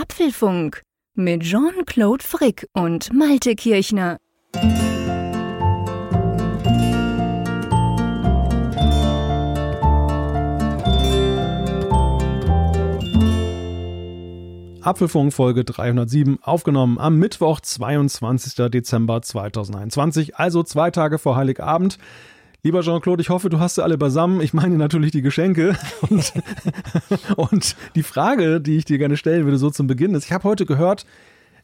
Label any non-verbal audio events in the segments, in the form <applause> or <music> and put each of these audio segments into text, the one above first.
Apfelfunk mit Jean-Claude Frick und Malte Kirchner. Apfelfunk Folge 307 aufgenommen am Mittwoch, 22. Dezember 2021, also zwei Tage vor Heiligabend. Lieber Jean-Claude, ich hoffe, du hast sie alle beisammen. Ich meine natürlich die Geschenke. Und, und die Frage, die ich dir gerne stellen würde, so zum Beginn ist, ich habe heute gehört,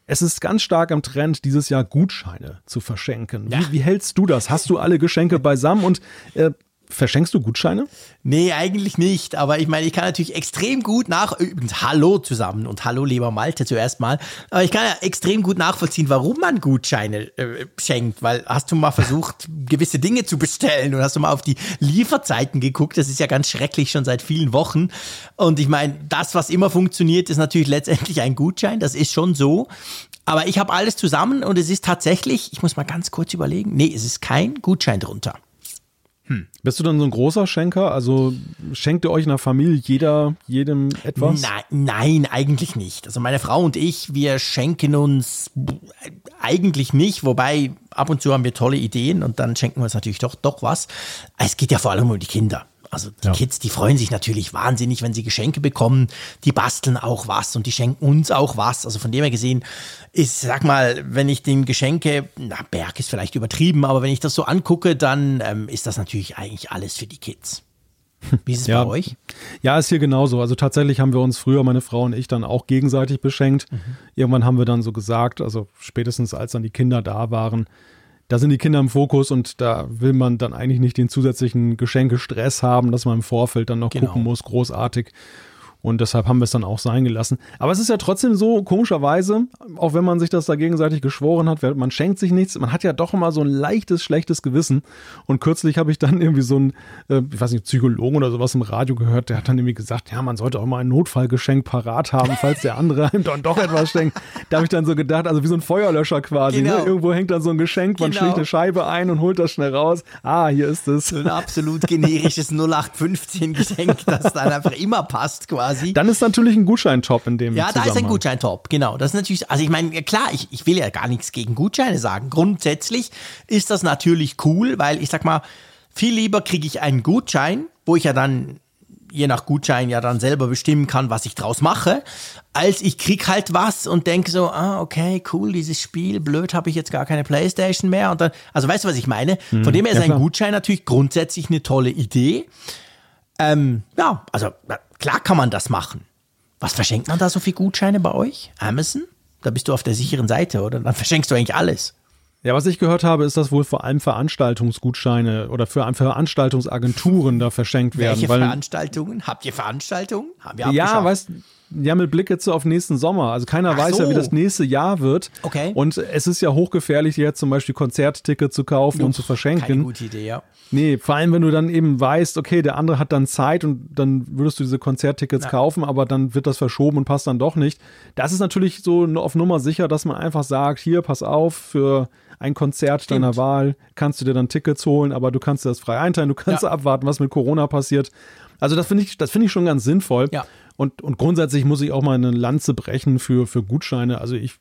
es ist ganz stark am Trend, dieses Jahr Gutscheine zu verschenken. Ja. Wie, wie, hältst du das? Hast du alle Geschenke beisammen? Und äh, Verschenkst du Gutscheine? Nee, eigentlich nicht. Aber ich meine, ich kann natürlich extrem gut nach. Übrigens, hallo zusammen und hallo, lieber Malte, zuerst mal. Aber ich kann ja extrem gut nachvollziehen, warum man Gutscheine äh, schenkt. Weil hast du mal versucht, gewisse Dinge zu bestellen und hast du mal auf die Lieferzeiten geguckt? Das ist ja ganz schrecklich schon seit vielen Wochen. Und ich meine, das, was immer funktioniert, ist natürlich letztendlich ein Gutschein. Das ist schon so. Aber ich habe alles zusammen und es ist tatsächlich, ich muss mal ganz kurz überlegen, nee, es ist kein Gutschein drunter. Bist du dann so ein großer Schenker? Also schenkt ihr euch in der Familie jeder jedem etwas? Nein, nein, eigentlich nicht. Also meine Frau und ich, wir schenken uns eigentlich nicht, wobei ab und zu haben wir tolle Ideen und dann schenken wir uns natürlich doch, doch was. Es geht ja vor allem um die Kinder. Also die ja. Kids, die freuen sich natürlich wahnsinnig, wenn sie Geschenke bekommen. Die basteln auch was und die schenken uns auch was. Also von dem her gesehen ist, sag mal, wenn ich den Geschenke, na, Berg ist vielleicht übertrieben, aber wenn ich das so angucke, dann ähm, ist das natürlich eigentlich alles für die Kids. Wie ist es <laughs> ja, bei euch? Ja, ist hier genauso. Also tatsächlich haben wir uns früher, meine Frau und ich, dann auch gegenseitig beschenkt. Mhm. Irgendwann haben wir dann so gesagt, also spätestens als dann die Kinder da waren, da sind die Kinder im Fokus und da will man dann eigentlich nicht den zusätzlichen Geschenke-Stress haben, dass man im Vorfeld dann noch genau. gucken muss, großartig. Und deshalb haben wir es dann auch sein gelassen. Aber es ist ja trotzdem so, komischerweise, auch wenn man sich das da gegenseitig geschworen hat, man schenkt sich nichts, man hat ja doch immer so ein leichtes, schlechtes Gewissen. Und kürzlich habe ich dann irgendwie so einen, äh, ich weiß nicht, Psychologen oder sowas im Radio gehört, der hat dann irgendwie gesagt, ja, man sollte auch mal ein Notfallgeschenk parat haben, falls der andere <laughs> einem dann doch etwas schenkt. Da habe ich dann so gedacht, also wie so ein Feuerlöscher quasi. Ne? Genau. Ne? Irgendwo hängt dann so ein Geschenk, man genau. schlägt eine Scheibe ein und holt das schnell raus. Ah, hier ist es. So ein absolut generisches <laughs> 0815-Geschenk, das dann einfach immer passt quasi quasi. Dann ist natürlich ein Gutscheintop in dem Ja, da ist ein Gutscheintop, genau. Das ist natürlich, also ich meine, klar, ich, ich will ja gar nichts gegen Gutscheine sagen. Grundsätzlich ist das natürlich cool, weil ich sag mal, viel lieber kriege ich einen Gutschein, wo ich ja dann je nach Gutschein ja dann selber bestimmen kann, was ich draus mache, als ich krieg halt was und denke so, ah, okay, cool, dieses Spiel, blöd, habe ich jetzt gar keine Playstation mehr und dann, also weißt du, was ich meine? Von hm, dem her ist ja, ein Gutschein natürlich grundsätzlich eine tolle Idee. Ähm, ja, also Klar kann man das machen. Was verschenkt man da so viel Gutscheine bei euch? Amazon? Da bist du auf der sicheren Seite, oder? Dann verschenkst du eigentlich alles. Ja, was ich gehört habe, ist, dass wohl vor allem Veranstaltungsgutscheine oder für Veranstaltungsagenturen da verschenkt werden. Welche Veranstaltungen? Habt ihr Veranstaltungen? Haben wir Ja, weißt ja, mit Blick jetzt so auf nächsten Sommer. Also keiner Ach weiß so. ja, wie das nächste Jahr wird. Okay. Und es ist ja hochgefährlich, jetzt zum Beispiel Konzerttickets zu kaufen Uff, und zu verschenken. Keine gute Idee, ja. Nee, vor allem, wenn du dann eben weißt, okay, der andere hat dann Zeit und dann würdest du diese Konzerttickets ja. kaufen, aber dann wird das verschoben und passt dann doch nicht. Das ist natürlich so auf Nummer sicher, dass man einfach sagt, hier, pass auf, für ein Konzert Stimmt. deiner Wahl kannst du dir dann Tickets holen, aber du kannst dir das frei einteilen, du kannst ja. abwarten, was mit Corona passiert. Also das finde ich, das finde ich schon ganz sinnvoll. Ja. Und, und grundsätzlich muss ich auch mal eine Lanze brechen für, für Gutscheine. Also ich,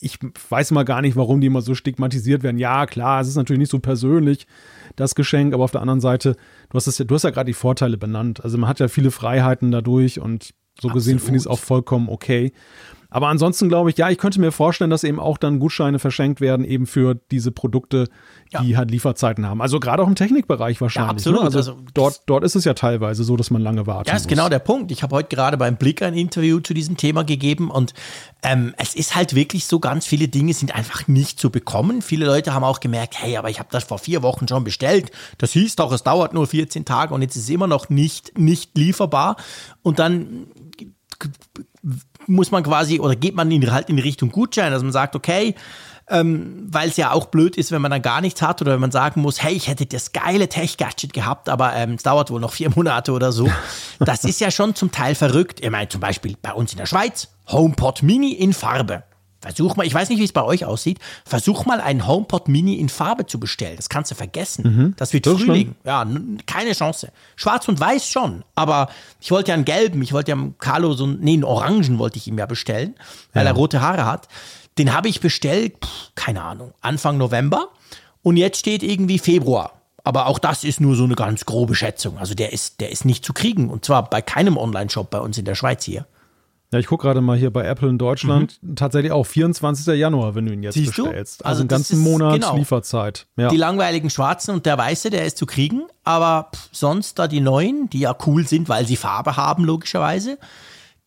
ich weiß mal gar nicht, warum die immer so stigmatisiert werden. Ja, klar, es ist natürlich nicht so persönlich, das Geschenk, aber auf der anderen Seite, du hast es ja, du hast ja gerade die Vorteile benannt. Also man hat ja viele Freiheiten dadurch und so gesehen finde ich es auch vollkommen okay. Aber ansonsten glaube ich, ja, ich könnte mir vorstellen, dass eben auch dann Gutscheine verschenkt werden, eben für diese Produkte, die ja. halt Lieferzeiten haben. Also gerade auch im Technikbereich wahrscheinlich. Ja, absolut. Ne? Also, also, dort, dort ist es ja teilweise so, dass man lange wartet. Ja, ist genau der Punkt. Ich habe heute gerade beim Blick ein Interview zu diesem Thema gegeben und ähm, es ist halt wirklich so, ganz viele Dinge sind einfach nicht zu bekommen. Viele Leute haben auch gemerkt, hey, aber ich habe das vor vier Wochen schon bestellt. Das hieß doch, es dauert nur 14 Tage und jetzt ist es immer noch nicht, nicht lieferbar. Und dann muss man quasi oder geht man in, halt in Richtung Gutschein, dass man sagt, okay, ähm, weil es ja auch blöd ist, wenn man dann gar nichts hat oder wenn man sagen muss, hey, ich hätte das geile Tech-Gadget gehabt, aber ähm, es dauert wohl noch vier <laughs> Monate oder so. Das ist ja schon zum Teil verrückt. Ich meine, zum Beispiel bei uns in der Schweiz, HomePod Mini in Farbe. Versuch mal, ich weiß nicht, wie es bei euch aussieht, versuch mal einen HomePod Mini in Farbe zu bestellen. Das kannst du vergessen. Das wird Das Frühling. Ja, keine Chance. Schwarz und Weiß schon, aber ich wollte ja einen gelben, ich wollte ja einem Carlo so einen, nee, einen Orangen wollte ich ihm ja bestellen, weil Ja. er rote Haare hat. Den habe ich bestellt, pff, keine Ahnung, Anfang November und jetzt steht irgendwie Februar. Aber auch das ist nur so eine ganz grobe Schätzung. Also der ist, der ist nicht zu kriegen. Und zwar bei keinem Online-Shop bei uns in der Schweiz hier. Ja, ich gucke gerade mal hier bei Apple in Deutschland. Tatsächlich auch 24. Januar, wenn du ihn jetzt Mhm. Siehst du? bestellst. Also Also einen ganzen ist- Monat genau. Lieferzeit. Ja. Die langweiligen Schwarzen und der Weiße, der ist zu kriegen. Aber pff, sonst da die Neuen, die ja cool sind, weil sie Farbe haben, logischerweise,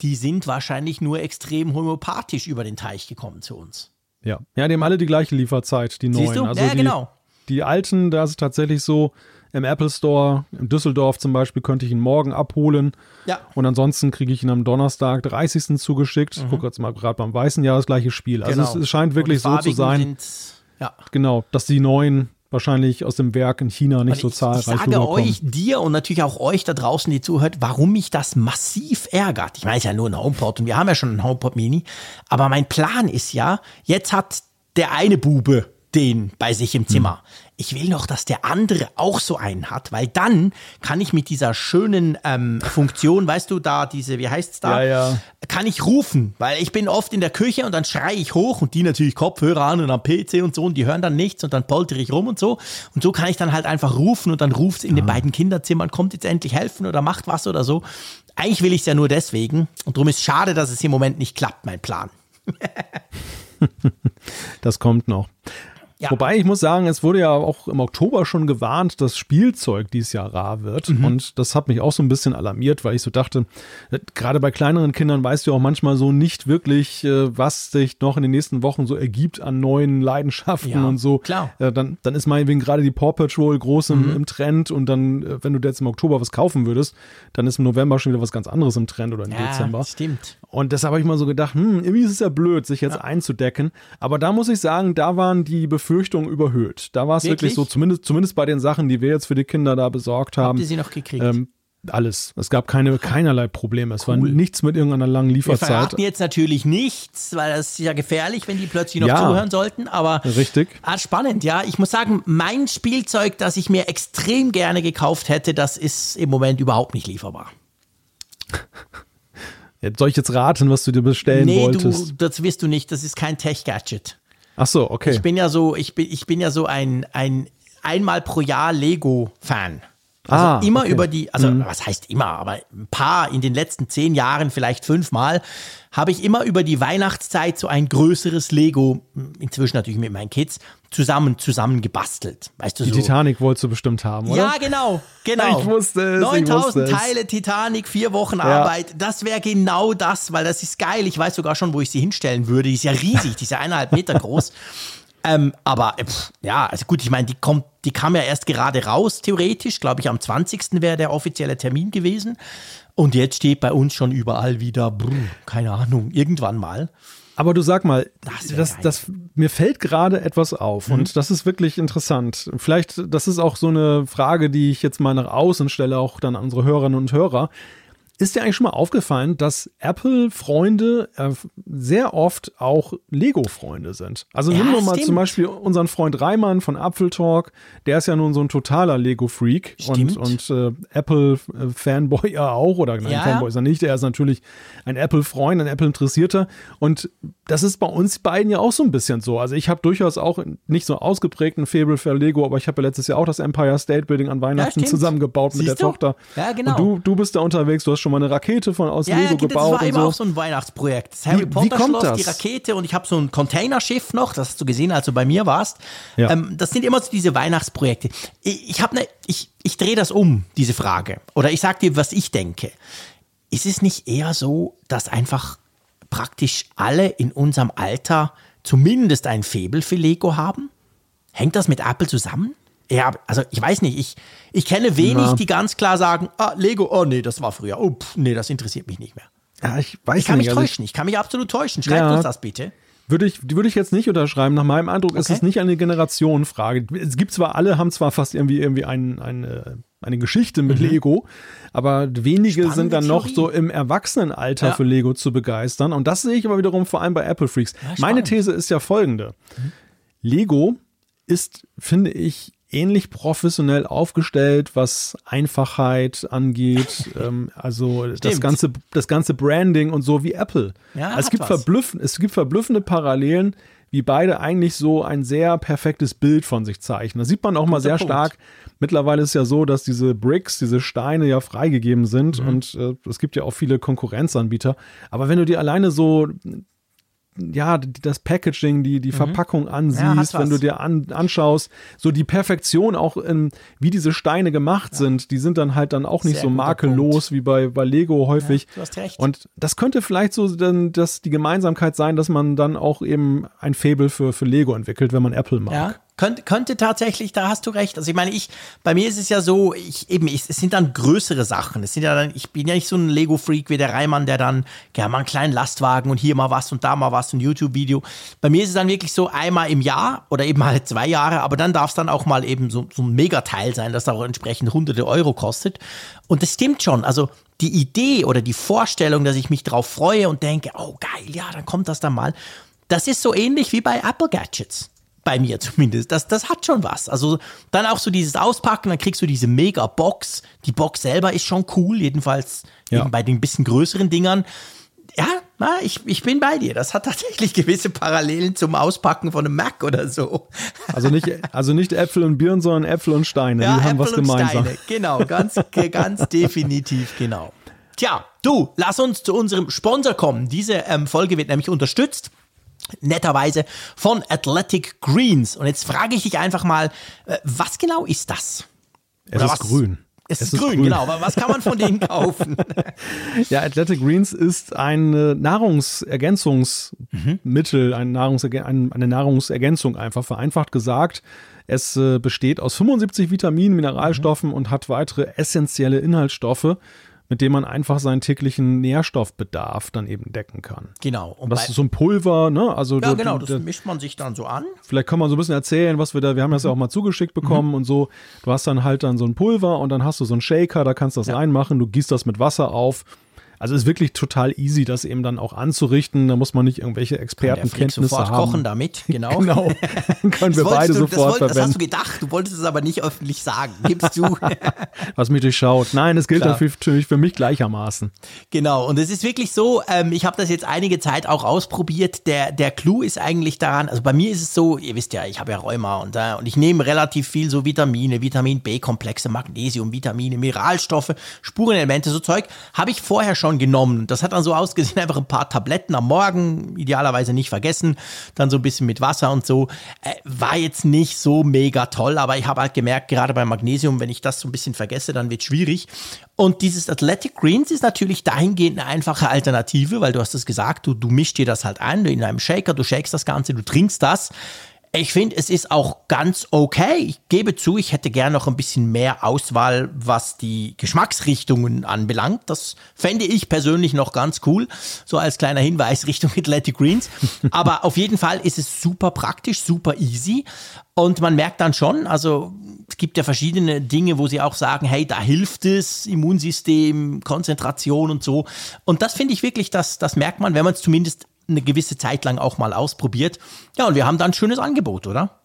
die sind wahrscheinlich nur extrem homöopathisch über den Teich gekommen zu uns. Ja. ja, die haben alle die gleiche Lieferzeit, die Siehst neuen. du? Also Ja, die, genau. Die alten, da ist es tatsächlich so, im Apple Store, in Düsseldorf zum Beispiel, könnte ich ihn morgen abholen. Ja. Und ansonsten kriege ich ihn am Donnerstag, 30. zugeschickt. Ich gucke jetzt mal gerade beim weißen Jahr das gleiche Spiel. Also es, es scheint wirklich Mhm. So zu sein, ja. genau, dass die neuen wahrscheinlich aus dem Werk in China nicht so ich, zahlreich ich sage euch, dir und natürlich auch euch da draußen, die zuhört, warum mich das massiv ärgert. Ich meine, es ist ja nur ein HomePod und wir haben ja schon einen HomePod Mini. Aber mein Plan ist ja, jetzt hat der eine Bube den bei sich im Zimmer. Ich will noch, dass der andere auch so einen hat, weil dann kann ich mit dieser schönen ähm, Funktion, weißt du, da diese, wie heißt's da? Ja, ja. Kann ich rufen, weil ich bin oft in der Küche und dann schreie ich hoch und die natürlich Kopfhörer an und am PC und so und die hören dann nichts und dann poltere ich rum und so. Und so kann ich dann halt einfach rufen und dann ruft in den beiden Kinderzimmern, kommt jetzt endlich helfen oder macht was oder so. Eigentlich will ich es ja nur deswegen und darum ist schade, dass es im Moment nicht klappt, mein Plan. <laughs> Das kommt noch. Ja. Wobei ich muss sagen, es wurde ja auch im Oktober schon gewarnt, dass Spielzeug dieses Jahr rar wird. Mhm. Und das hat mich auch so ein bisschen alarmiert, weil ich so dachte, äh, gerade bei kleineren Kindern weißt du auch manchmal so nicht wirklich, äh, was sich noch in den nächsten Wochen so ergibt an neuen Leidenschaften Ja, und so. klar. Äh, Dann, dann ist meinetwegen gerade die Paw Patrol groß Mhm. im, im Trend und dann, wenn du jetzt im Oktober was kaufen würdest, dann ist im November schon wieder was ganz anderes im Trend oder im Dezember. stimmt. Und deshalb habe ich mal so gedacht, hm, irgendwie ist es ja blöd, sich jetzt einzudecken. Aber da muss ich sagen, da waren die Befürchtungen überhöht. Da war es wirklich? Wirklich? so, zumindest, zumindest bei den Sachen, die wir jetzt für die Kinder da besorgt haben. Habt ihr sie noch gekriegt? ähm, alles. Es gab keine, keinerlei Probleme. Es war nichts mit irgendeiner langen Wir Lieferzeit. verraten jetzt natürlich nichts, weil das ist ja gefährlich, wenn die plötzlich noch Ja. zuhören sollten. Aber Richtig. Ah, spannend, ja. Ich muss sagen, mein Spielzeug, das ich mir extrem gerne gekauft hätte, das ist im Moment überhaupt nicht lieferbar. <laughs> Jetzt soll ich jetzt raten, was du dir bestellen nee, wolltest? du, das wirst du nicht. Das ist kein Tech-Gadget. Ach so, okay. Ich bin ja so, ich bin, ich bin ja so ein, ein einmal pro Jahr Lego-Fan. Also Ah, immer okay. über die, also was heißt immer, aber ein paar in den letzten zehn Jahren, vielleicht fünfmal, habe ich immer über die Weihnachtszeit so ein größeres Lego, inzwischen natürlich mit meinen Kids, zusammen, zusammen gebastelt. Weißt du, die so. Titanic wolltest du bestimmt haben, oder? Ja, genau, genau. Ich wusste es, ich 9000 wusste es. Teile Titanic, vier Wochen Arbeit. Das wäre genau das, weil das ist geil. Ich weiß sogar schon, wo ich sie hinstellen würde. Die ist ja riesig, die ist ja eineinhalb Meter groß. Ähm, aber pff, ja, also gut, ich meine, die kommt, die kam ja erst gerade raus, theoretisch. Glaube ich, am 20. wäre der offizielle Termin gewesen. Und jetzt steht bei uns schon überall wieder, brr, keine Ahnung, irgendwann mal. Aber du sag mal, Das das, das, mir fällt gerade etwas auf Mhm. und das ist wirklich interessant. Vielleicht, das ist auch so eine Frage, die ich jetzt mal nach außen stelle, auch dann an unsere Hörerinnen und Hörer. Ist dir eigentlich schon mal aufgefallen, dass Apple-Freunde äh, sehr oft auch Lego-Freunde sind? Also Ja, nimm doch mal stimmt. zum Beispiel unseren Freund Reimann von Apfel Talk, der ist ja nun so ein totaler Lego-Freak und, und äh, Apple-Fanboy ja auch, oder nein, Ja. Fanboy ist er nicht, er ist natürlich ein Apple-Freund, ein Apple-Interessierter und das ist bei uns beiden ja auch so ein bisschen so. Also ich habe durchaus auch nicht so ausgeprägten Fable für Lego, aber ich habe ja letztes Jahr auch das Empire State Building an Weihnachten stimmt. zusammengebaut mit Siehst der du? Tochter. Ja, genau. Und du, du bist da unterwegs, du hast schon mal eine Rakete von aus Ja, Lego ja, das gebaut war und immer so. auch so ein Weihnachtsprojekt. Das Harry Wie- wie Potter kommt Schloss, die das? Rakete und ich habe so ein Containerschiff noch, das hast du gesehen, als du bei mir warst. Ja. Ähm, das sind immer so diese Weihnachtsprojekte. Ich, ich habe ne, ich, ich drehe das um, diese Frage. Oder ich sag dir, was ich denke. Ist es nicht eher so, dass einfach praktisch alle in unserem Alter zumindest ein Faible für Lego haben? Hängt das mit Apple zusammen? Ja, also ich weiß nicht, ich, ich kenne wenig, Na. die ganz klar sagen, ah, Lego, oh nee, das war früher, oh, pff, nee, das interessiert mich nicht mehr. Ja, ich weiß Ich kann mich nicht. also ich- täuschen, ich kann mich absolut täuschen. Schreibt Ja. uns das bitte. Würde ich, würde ich jetzt nicht unterschreiben. Nach meinem Eindruck ist Okay. es nicht eine Generationenfrage. Es gibt zwar alle, haben zwar fast irgendwie, irgendwie ein, ein äh, eine Geschichte mit mhm. Lego, aber wenige Spannende sind dann Theorie. noch so im Erwachsenenalter ja. für Lego zu begeistern. Und das sehe ich aber wiederum vor allem bei Apple Freaks. Ja, Meine These ist ja folgende. Mhm. Lego ist, finde ich, ähnlich professionell aufgestellt, was Einfachheit angeht, <laughs> ähm, also das ganze, das ganze Branding und so wie Apple. Ja, es, gibt verblüffen, es gibt verblüffende Parallelen, wie beide eigentlich so ein sehr perfektes Bild von sich zeichnen. Das sieht man auch Guter mal sehr Punkt. stark. Mittlerweile ist ja so, dass diese Bricks, diese Steine ja freigegeben sind mhm. und äh, es gibt ja auch viele Konkurrenzanbieter. Aber wenn du dir alleine so ja, das Packaging, die, die mhm. Verpackung ansiehst, ja, wenn du dir an, anschaust, so die Perfektion auch in, wie diese Steine gemacht ja. sind, die sind dann halt dann auch nicht Sehr so makellos wie bei, bei Lego häufig. Ja, du hast recht. Und das könnte vielleicht so dann das die Gemeinsamkeit sein, dass man dann auch eben ein Fable für, für Lego entwickelt, wenn man Apple mag. Ja, könnte, tatsächlich, da hast du recht. Also ich meine, ich, bei mir ist es ja so, ich eben, ich, es sind dann größere Sachen. Es sind ja dann, ich bin ja nicht so ein Lego-Freak wie der Reimann, der dann gerne mal einen kleinen Lastwagen und hier mal was und da mal was, ein YouTube-Video. Bei mir ist es dann wirklich so einmal im Jahr oder eben halt <laughs> zwei Jahre, aber dann darf es dann auch mal eben so, so ein Megateil sein, das auch entsprechend hunderte Euro kostet. Und das stimmt schon. Also die Idee oder die Vorstellung, dass ich mich drauf freue und denke, oh geil, ja, dann kommt das dann mal. Das ist so ähnlich wie bei Apple Gadgets bei mir zumindest. Das, das hat schon was. Also dann auch so dieses Auspacken, dann kriegst du diese Mega-Box. Die Box selber ist schon cool, jedenfalls ja. bei den bisschen größeren Dingern. Ja, na, ich, ich bin bei dir. Das hat tatsächlich <laughs> gewisse Parallelen zum Auspacken von einem Mac oder so. Also nicht, also nicht Äpfel und Birnen, sondern Äpfel und Steine. Ja, Die haben Äpfel was gemeinsam. Steine. Genau, ganz, ganz <laughs> definitiv, genau. Tja, du, lass uns zu unserem Sponsor kommen. Diese ähm, Folge wird nämlich unterstützt netterweise von Athletic Greens. Und jetzt frage ich dich einfach mal, äh, was genau ist das? Es Oder ist was? grün. Es, es ist, grün, grün, genau. Aber was kann man von denen <laughs> kaufen? ja, Athletic Greens ist ein Nahrungsergänzungsmittel, ein Nahrungserg eine Nahrungsergänzung einfach vereinfacht gesagt. Es äh, besteht aus 75 Vitaminen, Mineralstoffen mhm. und hat weitere essentielle Inhaltsstoffe mit dem man einfach seinen täglichen Nährstoffbedarf dann eben decken kann. Genau. Und das ist so ein Pulver, ne? Also ja, genau, das mischt man sich dann so an. Vielleicht kann man so ein bisschen erzählen, was wir da, wir haben das ja auch mal zugeschickt bekommen mhm. und so. Du hast dann halt dann so ein Pulver und dann hast du so einen Shaker, da kannst du das ja. reinmachen, du gießt das mit Wasser auf also ist wirklich total easy, das eben dann auch anzurichten. Da muss man nicht irgendwelche Expertenkenntnisse sofort haben. kochen damit, <laughs> genau. genau. <laughs> können wir beide du, sofort das wollt. Das hast du gedacht, du wolltest es aber nicht öffentlich sagen. Gibst du? <laughs> Was mich durchschaut. Nein, es gilt Klar. natürlich für mich gleichermaßen. Genau. Und es ist wirklich so, ähm, ich habe das jetzt einige Zeit auch ausprobiert. Der, der Clou ist eigentlich daran, also bei mir ist es so, ihr wisst ja, ich habe ja Rheuma und, äh, und ich nehme relativ viel so Vitamine, Vitamin B-Komplexe, Magnesium, Vitamine, Mineralstoffe, Spurenelemente, so Zeug. Habe ich vorher schon schon genommen. Das hat dann so ausgesehen, <laughs> einfach ein paar Tabletten am Morgen, idealerweise nicht vergessen, dann so ein bisschen mit Wasser und so. Äh, war jetzt nicht so mega toll, aber ich habe halt gemerkt, gerade beim Magnesium, wenn ich das so ein bisschen vergesse, dann wird schwierig. Und dieses Athletic Greens ist natürlich dahingehend eine einfache Alternative, weil du hast es gesagt, du, du mischst dir das halt ein in einem Shaker, du shakest das Ganze, du trinkst das. Ich finde, es ist auch ganz okay. Ich gebe zu, ich hätte gern noch ein bisschen mehr Auswahl, was die Geschmacksrichtungen anbelangt. Das fände ich persönlich noch ganz cool. So als kleiner Hinweis Richtung Athletic Greens. Aber auf jeden Fall ist es super praktisch, super easy. Und man merkt dann schon, also es gibt ja verschiedene Dinge, wo sie auch sagen, hey, da hilft es, Immunsystem, Konzentration und so. Und das finde ich wirklich, das, das merkt man, wenn man es zumindest eine gewisse Zeit lang auch mal ausprobiert. Ja, und wir haben da ein schönes Angebot, oder?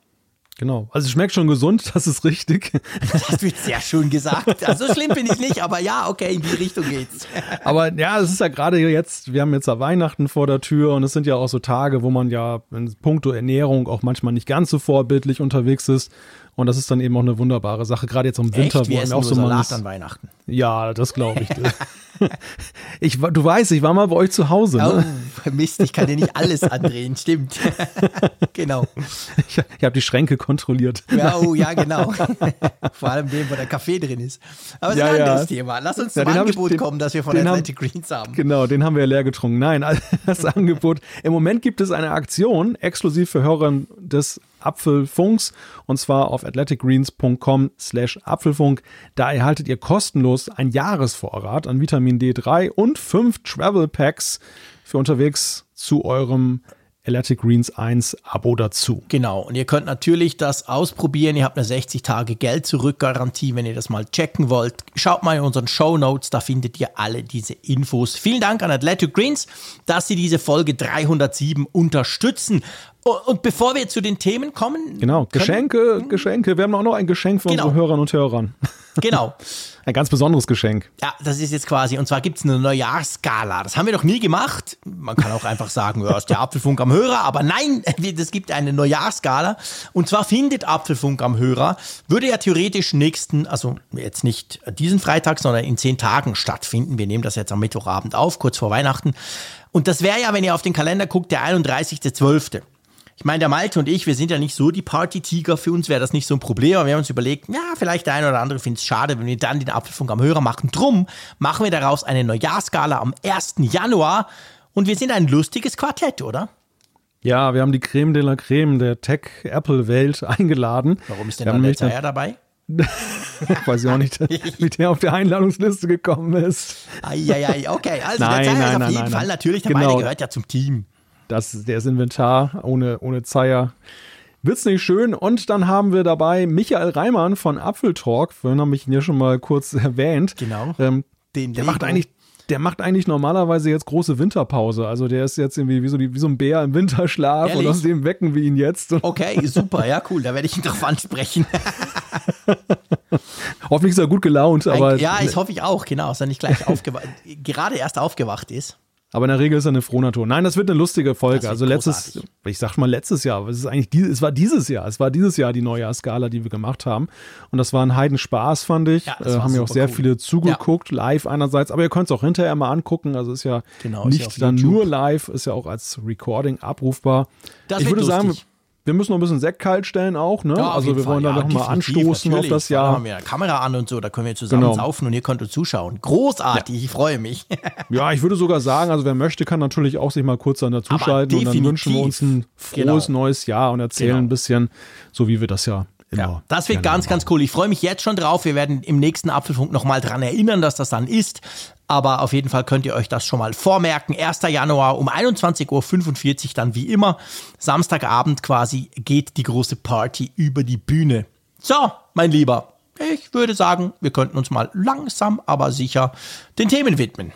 Genau. Also es schmeckt schon gesund, <laughs> das ist richtig. Das hast du jetzt sehr schön gesagt. Also so schlimm bin ich nicht, aber ja, okay, in die Richtung geht's. <laughs> Aber ja, es ist ja gerade jetzt, wir haben jetzt ja Weihnachten vor der Tür und es sind ja auch so Tage, wo man ja in puncto Ernährung auch manchmal nicht ganz so vorbildlich unterwegs ist. Und das ist dann eben auch eine wunderbare Sache, gerade jetzt im Winter, Echt? Wir wo man auch so Salat an Weihnachten. Ja, das glaube ich. <laughs> ich. Du weißt, ich war mal bei euch zu Hause. Ne? Oh, Mist, ich kann dir nicht alles andrehen, stimmt. <laughs> genau. Ich, ich habe die Schränke kontrolliert. Ja, oh, ja, genau. <laughs> Vor allem dem, wo der Kaffee drin ist. Aber es ja, ist ein anderes ja. Thema. Lass uns zum Angebot ich, den, kommen, das wir von Atlantic haben, Greens haben. Genau, den haben wir ja leer getrunken. Nein, <laughs> das Angebot. Im Moment gibt es eine Aktion exklusiv für Hörer des Apfelfunks und zwar auf athleticgreens.com slash Apfelfunk. Da erhaltet ihr kostenlos ein Jahresvorrat an Vitamin D3 und fünf Travel Packs für unterwegs zu eurem Electric Greens 1 Abo dazu. Genau, und ihr könnt natürlich das ausprobieren. Ihr habt eine 60 Tage Geld zurück Garantie, wenn ihr das mal checken wollt. Schaut mal in unseren Show Notes, da findet ihr alle diese Infos. Vielen Dank an Athletic Greens, dass sie diese Folge 307 unterstützen. Und bevor wir zu den Themen kommen. Genau, Geschenke, hm? Geschenke. Wir haben auch noch ein Geschenk für genau. unsere Hörerinnen und Hörern. Genau. <laughs> ein ganz besonderes Geschenk. Ja, das ist jetzt quasi, und zwar gibt es eine Neujahrskala. Das haben wir noch nie gemacht. Man kann auch einfach sagen, ja, ist der Apfelfunk am Hörer, aber nein, <laughs> es gibt eine Neujahrskala. Und zwar findet Apfelfunk am Hörer, würde ja theoretisch nächsten, also jetzt nicht diesen Freitag, sondern in zehn Tagen stattfinden. Wir nehmen das jetzt am Mittwochabend auf, kurz vor Weihnachten. Und das wäre ja, wenn ihr auf den Kalender guckt, der 31.12. Ich meine, der Malte und ich, wir sind ja nicht so die Party-Tiger. Für uns wäre das nicht so ein Problem. Aber wir haben uns überlegt, ja, vielleicht der eine oder andere findet es schade, wenn wir dann den Apfelfunk am Hörer machen. Drum machen wir daraus eine Neujahrskala am 1. Januar. Und wir sind ein lustiges Quartett, oder? Ja, wir haben die Creme de la Creme der Tech-Apple-Welt <laughs> eingeladen. Warum ist denn da der Zeier dabei? <laughs> Weiß ich auch nicht, <laughs> wie der auf der Einladungsliste gekommen ist. Eieiei, okay. Also nein, der Zeier nein, ist auf jeden nein, Fall natürlich dabei, genau. der gehört ja zum Team. Das, der ist Inventar ohne, ohne Zeier. Wird's nicht schön. Und dann haben wir dabei Michael Reimann von Apfeltalk. Vorhin habe ich ihn ja schon mal kurz <laughs> erwähnt. Genau. Ähm, Den der macht eigentlich der macht eigentlich normalerweise jetzt große Winterpause. Also der ist jetzt irgendwie wie so, die, wie so ein Bär im Winterschlaf Ehrlich? und aus dem wecken wir ihn jetzt. <laughs> Okay, super, ja, cool. Da werde ich ihn drauf ansprechen. <laughs> Hoffentlich ist er gut gelaunt, aber. Ja, ich hoffe ich auch, genau, dass er nicht gleich aufgewacht, gerade erst aufgewacht ist. Aber in der Regel ist er eine Frohnatur. Nein, das wird eine lustige Folge. Also letztes, großartig. ich sag mal letztes Jahr, es ist eigentlich, es war dieses Jahr, es war dieses Jahr die Neujahrsskala, die wir gemacht haben. Und das war ein Heidenspaß, fand ich. Ja, äh, haben ja auch sehr cool. viele zugeguckt, ja. live einerseits, aber ihr könnt es auch hinterher mal angucken. Also ist ja genau, nicht ist ja dann YouTube. nur live, ist ja auch als Recording abrufbar. Das ich würde lustig. sagen, wir müssen noch ein bisschen Sekt kalt stellen auch, ne? Ja, also wir wollen da ja, noch mal anstoßen auf das Jahr. Da haben wir eine Kamera an und so, da können wir zusammen genau. saufen und ihr könnt uns zuschauen. Großartig, ja. ich freue mich. <laughs> ja, ich würde sogar sagen, also wer möchte, kann natürlich auch sich mal kurz dann dazuschalten und dann wünschen wir uns ein frohes genau. neues Jahr und erzählen genau. ein bisschen, so wie wir das ja ja, das wird ganz, ganz cool. Ich freue mich jetzt schon drauf. Wir werden im nächsten Apfelfunk nochmal dran erinnern, dass das dann ist. Aber auf jeden Fall könnt ihr euch das schon mal vormerken. 1. Januar um 21.45 Uhr dann wie immer. Samstagabend quasi geht die große Party über die Bühne. So, mein Lieber, ich würde sagen, wir könnten uns mal langsam, aber sicher den Themen widmen.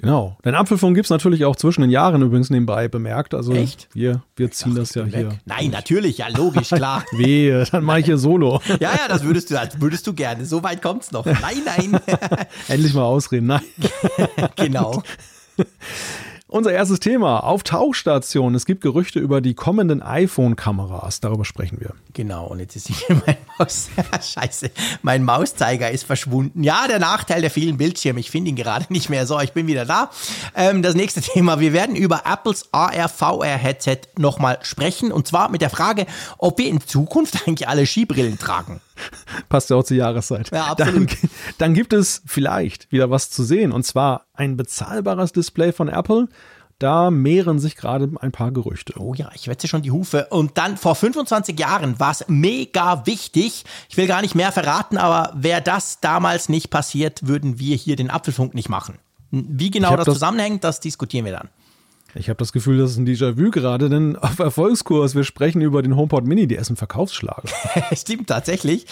Genau. Den Apfelfunk gibt es natürlich auch zwischen den Jahren übrigens nebenbei bemerkt. Also Echt? Wir, wir ziehen dachte, das ja hier. Nein, natürlich, ja, logisch, klar. <laughs> Wehe, dann mache ich hier Solo. <laughs> ja, ja, das würdest du, das würdest du gerne. So weit kommt es noch. Nein, nein. <laughs> Endlich mal ausreden, nein. genau. Unser erstes Thema auf Tauchstation. Es gibt Gerüchte über die kommenden iPhone-Kameras. Darüber sprechen wir. Genau, und jetzt ist hier <laughs> mein Maus. <laughs> Scheiße, mein Mauszeiger ist verschwunden. Ja, der Nachteil der vielen Bildschirme. Ich finde ihn gerade nicht mehr. So, ich bin wieder da. Ähm, das nächste <laughs> Thema. Wir werden über Apples AR-VR-Headset nochmal sprechen. Und zwar mit der Frage, ob wir in Zukunft eigentlich alle Skibrillen tragen. <laughs> Passt ja auch zur Jahreszeit. Ja, absolut. Dann, dann gibt es vielleicht wieder was zu sehen. Und zwar ein bezahlbares Display von Apple. Da mehren sich gerade ein paar Gerüchte. Oh ja, ich wetze schon die Hufe. Und dann vor 25 Jahren war es mega wichtig. Ich will gar nicht mehr verraten, aber wäre das damals nicht passiert, würden wir hier den Apfelfunk nicht machen. Wie genau das, das zusammenhängt, das diskutieren wir dann. Ich habe das Gefühl, das ist ein Déjà-vu gerade, denn auf Erfolgskurs, wir sprechen über den HomePod Mini, der ist ein Verkaufsschlager. <laughs> Stimmt tatsächlich.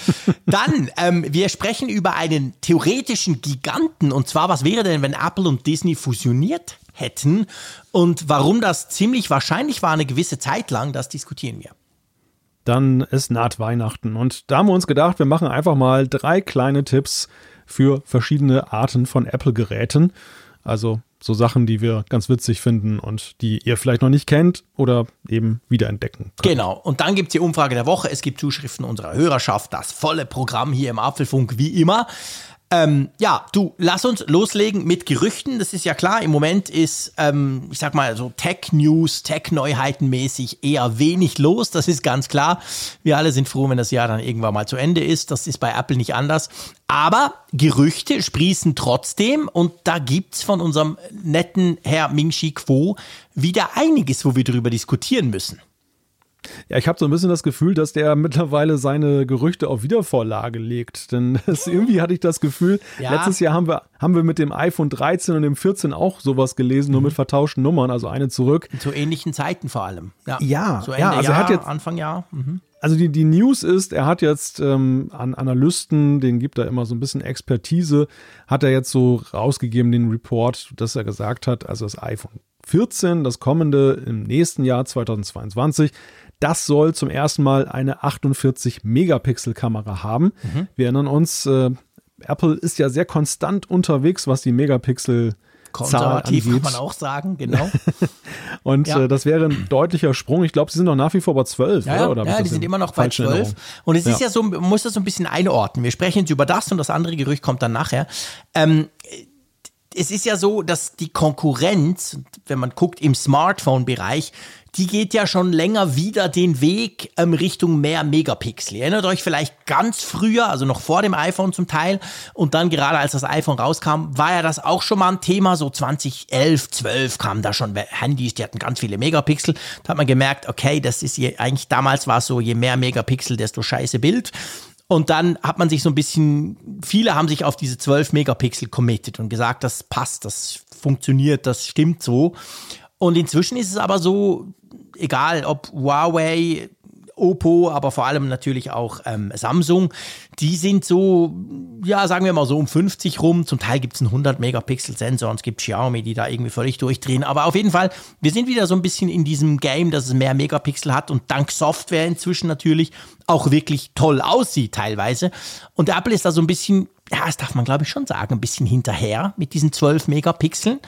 Dann, ähm, wir sprechen über einen theoretischen Giganten und zwar, was wäre denn, wenn Apple und Disney fusioniert hätten und warum das ziemlich wahrscheinlich war eine gewisse Zeit lang, das diskutieren wir. Dann ist naht Weihnachten und da haben wir uns gedacht, wir machen einfach mal drei kleine Tipps für verschiedene Arten von Apple-Geräten. Also so Sachen, die wir ganz witzig finden und die ihr vielleicht noch nicht kennt oder eben wiederentdecken. Könnt. Genau. Und dann gibt es die Umfrage der Woche. Es gibt Zuschriften unserer Hörerschaft. Das volle Programm hier im Apfelfunk wie immer. Ähm, ja, du, lass uns loslegen mit Gerüchten. Das ist ja klar, im Moment ist, ähm, ich sag mal, so Tech-News, Tech-Neuheiten mäßig eher wenig los. Das ist ganz klar. Wir alle sind froh, wenn das Jahr dann irgendwann mal zu Ende ist. Das ist bei Apple nicht anders. Aber Gerüchte sprießen trotzdem und da gibt's von unserem netten Herr Ming-Chi Kuo wieder einiges, wo wir darüber diskutieren müssen. Ja, ich habe so ein bisschen das Gefühl, dass der mittlerweile seine Gerüchte auf Wiedervorlage legt. Denn <laughs> das, irgendwie hatte ich das Gefühl, ja. letztes Jahr haben wir, haben wir mit dem iPhone 13 und dem 14 auch sowas gelesen, nur mhm. mit vertauschten Nummern, also eine zurück. Zu ähnlichen Zeiten vor allem. Ja, ja, so ja also Jahr, er hat jetzt, Anfang Jahr. Mhm. Also die, die News ist, er hat jetzt ähm, an Analysten, den gibt er immer so ein bisschen Expertise, hat er jetzt so rausgegeben, den Report, dass er gesagt hat, also das iPhone 14, das kommende im nächsten Jahr 2022, das soll zum ersten Mal eine 48 Megapixel Kamera haben. Mhm. Wir erinnern uns, äh, Apple ist ja sehr konstant unterwegs, was die Megapixel Konservativ kann man auch sagen, genau. <laughs> und ja. äh, das wäre ein deutlicher Sprung. Ich glaube, sie sind noch nach wie vor bei 12, ja, oder? oder ja, die sind immer noch bei 12. Und es ja. ist ja so, man muss das so ein bisschen einordnen. Wir sprechen jetzt über das und das andere Gerücht kommt dann nachher. Ähm, es ist ja so, dass die Konkurrenz, wenn man guckt im Smartphone-Bereich, die geht ja schon länger wieder den Weg ähm, Richtung mehr Megapixel. Ihr erinnert euch vielleicht ganz früher, also noch vor dem iPhone zum Teil und dann gerade als das iPhone rauskam, war ja das auch schon mal ein Thema. So 2011, 12 kamen da schon Handys, die hatten ganz viele Megapixel. Da hat man gemerkt, okay, das ist je, eigentlich damals war es so, je mehr Megapixel, desto scheiße Bild. Und dann hat man sich so ein bisschen, viele haben sich auf diese 12 Megapixel committed und gesagt, das passt, das funktioniert, das stimmt so. Und inzwischen ist es aber so, egal ob Huawei, Oppo, aber vor allem natürlich auch ähm, Samsung, die sind so, ja, sagen wir mal so um 50 rum. Zum Teil gibt es einen 100 Megapixel Sensor und es gibt Xiaomi, die da irgendwie völlig durchdrehen. Aber auf jeden Fall, wir sind wieder so ein bisschen in diesem Game, dass es mehr Megapixel hat und dank Software inzwischen natürlich auch wirklich toll aussieht teilweise. Und Apple ist da so ein bisschen, ja, das darf man glaube ich schon sagen, ein bisschen hinterher mit diesen 12 Megapixeln.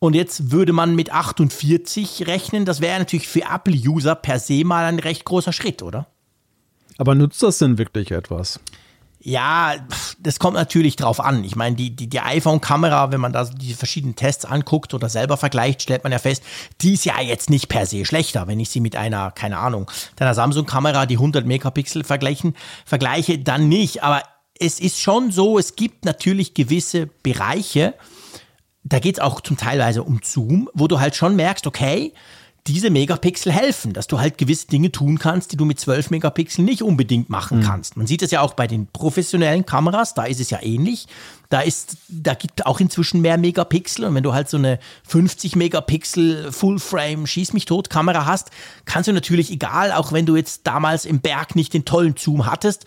Und jetzt würde man mit 48 rechnen. Das wäre natürlich für Apple-User per se mal ein recht großer Schritt, oder? Aber nutzt das denn wirklich etwas? Ja, das kommt natürlich drauf an. Ich meine, die, die, die iPhone-Kamera, wenn man da die verschiedenen Tests anguckt oder selber vergleicht, stellt man ja fest, die ist ja jetzt nicht per se schlechter. Wenn ich sie mit einer, keine Ahnung, deiner Samsung-Kamera, die 100 Megapixel vergleichen, vergleiche, dann nicht. Aber es ist schon so, es gibt natürlich gewisse Bereiche, da geht es auch zum Teilweise um Zoom, wo du halt schon merkst, okay, diese Megapixel helfen, dass du halt gewisse Dinge tun kannst, die du mit 12 Megapixeln nicht unbedingt machen mhm. kannst. Man sieht es ja auch bei den professionellen Kameras, da ist es ja ähnlich. Da ist, da gibt auch inzwischen mehr Megapixel und wenn du halt so eine 50 Megapixel Full-Frame Schieß mich tot Kamera hast, kannst du natürlich egal, auch wenn du jetzt damals im Berg nicht den tollen Zoom hattest,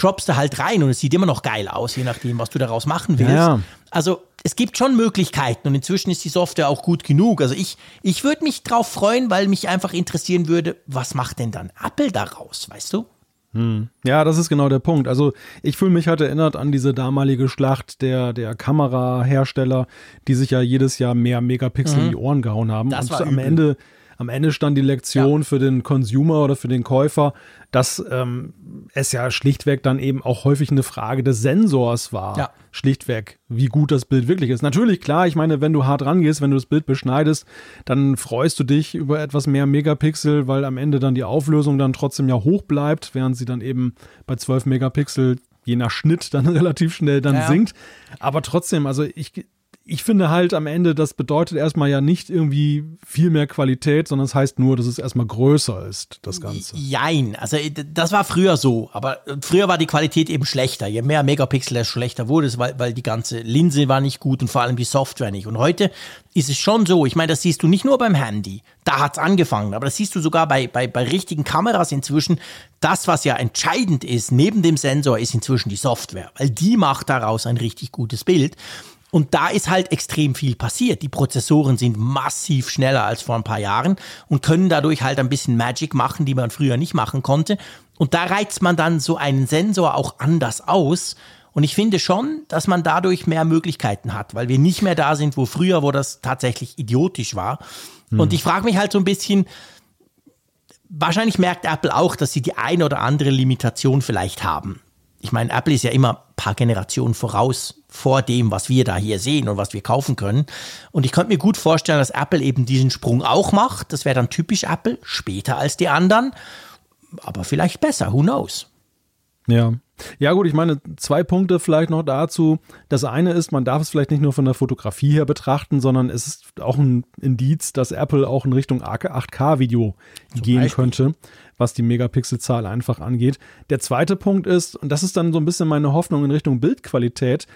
croppst du halt rein und es sieht immer noch geil aus, je nachdem, was du daraus machen willst. Ja. Also es gibt schon Möglichkeiten und inzwischen ist die Software auch gut genug. Also ich, ich würde mich drauf freuen, weil mich einfach interessieren würde, was macht denn dann Apple daraus, weißt du? Hm. Ja, das ist genau der Punkt. Also ich fühle mich halt erinnert an diese damalige Schlacht der, der Kamerahersteller, die sich ja jedes Jahr mehr Megapixel mhm. in die Ohren gehauen haben. Das und am übel. Ende am Ende stand die Lektion ja. für den Consumer oder für den Käufer, dass ähm, es ja schlichtweg dann eben auch häufig eine Frage des Sensors war. Ja. Schlichtweg, wie gut das Bild wirklich ist. Natürlich, klar, ich meine, wenn du hart rangehst, wenn du das Bild beschneidest, dann freust du dich über etwas mehr Megapixel, weil am Ende dann die Auflösung dann trotzdem ja hoch bleibt, während sie dann eben bei 12 Megapixel je nach Schnitt dann <laughs> relativ schnell dann ja. sinkt. Aber trotzdem, also ich, ich finde halt am Ende, das bedeutet erstmal ja nicht irgendwie viel mehr Qualität, sondern es das heißt nur, dass es erstmal größer ist, das Ganze. Jein, also äh, das war früher so, aber äh, früher war die Qualität eben schlechter. Je mehr Megapixel, desto schlechter wurde es, weil, weil die ganze Linse war nicht gut und vor allem die Software nicht. Und heute ist es schon so, ich meine, das siehst du nicht nur beim Handy, da hat es angefangen, aber das siehst du sogar bei, bei, bei richtigen Kameras inzwischen. Das, was ja entscheidend ist, neben dem Sensor, ist inzwischen die Software, weil die macht daraus ein richtig gutes Bild. Und da ist halt extrem viel passiert. Die Prozessoren sind massiv schneller als vor ein paar Jahren und können dadurch halt ein bisschen Magic machen, die man früher nicht machen konnte. Und da reizt man dann so einen Sensor auch anders aus. Und ich finde schon, dass man dadurch mehr Möglichkeiten hat, weil wir nicht mehr da sind, wo früher, wo das tatsächlich idiotisch war. Hm. Und ich frage mich halt so ein bisschen, wahrscheinlich merkt Apple auch, dass sie die eine oder andere Limitation vielleicht haben ich meine, Apple ist ja immer ein paar Generationen voraus vor dem, was wir da hier sehen und was wir kaufen können. Und ich könnte mir gut vorstellen, dass Apple eben diesen Sprung auch macht. Das wäre dann typisch Apple, später als die anderen, aber vielleicht besser, who knows? Ja. Ja, gut, ich meine, zwei Punkte vielleicht noch dazu. Das eine ist, man darf es vielleicht nicht nur von der Fotografie her betrachten, sondern es ist auch ein Indiz, dass Apple auch in Richtung 8K-Video gehen Beispiel. könnte, was die Megapixelzahl einfach angeht. Der zweite Punkt ist, und das ist dann so ein bisschen meine Hoffnung in Richtung Bildqualität,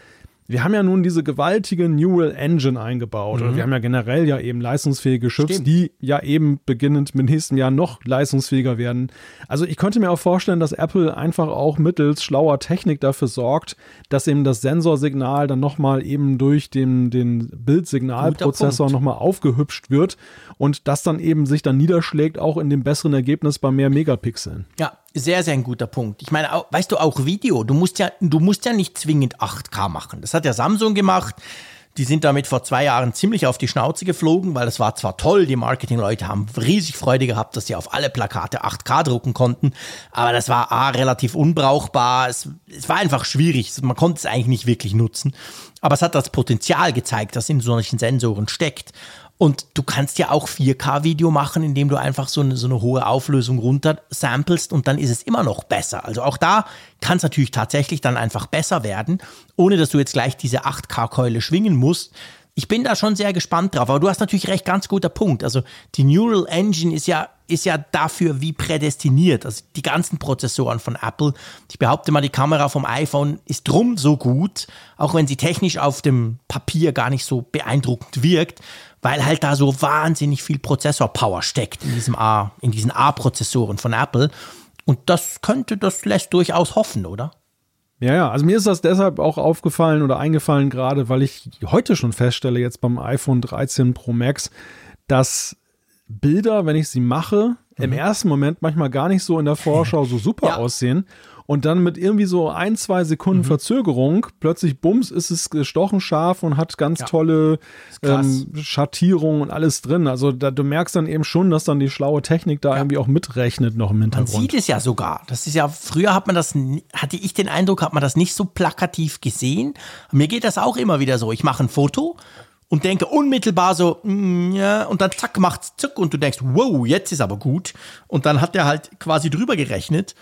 wir haben ja nun diese gewaltige Neural Engine eingebaut. Oder wir haben ja generell ja eben leistungsfähige Chips, Stimmt. die ja eben beginnend mit nächsten Jahr noch leistungsfähiger werden. Also ich könnte mir auch vorstellen, dass Apple einfach auch mittels schlauer Technik dafür sorgt, dass eben das Sensorsignal dann nochmal eben durch den, den Bildsignalprozessor nochmal aufgehübscht wird und das dann eben sich dann niederschlägt auch in dem besseren Ergebnis bei mehr Megapixeln. Ja, sehr, sehr ein guter Punkt. Ich meine, auch, weißt du, auch Video, du musst ja, du musst ja nicht zwingend 8K machen. Das hat ja Samsung gemacht. Die sind damit vor zwei Jahren ziemlich auf die Schnauze geflogen, weil das war zwar toll, die Marketingleute haben riesig Freude gehabt, dass sie auf alle Plakate 8K drucken konnten, aber das war A, relativ unbrauchbar, es, es war einfach schwierig, man konnte es eigentlich nicht wirklich nutzen, aber es hat das Potenzial gezeigt, das in solchen Sensoren steckt. Und du kannst ja auch 4K-Video machen, indem du einfach so eine, so eine hohe Auflösung runter samplest und dann ist es immer noch besser. Also auch da kann es natürlich tatsächlich dann einfach besser werden, ohne dass du jetzt gleich diese 8K-Keule schwingen musst. Ich bin da schon sehr gespannt drauf, aber du hast natürlich recht, ganz guter Punkt. Also die Neural Engine ist ja, ist ja dafür wie prädestiniert. Also die ganzen Prozessoren von Apple. Ich behaupte mal, die Kamera vom iPhone ist drum so gut, auch wenn sie technisch auf dem Papier gar nicht so beeindruckend wirkt, weil halt da so wahnsinnig viel Prozessorpower steckt in diesem A, in diesen A-Prozessoren von Apple. Und das könnte, das lässt durchaus hoffen, oder? Ja, ja, also mir ist das deshalb auch aufgefallen oder eingefallen, gerade weil ich heute schon feststelle, jetzt beim iPhone 13 Pro Max, dass Bilder, wenn ich sie mache, im ersten Moment manchmal gar nicht so in der Vorschau so super <laughs> Ja. aussehen. Und dann mit irgendwie so ein, zwei Sekunden Verzögerung, plötzlich bums, ist es gestochen scharf und hat ganz Ja. tolle ähm, Schattierungen und alles drin. Also da, du merkst dann eben schon, dass dann die schlaue Technik da irgendwie auch mitrechnet noch im Man Hintergrund. sieht es ja sogar. Das ist ja, früher hat man das, hatte ich den Eindruck, hat man das nicht so plakativ gesehen. Mir geht das auch immer wieder so. Ich mache ein Foto und denke unmittelbar so, mm, ja, und dann zack, macht's zuck und du denkst, wow, jetzt ist aber gut. Und dann hat der halt quasi drüber gerechnet.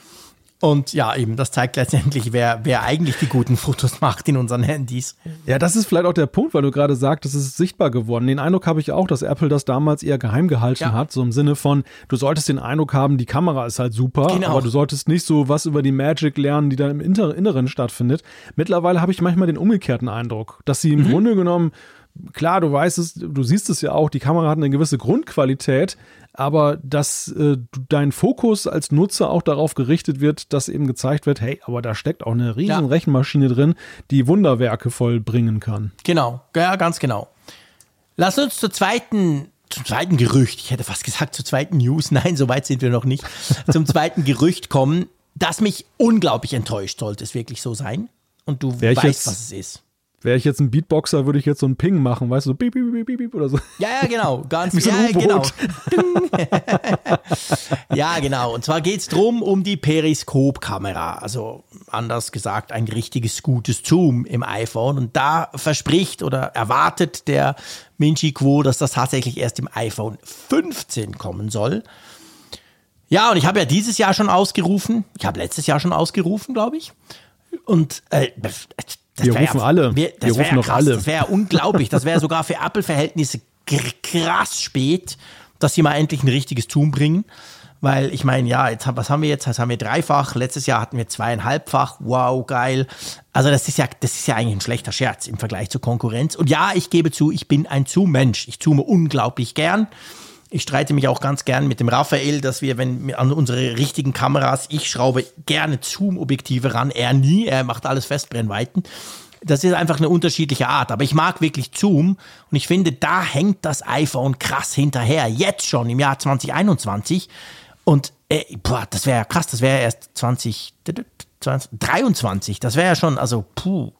Und ja, eben, das zeigt letztendlich, wer, wer eigentlich die guten Fotos macht in unseren Handys. Ja, das ist vielleicht auch der Punkt, weil du gerade sagst, es ist sichtbar geworden. Den Eindruck habe ich auch, dass Apple das damals eher geheim gehalten Ja. hat, so im Sinne von, du solltest den Eindruck haben, die Kamera ist halt super, Genau. aber du solltest nicht so was über die Magic lernen, die da im Inneren stattfindet. Mittlerweile habe ich manchmal den umgekehrten Eindruck, dass sie im Mhm. Grunde genommen Klar, du weißt es, du siehst es ja auch, die Kamera hat eine gewisse Grundqualität, aber dass äh, dein Fokus als Nutzer auch darauf gerichtet wird, dass eben gezeigt wird, hey, aber da steckt auch eine riesen Ja. Rechenmaschine drin, die Wunderwerke vollbringen kann. Genau, ja, ganz genau. Lass uns zur zweiten, zum zweiten Gerücht, ich hätte fast gesagt zur zweiten News, <laughs> nein, so weit sind wir noch nicht, zum zweiten Gerücht kommen, das mich unglaublich enttäuscht, sollte es wirklich so sein. Und du Wär weißt, jetzt- was es ist. Wäre ich jetzt ein Beatboxer, würde ich jetzt so einen Ping machen, weißt du, so piep, piep, piep, piep oder so. Ja, ja, genau, ganz <laughs> so ja, genau. <laughs> Ja, genau. Und zwar geht es drum um die Periskopkamera. Also anders gesagt, ein richtiges gutes Zoom im iPhone. Und da verspricht oder erwartet der Minchi Quo, dass das tatsächlich erst im iPhone 15 kommen soll. Ja, und ich habe ja dieses Jahr schon ausgerufen. Ich habe letztes Jahr schon ausgerufen, glaube ich. Und äh, das Wir rufen alle. wär- Das Wir wäre rufen doch krass, alle. Das wäre unglaublich. Das wäre sogar für Apple-Verhältnisse krass spät, dass sie mal endlich ein richtiges Zoom bringen. Weil ich meine, ja, jetzt was haben wir jetzt? Das haben wir dreifach. Letztes Jahr hatten wir zweieinhalbfach. Wow, geil. Also das ist ja, das ist ja eigentlich ein schlechter Scherz im Vergleich zur Konkurrenz. Und ja, ich gebe zu, ich bin ein Zoom-Mensch. Ich zoome unglaublich gern. Ich streite mich auch ganz gern mit dem Raphael, dass wir, wenn an unsere richtigen Kameras, ich schraube gerne Zoom-Objektive ran, er nie, er macht alles Festbrennweiten. Das ist einfach eine unterschiedliche Art, aber ich mag wirklich Zoom und ich finde, da hängt das iPhone krass hinterher, jetzt schon im Jahr 2021 und äh, boah, das wäre ja krass, das wäre erst 20, 23, das wäre ja schon, also puh.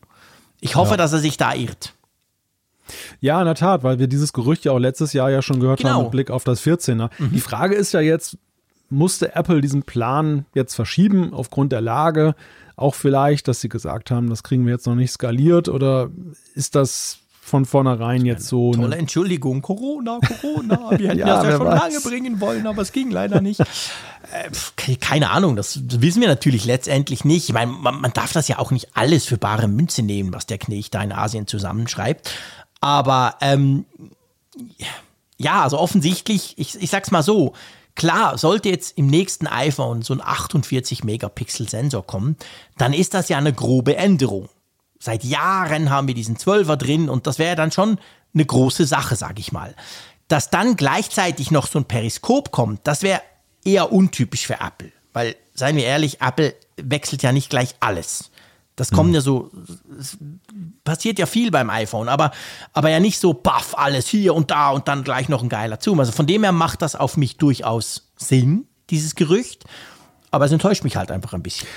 Ich hoffe, dass er sich da irrt. Ja, in der Tat, weil wir dieses Gerücht ja auch letztes Jahr ja schon gehört Genau. haben mit Blick auf das 14er. Die Frage ist ja jetzt, musste Apple diesen Plan jetzt verschieben aufgrund der Lage? Auch vielleicht, dass sie gesagt haben, das kriegen wir jetzt noch nicht skaliert oder ist das von vornherein jetzt so. Tolle Entschuldigung, Corona, Corona. <laughs> Wir hätten ja, das ja schon weiß. lange bringen wollen, aber es ging leider nicht. Äh, keine Ahnung, das wissen wir natürlich letztendlich nicht. Ich meine, man, man darf das ja auch nicht alles für bare Münze nehmen, was der Knecht da in Asien zusammenschreibt. Aber ähm, ja, also offensichtlich, ich, ich sag's mal so, Klar, sollte jetzt im nächsten iPhone so ein 48 Megapixel Sensor kommen, dann ist das ja eine grobe Änderung. Seit Jahren haben wir diesen 12er drin und das wäre dann schon eine große Sache, sage ich mal. Dass dann gleichzeitig noch so ein Periskop kommt, das wäre eher untypisch für Apple. Weil, seien wir ehrlich, Apple wechselt ja nicht gleich alles. Das kommt mhm. ja so, passiert ja viel beim iPhone, aber, aber ja nicht so, baff, alles hier und da und dann gleich noch ein geiler Zoom. Also von dem her macht das auf mich durchaus Sinn, dieses Gerücht. Aber es enttäuscht mich halt einfach ein bisschen.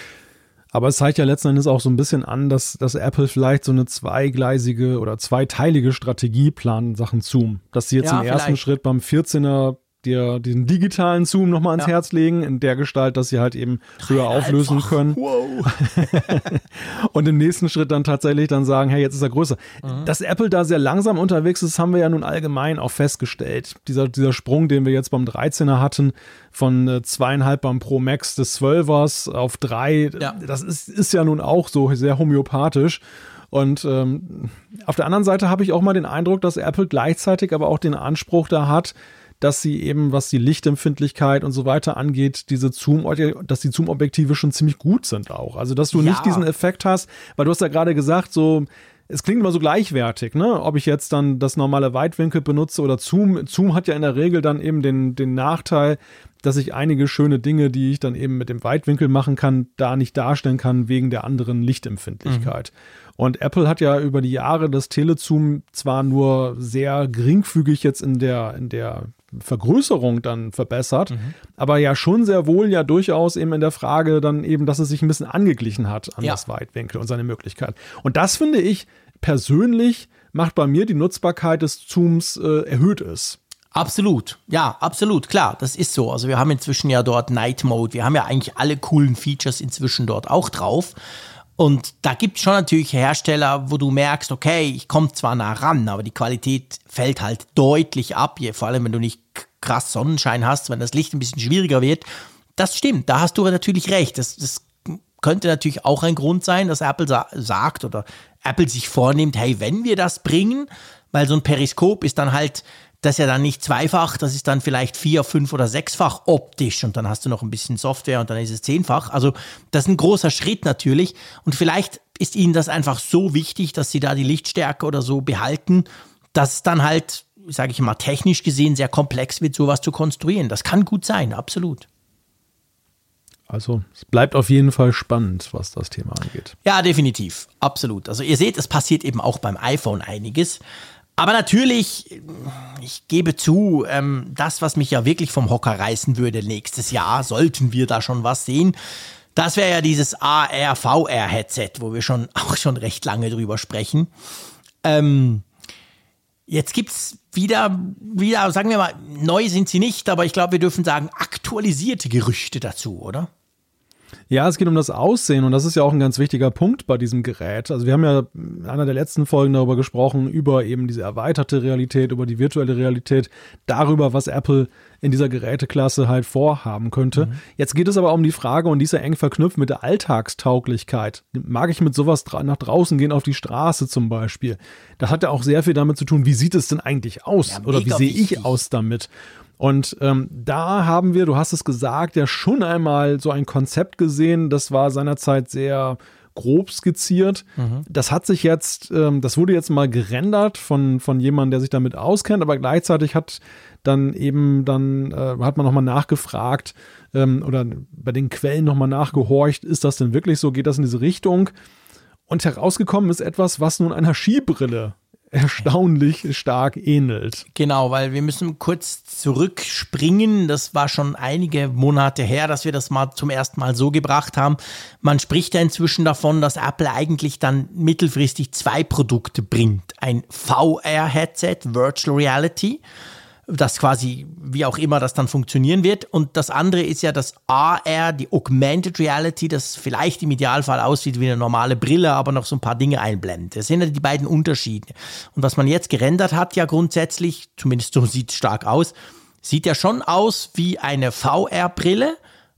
Aber es zeigt ja letzten Endes auch so ein bisschen an, dass, dass Apple vielleicht so eine zweigleisige oder zweiteilige Strategie plant Sachen Zoom. Dass sie jetzt ja, im ersten vielleicht. Schritt beim 14er dir diesen digitalen Zoom nochmal ans ja. Herz legen, in der Gestalt, dass sie halt eben höher auflösen einfach. können. Wow. <laughs> und im nächsten Schritt dann tatsächlich dann sagen, hey, jetzt ist er größer. Mhm. Dass Apple da sehr langsam unterwegs ist, haben wir ja nun allgemein auch festgestellt. Dieser, dieser Sprung, den wir jetzt beim 13er hatten, von äh, zweieinhalb beim Pro Max des 12ers auf drei, ja. das ist, ist ja nun auch so sehr homöopathisch. Und ähm, auf der anderen Seite habe ich auch mal den Eindruck, dass Apple gleichzeitig aber auch den Anspruch da hat, dass sie eben, was die Lichtempfindlichkeit und so weiter angeht, diese Zoom, dass die Zoom-Objektive schon ziemlich gut sind auch. Also, dass du ja. nicht diesen Effekt hast, weil du hast ja gerade gesagt, so, es klingt immer so gleichwertig, ne? Ob ich jetzt dann das normale Weitwinkel benutze oder Zoom. Zoom hat ja in der Regel dann eben den, den Nachteil, dass ich einige schöne Dinge, die ich dann eben mit dem Weitwinkel machen kann, da nicht darstellen kann wegen der anderen Lichtempfindlichkeit. Mhm. Und Apple hat ja über die Jahre das Telezoom zwar nur sehr geringfügig jetzt in der, in der Vergrößerung dann verbessert, mhm. aber ja schon sehr wohl ja durchaus eben in der Frage dann eben, dass es sich ein bisschen angeglichen hat an ja. das Weitwinkel und seine Möglichkeit. Und das finde ich persönlich macht bei mir die Nutzbarkeit des Zooms äh, erhöht ist. Absolut, ja, absolut, klar, das ist so. Also wir haben inzwischen ja dort Night Mode, wir haben ja eigentlich alle coolen Features inzwischen dort auch drauf. Und da gibt es schon natürlich Hersteller, wo du merkst, okay, ich komme zwar nah ran, aber die Qualität fällt halt deutlich ab, vor allem wenn du nicht krass Sonnenschein hast, wenn das Licht ein bisschen schwieriger wird. Das stimmt, da hast du natürlich recht. Das, das könnte natürlich auch ein Grund sein, dass Apple sa sagt oder Apple sich vornimmt, hey, wenn wir das bringen, weil so ein Periskop ist dann halt das ist ja dann nicht zweifach, das ist dann vielleicht vier, fünf oder sechsfach optisch und dann hast du noch ein bisschen Software und dann ist es zehnfach. Also das ist ein großer Schritt natürlich und vielleicht ist ihnen das einfach so wichtig, dass sie da die Lichtstärke oder so behalten, dass es dann halt, sage ich mal, technisch gesehen sehr komplex wird, sowas zu konstruieren. Das kann gut sein, absolut. Also es bleibt auf jeden Fall spannend, was das Thema angeht. Ja, definitiv, absolut. Also ihr seht, es passiert eben auch beim iPhone einiges. Aber natürlich, ich gebe zu, ähm, das, was mich ja wirklich vom Hocker reißen würde nächstes Jahr, sollten wir da schon was sehen, das wäre ja dieses AR-VR-Headset, wo wir schon <laughs> auch schon recht lange drüber sprechen. Ähm, jetzt gibt's wieder, wieder, sagen wir mal, neu sind sie nicht, aber ich glaube, wir dürfen sagen, aktualisierte Gerüchte dazu, oder? Ja, es geht um das Aussehen und das ist ja auch ein ganz wichtiger Punkt bei diesem Gerät. Also wir haben ja in einer der letzten Folgen darüber gesprochen, über eben diese erweiterte Realität, über die virtuelle Realität, darüber, was Apple in dieser Geräteklasse halt vorhaben könnte. Mhm. Jetzt geht es aber um die Frage und die ist ja eng verknüpft mit der Alltagstauglichkeit. Mag ich mit sowas nach draußen gehen, auf die Straße zum Beispiel? Das hat ja auch sehr viel damit zu tun, wie sieht es denn eigentlich aus? Ja, Oder wie sehe ich aus damit? Und ähm, da haben wir, du hast es gesagt, ja schon einmal so ein Konzept gesehen, das war seinerzeit sehr grob skizziert. Mhm. Das hat sich jetzt, ähm, das wurde jetzt mal gerendert von, von jemandem, der sich damit auskennt, aber gleichzeitig hat dann eben, dann äh, hat man nochmal nachgefragt ähm, oder bei den Quellen nochmal nachgehorcht, ist das denn wirklich so, geht das in diese Richtung? Und herausgekommen ist etwas, was nun einer Skibrille erstaunlich stark ähnelt. Genau, weil wir müssen kurz zurückspringen. Das war schon einige Monate her, dass wir das mal zum ersten Mal so gebracht haben. Man spricht ja inzwischen davon, dass Apple eigentlich dann mittelfristig zwei Produkte bringt. Ein VR-Headset, Virtual Reality, das quasi, wie auch immer das dann funktionieren wird. Und das andere ist ja das AR, die Augmented Reality, das vielleicht im Idealfall aussieht wie eine normale Brille, aber noch so ein paar Dinge einblendet. Das sind ja die beiden Unterschiede. Und was man jetzt gerendert hat, ja grundsätzlich, zumindest so <laughs> sieht es stark aus, sieht ja schon aus wie eine VR-Brille.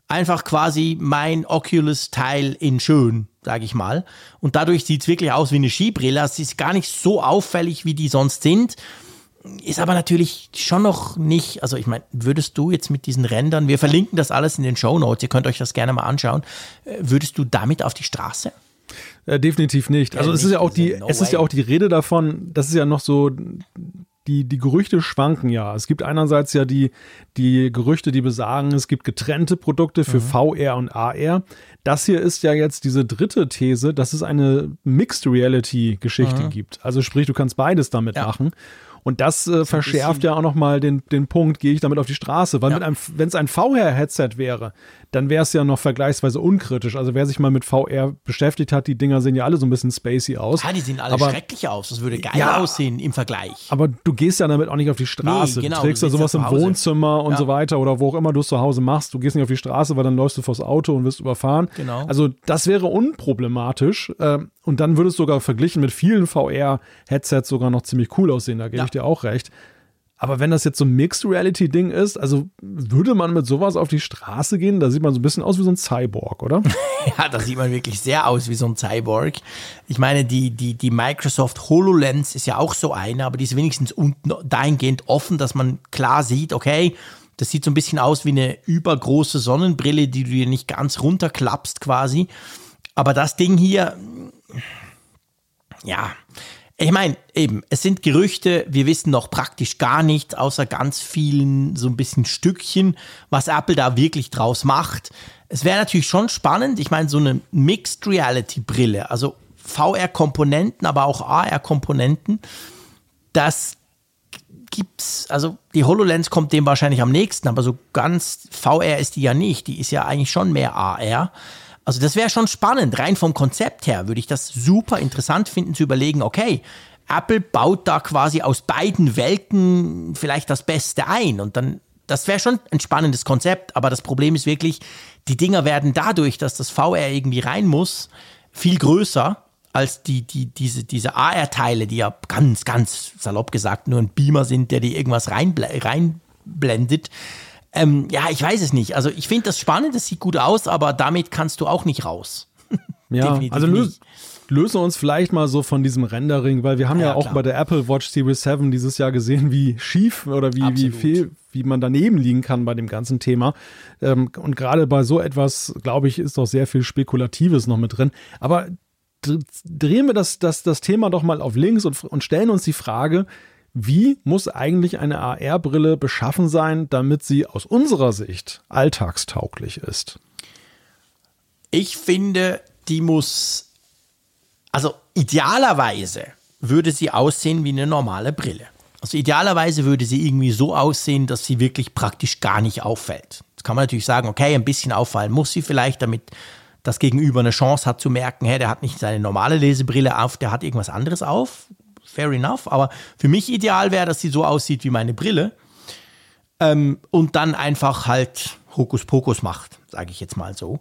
Einfach quasi mein Oculus-Teil in schön, sage ich mal. Und dadurch sieht es wirklich aus wie eine Skibrille. Es ist gar nicht so auffällig, wie die sonst sind ist aber natürlich schon noch nicht, also ich meine, würdest du jetzt mit diesen Rändern, wir verlinken das alles in den Show Notes, ihr könnt euch das gerne mal anschauen, äh, würdest du damit auf die Straße? Äh, definitiv nicht. Ja, also es ist ja auch die, no es ist ja auch die Rede davon, das ist ja noch so, die, die Gerüchte schwanken ja. Es gibt einerseits ja die, die Gerüchte, die besagen, es gibt getrennte Produkte für mhm. VR und AR. Das hier ist ja jetzt diese dritte These, dass es eine Mixed Reality Geschichte mhm. gibt. Also sprich, du kannst beides damit ja. machen. Und das äh, verschärft ja auch nochmal den, den Punkt, gehe ich damit auf die Straße. Weil ja. wenn es ein VR-Headset wäre, dann wäre es ja noch vergleichsweise unkritisch. Also wer sich mal mit VR beschäftigt hat, die Dinger sehen ja alle so ein bisschen spacey aus. Ja, die sehen alle aber, schrecklich aus. Das würde geil ja, aussehen im Vergleich. Aber du gehst ja damit auch nicht auf die Straße. Nee, genau, du trägst ja sowas im Wohnzimmer und ja. so weiter oder wo auch immer du es zu Hause machst. Du gehst nicht auf die Straße, weil dann läufst du vors Auto und wirst überfahren. Genau. Also das wäre unproblematisch. Ähm, und dann würde es sogar verglichen mit vielen VR-Headsets sogar noch ziemlich cool aussehen. Da gebe ich dir auch recht. Aber wenn das jetzt so ein Mixed Reality Ding ist, also würde man mit sowas auf die Straße gehen, da sieht man so ein bisschen aus wie so ein Cyborg, oder? <laughs> ja, da sieht man wirklich sehr aus wie so ein Cyborg. Ich meine, die, die, die Microsoft HoloLens ist ja auch so eine, aber die ist wenigstens unten dahingehend offen, dass man klar sieht, okay, das sieht so ein bisschen aus wie eine übergroße Sonnenbrille, die du dir nicht ganz runterklappst quasi. Aber das Ding hier, ja, ich meine, eben, es sind Gerüchte, wir wissen noch praktisch gar nichts, außer ganz vielen so ein bisschen Stückchen, was Apple da wirklich draus macht. Es wäre natürlich schon spannend, ich meine, so eine Mixed Reality Brille, also VR-Komponenten, aber auch AR-Komponenten, das gibt's, also die HoloLens kommt dem wahrscheinlich am nächsten, aber so ganz VR ist die ja nicht, die ist ja eigentlich schon mehr AR. Also das wäre schon spannend. Rein vom Konzept her würde ich das super interessant finden zu überlegen, okay, Apple baut da quasi aus beiden Welten vielleicht das Beste ein und dann das wäre schon ein spannendes Konzept, aber das Problem ist wirklich, die Dinger werden dadurch, dass das VR irgendwie rein muss, viel größer als die, die, diese, diese AR-Teile, die ja ganz, ganz salopp gesagt nur ein Beamer sind, der dir irgendwas reinblendet. Ähm, ja, ich weiß es nicht. Also ich finde das spannend, das sieht gut aus, aber damit kannst du auch nicht raus. <laughs> ja, also lösen, lösen uns vielleicht mal so von diesem Rendering, weil wir haben ja, ja auch klar. bei der Apple Watch Series 7 dieses Jahr gesehen, wie schief oder wie, wie fehl, wie man daneben liegen kann bei dem ganzen Thema. Ähm, und gerade bei so etwas, glaube ich, ist doch sehr viel Spekulatives noch mit drin. Aber drehen wir das, das, das Thema doch mal auf links und, und stellen uns die Frage, wie muss eigentlich eine AR-Brille beschaffen sein, damit sie aus unserer Sicht alltagstauglich ist? Ich finde, die muss, also idealerweise würde sie aussehen wie eine normale Brille. Also idealerweise würde sie irgendwie so aussehen, dass sie wirklich praktisch gar nicht auffällt. Jetzt kann man natürlich sagen, okay, ein bisschen auffallen muss sie vielleicht, damit das Gegenüber eine Chance hat zu merken, hey, der hat nicht seine normale Lesebrille auf, der hat irgendwas anderes auf fair enough. Aber für mich ideal wäre, dass sie so aussieht wie meine Brille. Ähm, und dann einfach halt Hokuspokus macht, sage ich jetzt mal so.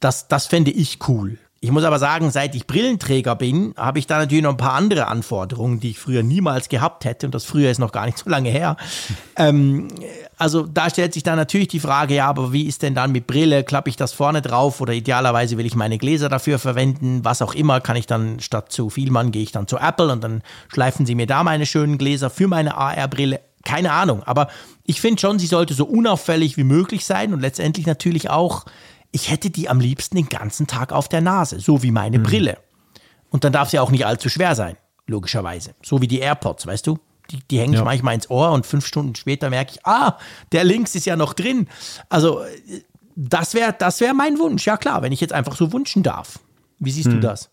Das, das fände ich cool. Ich muss aber sagen, seit ich Brillenträger bin, habe ich da natürlich noch ein paar andere Anforderungen, die ich früher niemals gehabt hätte. Und das früher ist noch gar nicht so lange her. <laughs> Ähm, also da stellt sich dann natürlich die Frage, ja, aber wie ist denn dann mit Brille? Klappe ich das vorne drauf oder idealerweise will ich meine Gläser dafür verwenden? Was auch immer, kann ich dann statt zu Vielmann gehe ich dann zu Apple und dann schleifen sie mir da meine schönen Gläser für meine AR-Brille. Keine Ahnung, aber ich finde schon, sie sollte so unauffällig wie möglich sein und letztendlich natürlich auch ich hätte die am liebsten den ganzen Tag auf der Nase, so wie meine mhm. Brille. Und dann darf sie auch nicht allzu schwer sein, logischerweise. So wie die AirPods, weißt du? Die, die hängen ja. manchmal ins Ohr und fünf Stunden später merke ich, ah, der links ist ja noch drin. Also, das wäre das wär mein Wunsch. Ja, klar, wenn ich jetzt einfach so wünschen darf. Wie siehst mhm. du das?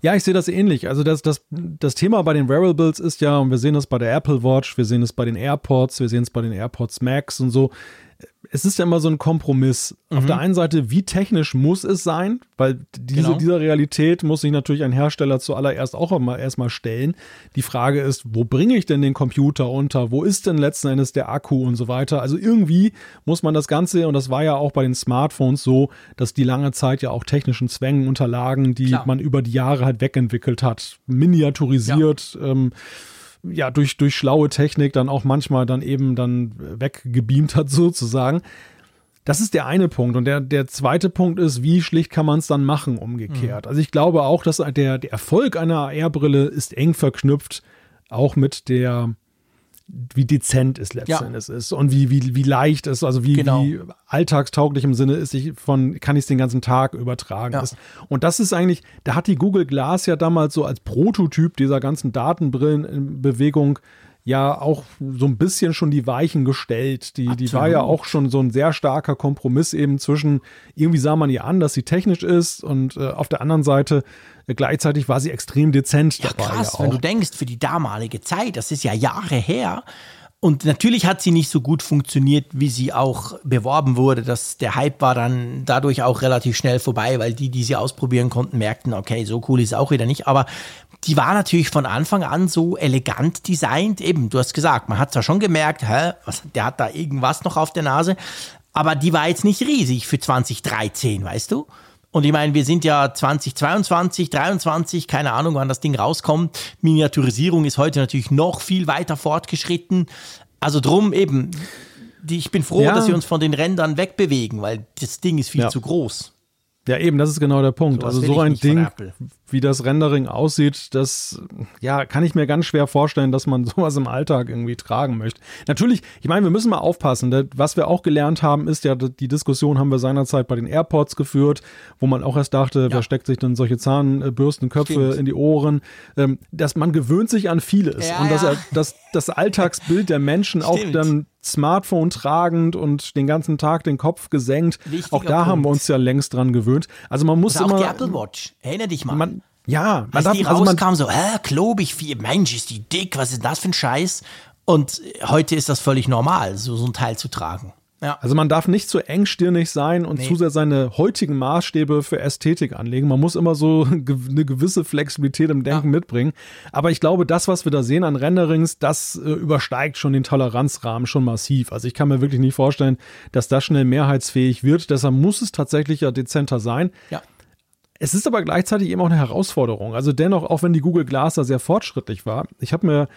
Ja, ich sehe das ähnlich. Also das, das, das Thema bei den Wearables ist ja, und wir sehen das bei der Apple Watch, wir sehen es bei den AirPods, wir sehen es bei den AirPods Max und so, es ist ja immer so ein Kompromiss. Mhm. Auf der einen Seite, wie technisch muss es sein? Weil diese, genau. dieser Realität muss sich natürlich ein Hersteller zuallererst auch immer erstmal stellen. Die Frage ist, wo bringe ich denn den Computer unter? Wo ist denn letzten Endes der Akku und so weiter? Also irgendwie muss man das Ganze, und das war ja auch bei den Smartphones so, dass die lange Zeit ja auch technischen Zwängen unterlagen, die Klar. man über die Jahre halt wegentwickelt hat, miniaturisiert. Ja. Ähm, ja, durch, durch schlaue Technik dann auch manchmal dann eben dann weggebeamt hat <laughs> sozusagen. Das ist der eine Punkt. Und der, der zweite Punkt ist, wie schlicht kann man es dann machen, umgekehrt. Mhm. Also ich glaube auch, dass der, der Erfolg einer AR-Brille ist eng verknüpft, auch mit der, wie dezent es letztendlich ja. ist und wie, wie, wie leicht es, also wie, genau. wie alltagstauglich im Sinne ist, ich von, kann ich es den ganzen Tag übertragen ja. ist. Und das ist eigentlich, da hat die Google Glass ja damals so als Prototyp dieser ganzen Datenbrillenbewegung ja auch so ein bisschen schon die Weichen gestellt. Die, die war ja auch schon so ein sehr starker Kompromiss eben zwischen, irgendwie sah man ihr an, dass sie technisch ist und äh, auf der anderen Seite äh, gleichzeitig war sie extrem dezent ja. Krass, ja, wenn du denkst, für die damalige Zeit, das ist ja Jahre her. Und natürlich hat sie nicht so gut funktioniert, wie sie auch beworben wurde. Das, der Hype war dann dadurch auch relativ schnell vorbei, weil die, die sie ausprobieren konnten, merkten, okay, so cool ist auch wieder nicht. Aber die war natürlich von Anfang an so elegant designt. Eben, du hast gesagt, man hat zwar schon gemerkt, hä, was, der hat da irgendwas noch auf der Nase, aber die war jetzt nicht riesig für 2013, weißt du? Und ich meine, wir sind ja 2022, 2023, keine Ahnung, wann das Ding rauskommt. Miniaturisierung ist heute natürlich noch viel weiter fortgeschritten. Also drum eben, ich bin froh, ja. dass wir uns von den Rändern wegbewegen, weil das Ding ist viel ja. zu groß. Ja, eben, das ist genau der Punkt. So also so ein Ding, wie das Rendering aussieht, das ja, kann ich mir ganz schwer vorstellen, dass man <laughs> sowas im Alltag irgendwie tragen möchte. Natürlich, ich meine, wir müssen mal aufpassen. Was wir auch gelernt haben, ist ja, die Diskussion haben wir seinerzeit bei den AirPods geführt, wo man auch erst dachte, ja. wer steckt sich denn solche Zahnbürstenköpfe Stimmt. in die Ohren, ähm, dass man gewöhnt sich an vieles ja, und dass, er, dass das Alltagsbild der Menschen Stimmt. auch dann Smartphone tragend und den ganzen Tag den Kopf gesenkt. Wichtiger auch da Punkt. haben wir uns ja längst dran gewöhnt. Also man muss Oder immer. Auch die Apple Watch. Erinner dich mal. Man, ja, man Als darf, die also rauskam, so, hä, klobig, viel, Mensch, ist die dick, was ist das für ein Scheiß? Und heute ist das völlig normal, so, so ein Teil zu tragen. Ja. Also man darf nicht zu engstirnig sein und nee. zu sehr seine heutigen Maßstäbe für Ästhetik anlegen. Man muss immer so <laughs> eine gewisse Flexibilität im Denken ja. mitbringen. Aber ich glaube, das, was wir da sehen an Renderings, das äh, übersteigt schon den Toleranzrahmen schon massiv. Also ich kann mir wirklich nicht vorstellen, dass das schnell mehrheitsfähig wird. Deshalb muss es tatsächlich ja dezenter sein. Ja. Es ist aber gleichzeitig eben auch eine Herausforderung. Also dennoch, auch wenn die Google Glass da sehr fortschrittlich war, ich habe mir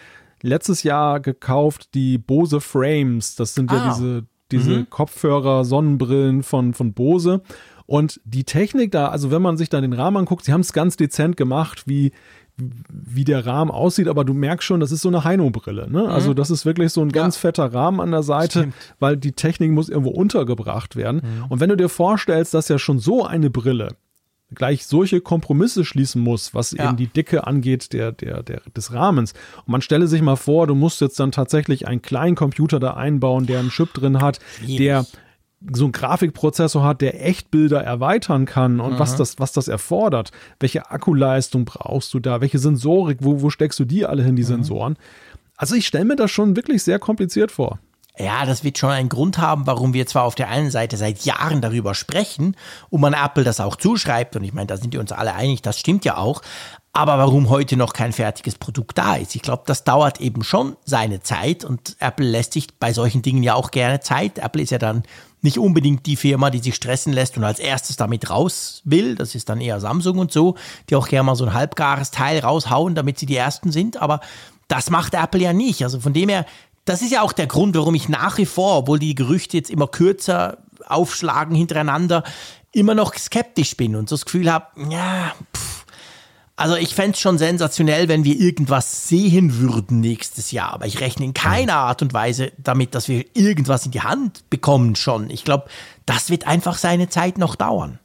letztes Jahr gekauft die Bose Frames. Das sind ah. ja diese diese mhm. Kopfhörer, Sonnenbrillen von, von Bose. Und die Technik da, also wenn man sich da den Rahmen anguckt, sie haben es ganz dezent gemacht, wie, wie der Rahmen aussieht, aber du merkst schon, das ist so eine Heino-Brille. Ne? Mhm. Also das ist wirklich so ein ganz ja. fetter Rahmen an der Seite, Stimmt. weil die Technik muss irgendwo untergebracht werden. Mhm. Und wenn du dir vorstellst, dass ja schon so eine Brille gleich solche Kompromisse schließen muss, was ja. eben die Dicke angeht der, der, der, des Rahmens. Und man stelle sich mal vor, du musst jetzt dann tatsächlich einen kleinen Computer da einbauen, der einen Chip drin hat, der so einen Grafikprozessor hat, der Echtbilder erweitern kann und mhm. was das, was das erfordert. Welche Akkuleistung brauchst du da? Welche Sensorik? Wo, wo steckst du die alle hin, die mhm. Sensoren? Also ich stelle mir das schon wirklich sehr kompliziert vor. Ja, das wird schon einen Grund haben, warum wir zwar auf der einen Seite seit Jahren darüber sprechen und man Apple das auch zuschreibt, und ich meine, da sind wir uns alle einig, das stimmt ja auch, aber warum heute noch kein fertiges Produkt da ist. Ich glaube, das dauert eben schon seine Zeit und Apple lässt sich bei solchen Dingen ja auch gerne Zeit. Apple ist ja dann nicht unbedingt die Firma, die sich stressen lässt und als erstes damit raus will. Das ist dann eher Samsung und so, die auch gerne mal so ein halbgares Teil raushauen, damit sie die Ersten sind. Aber das macht Apple ja nicht. Also von dem her das ist ja auch der Grund, warum ich nach wie vor, obwohl die Gerüchte jetzt immer kürzer aufschlagen hintereinander, immer noch skeptisch bin und so das Gefühl habe, ja, pff. also ich fände es schon sensationell, wenn wir irgendwas sehen würden nächstes Jahr, aber ich rechne in keiner Art und Weise damit, dass wir irgendwas in die Hand bekommen schon. Ich glaube, das wird einfach seine Zeit noch dauern.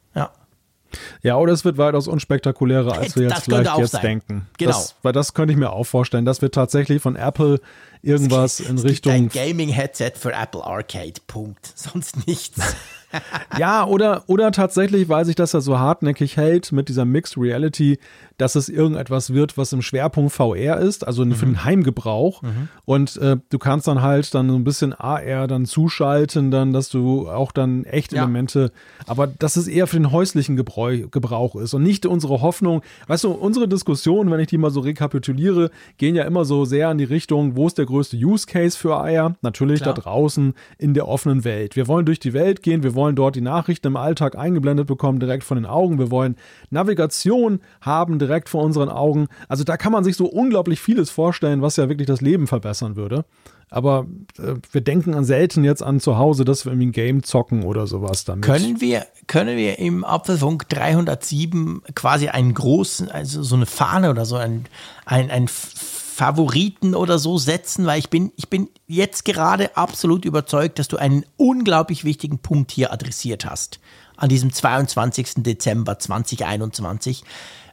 Ja. Oder es wird weitaus unspektakulärer, als <laughs> wir jetzt Das vielleicht jetzt sein. denken. Genau. Das, weil das könnte ich mir auch vorstellen, dass wir tatsächlich von Apple irgendwas in Richtung ein Gaming-Headset für Apple Arcade. Punkt. <laughs> Sonst nichts. <laughs> Ja, oder, oder tatsächlich, weil sich das ja so hartnäckig hält mit dieser Mixed Reality, dass es irgendetwas wird, was im Schwerpunkt VR ist, also für den Heimgebrauch. Und äh, du kannst dann halt dann so ein bisschen AR dann zuschalten, dann, dass du auch dann echte Ja. Elemente, aber dass es eher für den häuslichen Gebrauch, Gebrauch ist und nicht unsere Hoffnung. Weißt du, unsere Diskussionen, wenn ich die mal so rekapituliere, gehen ja immer so sehr in die Richtung, wo ist der größte Use Case für AR? Natürlich Klar. da draußen in der offenen Welt. Wir wollen durch die Welt gehen, wir wollen dort die Nachrichten im Alltag eingeblendet bekommen, direkt von den Augen. Wir wollen Navigation haben, direkt vor unseren Augen. Also da kann man sich so unglaublich vieles vorstellen, was ja wirklich das Leben verbessern würde. Aber äh, wir denken an selten jetzt an zu Hause, dass wir irgendwie ein Game zocken oder sowas damit. Können wir, können wir im Apfelfunk 307 quasi einen großen, also so eine Fahne oder so ein, ein, ein Favoriten oder so setzen? Weil ich bin, ich bin jetzt gerade absolut überzeugt, dass du einen unglaublich wichtigen Punkt hier adressiert hast. An diesem 22. Dezember 2021.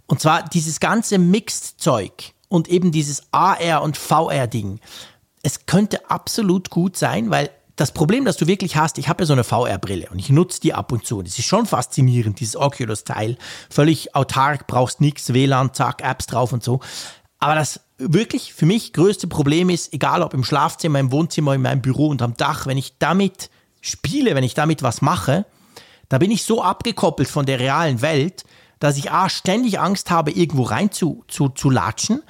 Und zwar dieses ganze Mixed-Zeug und eben dieses AR- und VR-Ding es könnte absolut gut sein, weil das Problem, das du wirklich hast, ich habe ja so eine VR-Brille und ich nutze die ab und zu. Und es ist schon faszinierend, dieses Oculus-Teil. Völlig autark, brauchst nichts, WLAN, zack, Apps drauf und so. Aber das wirklich für mich größte Problem ist, egal ob im Schlafzimmer, im Wohnzimmer, in meinem Büro und am Dach, wenn ich damit spiele, wenn ich damit was mache, da bin ich so abgekoppelt von der realen Welt, dass ich A, ständig Angst habe, irgendwo rein zu, zu, zu latschen.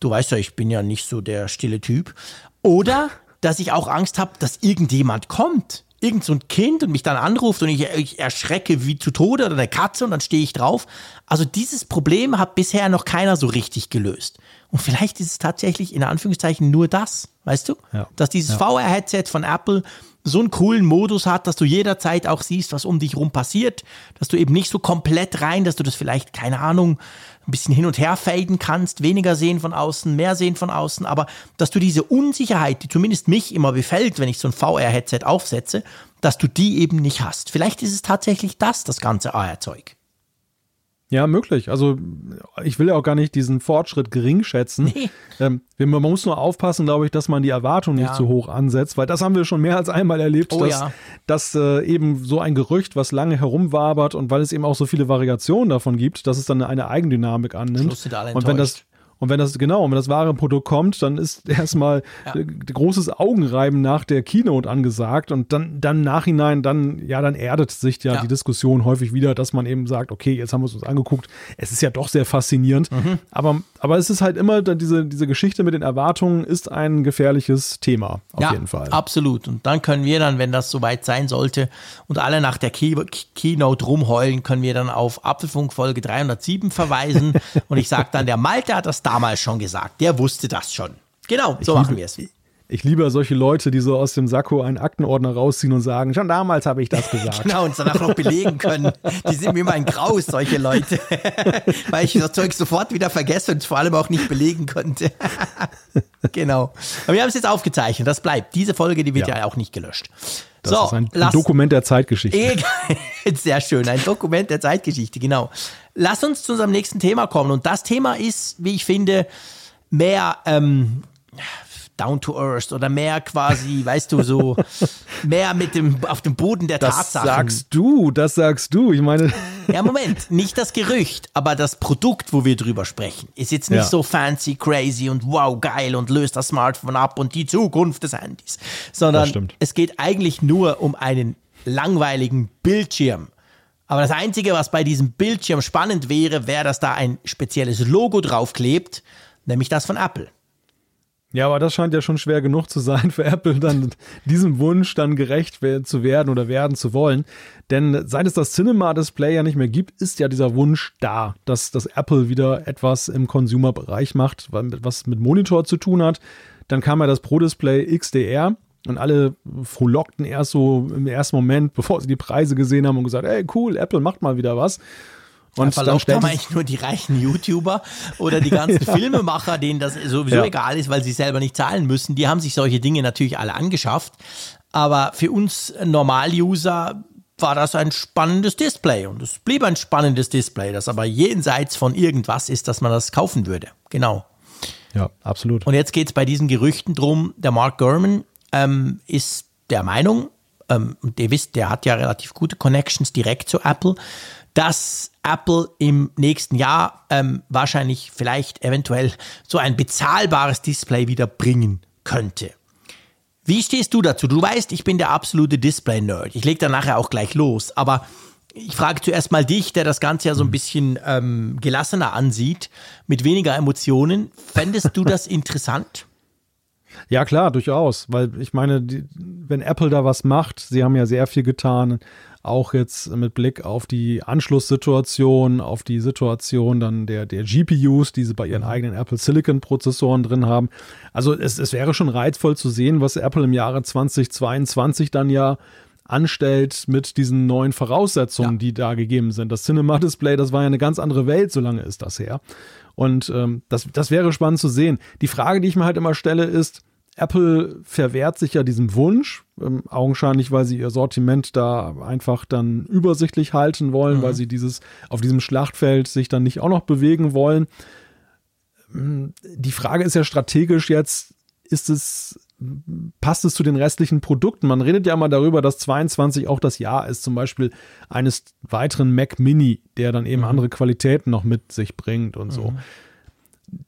Du weißt ja, ich bin ja nicht so der stille Typ. Oder dass ich auch Angst habe, dass irgendjemand kommt. Irgend so ein Kind und mich dann anruft und ich, ich erschrecke wie zu Tode oder eine Katze und dann stehe ich drauf. Also dieses Problem hat bisher noch keiner so richtig gelöst. Und vielleicht ist es tatsächlich in Anführungszeichen nur das, weißt du? Ja. Dass dieses VR-Headset von Apple so einen coolen Modus hat, dass du jederzeit auch siehst, was um dich rum passiert, dass du eben nicht so komplett rein, dass du das vielleicht, keine Ahnung, ein bisschen hin und her faden kannst, weniger sehen von außen, mehr sehen von außen, aber dass du diese Unsicherheit, die zumindest mich immer befällt, wenn ich so ein VR-Headset aufsetze, dass du die eben nicht hast. Vielleicht ist es tatsächlich das, das ganze AR-Zeug. Ja, möglich. Also ich will ja auch gar nicht diesen Fortschritt gering schätzen. Nee. Ähm, man muss nur aufpassen, glaube ich, dass man die Erwartung nicht Ja. zu hoch ansetzt, weil das haben wir schon mehr als einmal erlebt, Oh dass, ja. dass äh, eben so ein Gerücht, was lange herumwabert und weil es eben auch so viele Variationen davon gibt, dass es dann eine Eigendynamik annimmt. Und wenn das. Und wenn das, genau, wenn das wahre Produkt kommt, dann ist <laughs> erstmal Ja. äh, großes Augenreiben nach der Keynote angesagt und dann, dann nachhinein, dann, ja, dann erdet sich ja, Ja. die Diskussion häufig wieder, dass man eben sagt, okay, jetzt haben wir es uns angeguckt, es ist ja doch sehr faszinierend, Mhm. aber, aber es ist halt immer, diese, diese Geschichte mit den Erwartungen ist ein gefährliches Thema, auf ja, jeden Fall. Absolut. Und dann können wir dann, wenn das soweit sein sollte und alle nach der Key Keynote rumheulen, können wir dann auf Apfelfunk Folge 307 verweisen. <laughs> und ich sage dann, der Malte hat das damals schon gesagt. Der wusste das schon. Genau, so machen wir es. Ich liebe solche Leute, die so aus dem Sakko einen Aktenordner rausziehen und sagen, schon damals habe ich das <laughs> gesagt. Genau, und es danach noch belegen können. Die sind mir immer ein Graus, solche Leute. <laughs> Weil ich das Zeug sofort wieder vergesse und es vor allem auch nicht belegen konnte. <laughs> genau. Aber wir haben es jetzt aufgezeichnet, das bleibt. Diese Folge, die wird ja, Ja. auch nicht gelöscht. Das so, ist ein, ein lass- Dokument der Zeitgeschichte. Egal. Sehr schön, ein Dokument der Zeitgeschichte, genau. Lass uns zu unserem nächsten Thema kommen. Und das Thema ist, wie ich finde, mehr ähm, down to earth oder mehr quasi, <laughs> weißt du, so mehr mit dem auf dem Boden der Das Tatsachen. sagst du, das sagst du. Ich meine, Ja, Moment, nicht das Gerücht, aber das Produkt, wo wir drüber sprechen, ist jetzt nicht Ja. so fancy, crazy und wow, geil und löst das Smartphone ab und die Zukunft des Handys, sondern Das es geht eigentlich nur um einen langweiligen Bildschirm. Aber das Einzige, was bei diesem Bildschirm spannend wäre, wäre, dass da ein spezielles Logo draufklebt, nämlich das von Apple. Ja, aber das scheint ja schon schwer genug zu sein für Apple, dann diesem Wunsch dann gerecht zu werden oder werden zu wollen. Denn seit es das Cinema-Display ja nicht mehr gibt, ist ja dieser Wunsch da, dass, dass Apple wieder etwas im Consumer-Bereich macht, wa- was mit Monitor zu tun hat. Dann kam ja das Pro-Display XDR und alle frohlockten erst so im ersten Moment, <laughs> bevor sie die Preise gesehen haben und gesagt, ey cool, Apple macht mal wieder was. Und Da dann haben eigentlich nur die reichen YouTuber oder die ganzen <laughs> Filmemacher, denen das sowieso Ja. egal ist, weil sie selber nicht zahlen müssen. Die haben sich solche Dinge natürlich alle angeschafft. Aber für uns Normal-User war das ein spannendes Display und es blieb ein spannendes Display, das aber jenseits von irgendwas ist, dass man das kaufen würde. Genau. Ja, absolut. Und jetzt geht es bei diesen Gerüchten drum, der Mark Gurman ähm, ist der Meinung, ähm, und ihr wisst, der hat ja relativ gute Connections direkt zu Apple, dass Apple im nächsten Jahr ähm, wahrscheinlich vielleicht eventuell so ein bezahlbares Display wieder bringen könnte. Wie stehst du dazu? Du weißt, ich bin der absolute Display-Nerd. Ich lege da nachher auch gleich los. Aber ich frage zuerst mal dich, der das Ganze ja so ein bisschen ähm, gelassener ansieht, mit weniger Emotionen. Fändest du das <laughs> interessant? Ja, klar, durchaus. Weil ich meine, die, wenn Apple da was macht, sie haben ja sehr viel getan, auch jetzt mit Blick auf die Anschlusssituation, auf die Situation dann der, der GPUs, die sie bei ihren eigenen Apple Silicon Prozessoren drin haben. Also es, es wäre schon reizvoll zu sehen, was Apple im Jahre 2022 dann ja anstellt mit diesen neuen Voraussetzungen, ja. die da gegeben sind. Das Cinema Display, das war ja eine ganz andere Welt, solange ist das her. Und ähm, das, das wäre spannend zu sehen. Die Frage, die ich mir halt immer stelle, ist, Apple verwehrt sich ja diesem Wunsch, ähm, augenscheinlich, weil sie ihr Sortiment da einfach dann übersichtlich halten wollen, mhm. weil sie dieses auf diesem Schlachtfeld sich dann nicht auch noch bewegen wollen. Ähm, die Frage ist ja strategisch jetzt, ist es passt es zu den restlichen Produkten? Man redet ja immer darüber, dass 22 auch das Jahr ist, zum Beispiel eines weiteren Mac Mini, der dann eben mhm. andere Qualitäten noch mit sich bringt und so. Mhm.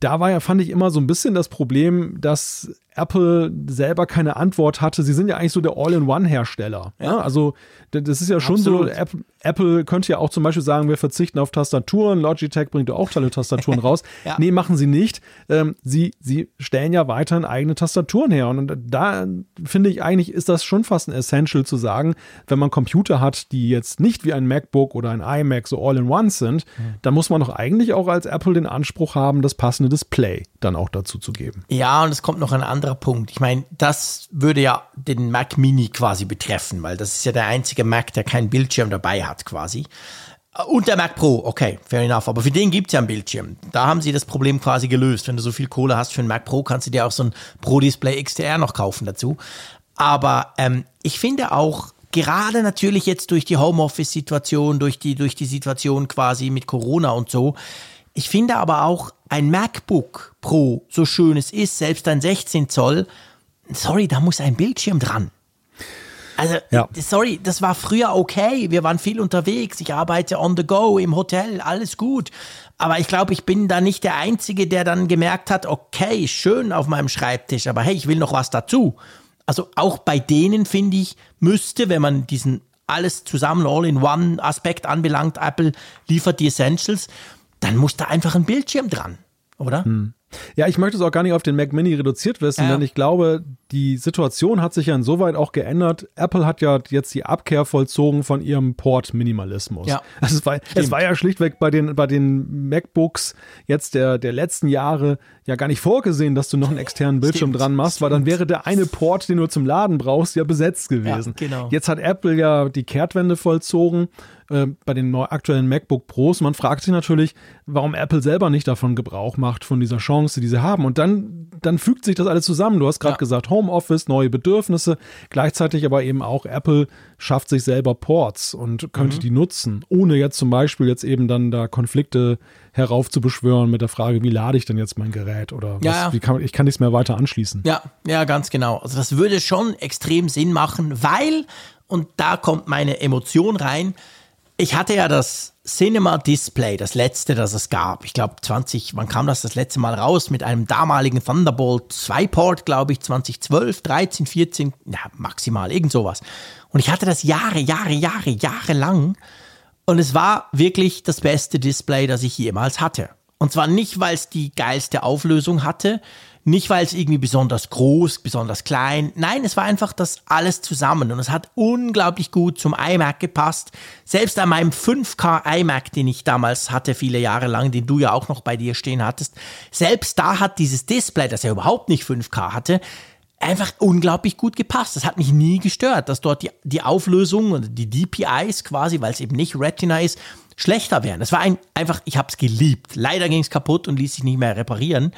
Da war ja, fand ich immer so ein bisschen das Problem, dass Apple selber keine Antwort hatte. Sie sind ja eigentlich so der All-in-One-Hersteller. Ja. Ne? Also das ist ja schon Absolut. so, Apple könnte ja auch zum Beispiel sagen, wir verzichten auf Tastaturen. Logitech bringt ja auch tolle Tastaturen <laughs> raus. ja. Nee, machen sie nicht. Ähm, sie, sie stellen ja weiterhin eigene Tastaturen her. Und da finde ich eigentlich, ist das schon fast ein Essential zu sagen, wenn man Computer hat, die jetzt nicht wie ein MacBook oder ein iMac so All-in-One sind, mhm. dann muss man doch eigentlich auch als Apple den Anspruch haben, das passende Display dann auch dazu zu geben. Ja, und es kommt noch ein anderer Punkt. Ich meine, das würde ja den Mac Mini quasi betreffen, weil das ist ja der einzige Mac, der keinen Bildschirm dabei hat quasi. Und der Mac Pro, okay, fair enough. Aber für den gibt es ja einen Bildschirm. Da haben sie das Problem quasi gelöst. Wenn du so viel Kohle hast für einen Mac Pro, kannst du dir auch so ein Pro Display XDR noch kaufen dazu. Aber ähm, ich finde auch, gerade natürlich jetzt durch die Homeoffice-Situation, durch die, durch die Situation quasi mit Corona und so, ich finde aber auch ein MacBook Pro, so schön es ist, selbst ein 16 Zoll, sorry, da muss ein Bildschirm dran. Also, ja. sorry, das war früher okay. Wir waren viel unterwegs. Ich arbeite on the go im Hotel, alles gut. Aber ich glaube, ich bin da nicht der Einzige, der dann gemerkt hat, okay, schön auf meinem Schreibtisch, aber hey, ich will noch was dazu. Also auch bei denen finde ich, müsste, wenn man diesen alles zusammen All-in-One-Aspekt anbelangt, Apple liefert die Essentials, dann muss da einfach ein Bildschirm dran, oder? Hm. Ja, ich möchte es auch gar nicht auf den Mac Mini reduziert wissen, ja. denn ich glaube, die Situation hat sich ja insoweit auch geändert. Apple hat ja jetzt die Abkehr vollzogen von ihrem Port-Minimalismus. Ja. <laughs> Also es, war, es war ja schlichtweg bei den, bei den MacBooks jetzt der, der letzten Jahre ja gar nicht vorgesehen, dass du noch einen externen Bildschirm Stimmt. dran machst, weil dann wäre der eine Port, den du zum Laden brauchst, ja besetzt gewesen. Ja, genau. Jetzt hat Apple ja die Kehrtwende vollzogen äh, bei den neu aktuellen MacBook Pros. Man fragt sich natürlich, warum Apple selber nicht davon Gebrauch macht, von dieser Chance, die sie haben. Und dann, dann fügt sich das alles zusammen. Du hast gerade ja. gesagt, Homeoffice, neue Bedürfnisse, gleichzeitig aber eben auch Apple schafft sich selber Ports und könnte mhm. die nutzen, ohne jetzt zum Beispiel jetzt eben dann da Konflikte heraufzubeschwören mit der Frage, wie lade ich denn jetzt mein Gerät oder was, ja, wie kann, ich kann nichts mehr weiter anschließen. Ja, ja, ganz genau. Also das würde schon extrem Sinn machen, weil, und da kommt meine Emotion rein, ich hatte ja das Cinema Display, das letzte, das es gab. Ich glaube 20, wann kam das das letzte Mal raus? Mit einem damaligen Thunderbolt 2 Port, glaube ich, 2012, 13, 14, ja, maximal, irgend sowas. Und ich hatte das Jahre, Jahre, Jahre, Jahre lang. Und es war wirklich das beste Display, das ich jemals hatte. Und zwar nicht, weil es die geilste Auflösung hatte, nicht, weil es irgendwie besonders groß, besonders klein. Nein, es war einfach das alles zusammen und es hat unglaublich gut zum iMac gepasst. Selbst an meinem 5K iMac, den ich damals hatte, viele Jahre lang, den du ja auch noch bei dir stehen hattest, selbst da hat dieses Display, das ja überhaupt nicht 5K hatte, einfach unglaublich gut gepasst. Das hat mich nie gestört, dass dort die, die Auflösung und die DPIs quasi, weil es eben nicht Retina ist, schlechter wären. Das war ein, einfach, ich habe es geliebt. Leider ging es kaputt und ließ sich nicht mehr reparieren.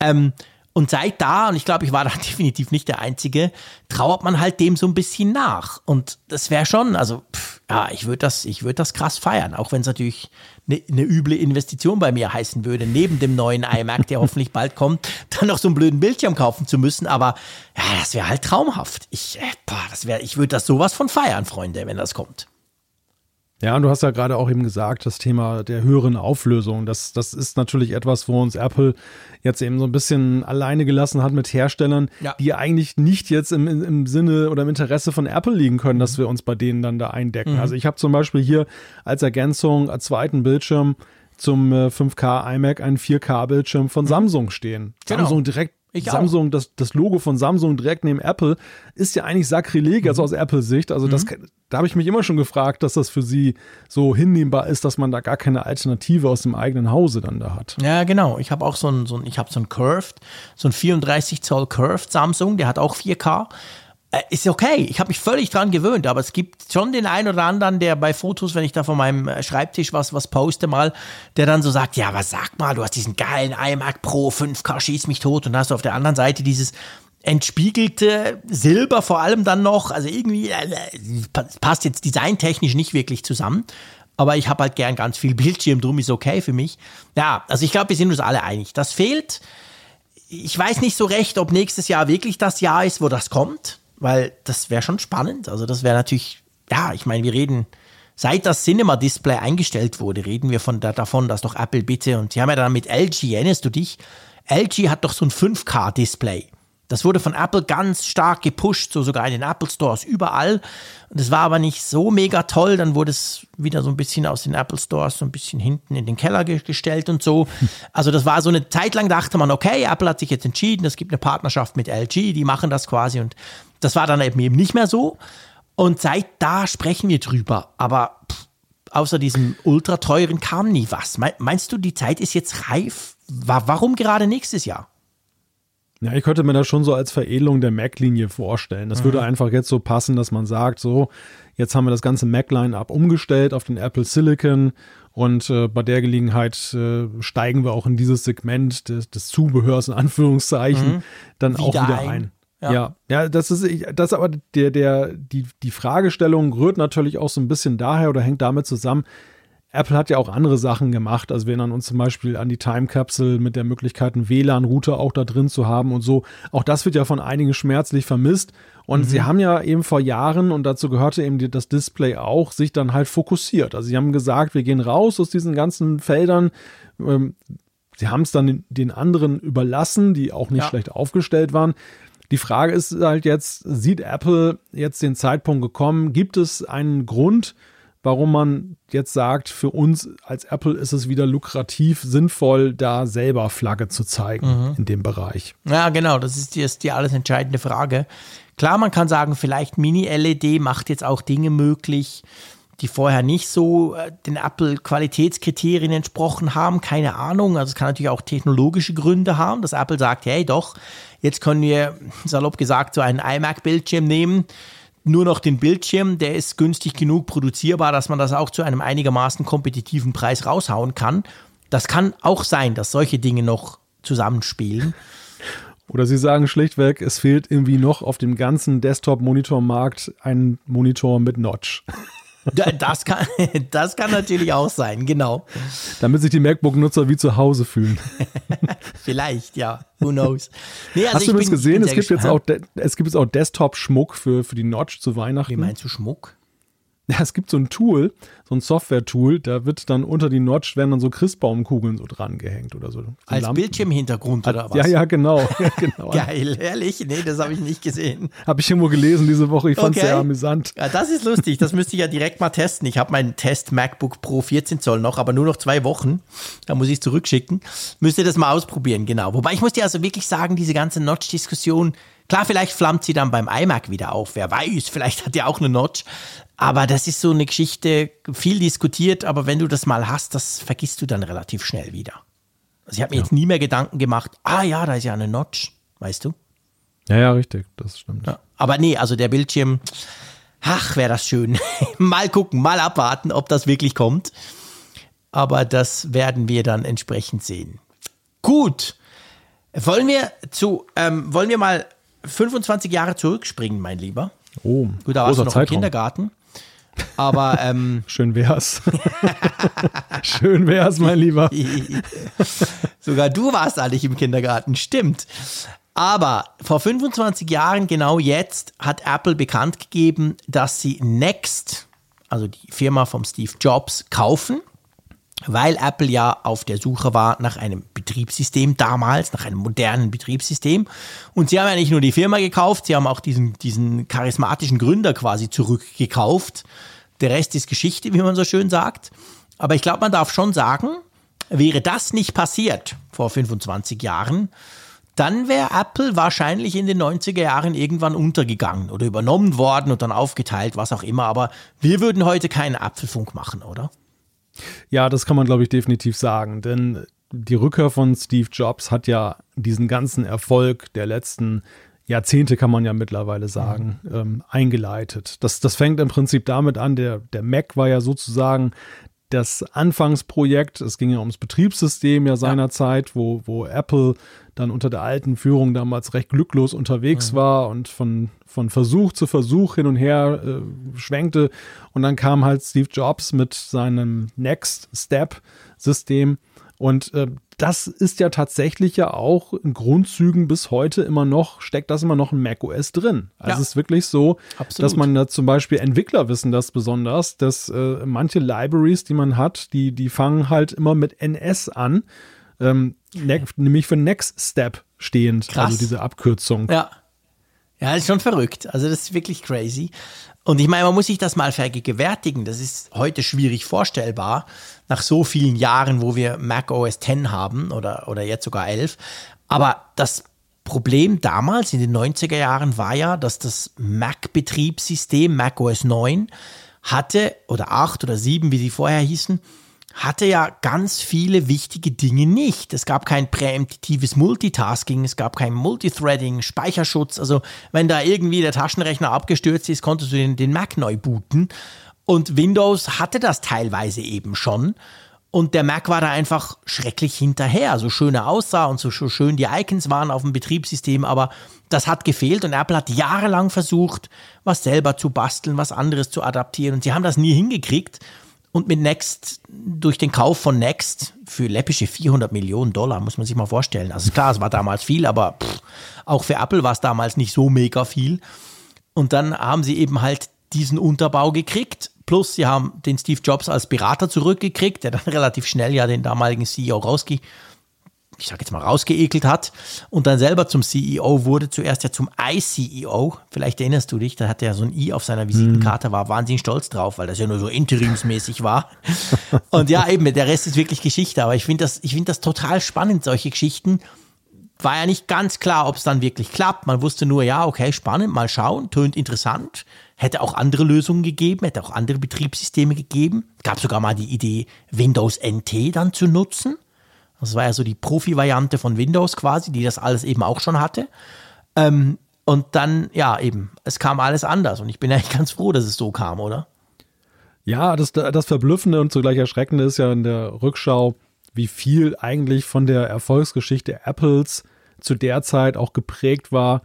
Ähm, und seit da, und ich glaube, ich war da <laughs> definitiv nicht der Einzige, trauert man halt dem so ein bisschen nach. Und das wäre schon, also pff, ja, ich würde das, ich würde das krass feiern, auch wenn es natürlich eine ne üble Investition bei mir heißen würde, neben dem neuen iMac, der <laughs> hoffentlich bald kommt, dann noch so einen blöden Bildschirm kaufen zu müssen. Aber ja, das wäre halt traumhaft. Ich, äh, boah, das ich würde das sowas von feiern, Freunde, wenn das kommt. Ja, und du hast ja gerade auch eben gesagt, das Thema der höheren Auflösung. Das, das ist natürlich etwas, wo uns Apple jetzt eben so ein bisschen alleine gelassen hat mit Herstellern, ja. die eigentlich nicht jetzt im, im Sinne oder im Interesse von Apple liegen können, dass wir uns bei denen dann da eindecken. Mhm. Also ich habe zum Beispiel hier als Ergänzung als zweiten Bildschirm zum 5K äh, iMac einen 4K-Bildschirm von mhm. Samsung stehen. Genau. Samsung direkt ich Samsung, das, das Logo von Samsung direkt neben Apple ist ja eigentlich Sakrileg, also mhm. aus Apples Sicht. Also das, mhm. da habe ich mich immer schon gefragt, dass das für sie so hinnehmbar ist, dass man da gar keine Alternative aus dem eigenen Hause dann da hat. Ja, genau. Ich habe auch so ein, so ein, ich habe so ein Curved, so ein 34 Zoll Curved Samsung, der hat auch 4K. Äh, ist okay, ich habe mich völlig dran gewöhnt, aber es gibt schon den einen oder anderen, der bei Fotos, wenn ich da von meinem äh, Schreibtisch was, was poste mal, der dann so sagt, ja, was sag mal, du hast diesen geilen iMac Pro 5K, schieß mich tot und hast du auf der anderen Seite dieses entspiegelte Silber vor allem dann noch, also irgendwie äh, passt jetzt designtechnisch nicht wirklich zusammen, aber ich habe halt gern ganz viel <laughs> Bildschirm, drum ist okay für mich. Ja, also ich glaube, wir sind uns alle einig. Das fehlt. Ich weiß nicht so recht, ob nächstes Jahr wirklich das Jahr ist, wo das kommt weil das wäre schon spannend. Also das wäre natürlich, ja, ich meine, wir reden, seit das Cinema-Display eingestellt wurde, reden wir von da, davon, dass doch Apple bitte, und sie haben ja dann mit LG, erinnerst du dich? LG hat doch so ein 5K-Display. Das wurde von Apple ganz stark gepusht, so sogar in den Apple Stores, überall. Das war aber nicht so mega toll. Dann wurde es wieder so ein bisschen aus den Apple Stores so ein bisschen hinten in den Keller gestellt und so. <laughs> Also das war so eine Zeit lang, dachte man, okay, Apple hat sich jetzt entschieden, es gibt eine Partnerschaft mit LG, die machen das quasi. Und das war dann eben nicht mehr so. Und seit da sprechen wir drüber. Aber pff, außer diesem ultra teuren kam nie was. Meinst du, die Zeit ist jetzt reif? Warum gerade nächstes Jahr? Ja, ich könnte mir das schon so als Veredelung der Mac-Linie vorstellen. Das mhm. würde einfach jetzt so passen, dass man sagt, so, jetzt haben wir das ganze Mac-Line-Up umgestellt auf den Apple Silicon und äh, bei der Gelegenheit äh, steigen wir auch in dieses Segment des, des Zubehörs in Anführungszeichen mhm. dann wieder auch wieder ein. ein. Ja. ja, ja, das ist, das aber der, der, die, die Fragestellung rührt natürlich auch so ein bisschen daher oder hängt damit zusammen, Apple hat ja auch andere Sachen gemacht. Also wir erinnern uns zum Beispiel an die Time Capsule mit der Möglichkeit, einen WLAN-Router auch da drin zu haben und so. Auch das wird ja von einigen schmerzlich vermisst. Und mhm. sie haben ja eben vor Jahren, und dazu gehörte eben das Display auch, sich dann halt fokussiert. Also sie haben gesagt, wir gehen raus aus diesen ganzen Feldern. Ähm, sie haben es dann den anderen überlassen, die auch nicht ja. schlecht aufgestellt waren. Die Frage ist halt jetzt, sieht Apple jetzt den Zeitpunkt gekommen? Gibt es einen Grund, warum man jetzt sagt, für uns als Apple ist es wieder lukrativ, sinnvoll, da selber Flagge zu zeigen mhm. in dem Bereich. Ja, genau, das ist die, ist die alles entscheidende Frage. Klar, man kann sagen, vielleicht Mini-LED macht jetzt auch Dinge möglich, die vorher nicht so äh, den Apple-Qualitätskriterien entsprochen haben. Keine Ahnung. Also es kann natürlich auch technologische Gründe haben, dass Apple sagt, hey doch, jetzt können wir, salopp gesagt, so einen iMac-Bildschirm nehmen nur noch den Bildschirm, der ist günstig genug produzierbar, dass man das auch zu einem einigermaßen kompetitiven Preis raushauen kann. Das kann auch sein, dass solche Dinge noch zusammenspielen. Oder Sie sagen schlichtweg, es fehlt irgendwie noch auf dem ganzen Desktop-Monitor-Markt ein Monitor mit Notch. Das kann, <laughs> das kann natürlich auch sein, genau. Damit sich die MacBook-Nutzer wie zu Hause fühlen. <laughs> Vielleicht, ja. Who knows? Nee, also Hast du das gesehen? Es gibt, jetzt auch, es gibt jetzt auch Desktop-Schmuck für, für die Notch zu Weihnachten. Wie meinst du Schmuck? Ja, es gibt so ein Tool, so ein Software-Tool, da wird dann unter die Notch werden dann so Christbaumkugeln so dran gehängt oder so. Als Lampen. Bildschirmhintergrund oder was? Ja, ja, genau. <laughs> Ja, <laughs> genau. Geil, ehrlich? Nee, das habe ich nicht gesehen. habe ich irgendwo gelesen diese Woche, ich fand es okay. sehr amüsant. Ja, das ist lustig, das müsste ich ja direkt mal testen. Ich habe meinen Test MacBook Pro 14 Zoll noch, aber nur noch zwei Wochen. Da muss ich es zurückschicken. Müsste das mal ausprobieren, genau. Wobei ich muss dir also wirklich sagen, diese ganze Notch-Diskussion, Klar, vielleicht flammt sie dann beim iMac wieder auf. Wer weiß, vielleicht hat er auch eine Notch. Aber das ist so eine Geschichte, viel diskutiert, aber wenn du das mal hast, das vergisst du dann relativ schnell wieder. Also ich habe mir ja. jetzt nie mehr Gedanken gemacht, ah ja, da ist ja eine Notch, weißt du? Ja, ja, richtig, das stimmt. Ja. Aber nee, also der Bildschirm, ach, wäre das schön. <laughs> mal gucken, mal abwarten, ob das wirklich kommt. Aber das werden wir dann entsprechend sehen. Gut. Wollen wir zu, ähm, wollen wir mal 25 Jahre zurückspringen, mein Lieber? Oh, Gut, da warst du noch Zeitraum. im Kindergarten. Aber ähm, <laughs> schön wär's. <laughs> schön wär's, mein Lieber. <laughs> Sogar du warst eigentlich im Kindergarten, stimmt. Aber vor 25 Jahren, genau jetzt, hat Apple bekannt gegeben, dass sie Next, also die Firma von Steve Jobs, kaufen weil Apple ja auf der Suche war nach einem Betriebssystem damals, nach einem modernen Betriebssystem. Und sie haben ja nicht nur die Firma gekauft, sie haben auch diesen, diesen charismatischen Gründer quasi zurückgekauft. Der Rest ist Geschichte, wie man so schön sagt. Aber ich glaube, man darf schon sagen, wäre das nicht passiert vor 25 Jahren, dann wäre Apple wahrscheinlich in den 90er Jahren irgendwann untergegangen oder übernommen worden und dann aufgeteilt, was auch immer. Aber wir würden heute keinen Apfelfunk machen, oder? Ja, das kann man, glaube ich, definitiv sagen. Denn die Rückkehr von Steve Jobs hat ja diesen ganzen Erfolg der letzten Jahrzehnte, kann man ja mittlerweile sagen, mhm. ähm, eingeleitet. Das, das fängt im Prinzip damit an, der, der Mac war ja sozusagen das Anfangsprojekt, es ging ja ums Betriebssystem ja seinerzeit, ja. wo, wo Apple dann unter der alten Führung damals recht glücklos unterwegs mhm. war und von, von Versuch zu Versuch hin und her äh, schwenkte. Und dann kam halt Steve Jobs mit seinem Next Step System. Und äh, das ist ja tatsächlich ja auch in Grundzügen bis heute immer noch, steckt das immer noch in macOS drin. Also ja. es ist wirklich so, Absolut. dass man da zum Beispiel Entwickler wissen das besonders, dass äh, manche Libraries, die man hat, die, die fangen halt immer mit NS an. Ähm, ne nämlich für Next Step stehend, also Krass. also diese Abkürzung. Ja. Ja, ist schon verrückt. Also das ist wirklich crazy. Und ich meine, man muss sich das mal vergegenwärtigen. Das ist heute schwierig vorstellbar, nach so vielen Jahren, wo wir Mac OS X haben oder, oder jetzt sogar 11. Aber das Problem damals in den 90er Jahren war ja, dass das Mac-Betriebssystem, Mac OS 9, hatte, oder 8 oder 7, wie sie vorher hießen, hatte ja ganz viele wichtige Dinge nicht. Es gab kein präemptives Multitasking, es gab kein Multithreading, Speicherschutz. Also wenn da irgendwie der Taschenrechner abgestürzt ist, konntest du den, den Mac neu booten. Und Windows hatte das teilweise eben schon. Und der Mac war da einfach schrecklich hinterher. So schön er aussah und so schön die Icons waren auf dem Betriebssystem, aber das hat gefehlt und Apple hat jahrelang versucht, was selber zu basteln, was anderes zu adaptieren und sie haben das nie hingekriegt. Und mit Next, durch den Kauf von Next für läppische 400 Millionen Dollar, muss man sich mal vorstellen. Also klar, es war damals viel, aber pff, auch für Apple war es damals nicht so mega viel. Und dann haben sie eben halt diesen Unterbau gekriegt. Plus, sie haben den Steve Jobs als Berater zurückgekriegt, der dann <laughs> relativ schnell ja den damaligen CEO rausge ich sage jetzt mal, rausgeekelt hat und dann selber zum CEO wurde, zuerst ja zum I-CEO. Vielleicht erinnerst du dich, da hatte er so ein I auf seiner Visitenkarte, war wahnsinnig stolz drauf, weil das ja nur so interimsmäßig war. <laughs> Und ja, eben, der Rest ist wirklich Geschichte, aber ich finde das, ich das total spannend, solche Geschichten. War ja nicht ganz klar, ob es dann wirklich klappt. Man wusste nur, ja, okay, spannend, mal schauen, tönt interessant. Hätte auch andere Lösungen gegeben, hätte auch andere Betriebssysteme gegeben. Gab sogar mal die Idee, Windows NT dann zu nutzen. Das war ja so die Profi-Variante von Windows quasi, die das alles eben auch schon hatte. Ähm, und dann, ja, eben, es kam alles anders. Und ich bin <laughs> eigentlich ganz froh, dass es so kam, oder? Ja, das, das Verblüffende und zugleich Erschreckende ist ja in der Rückschau, wie viel eigentlich von der Erfolgsgeschichte Apples zu der Zeit auch geprägt war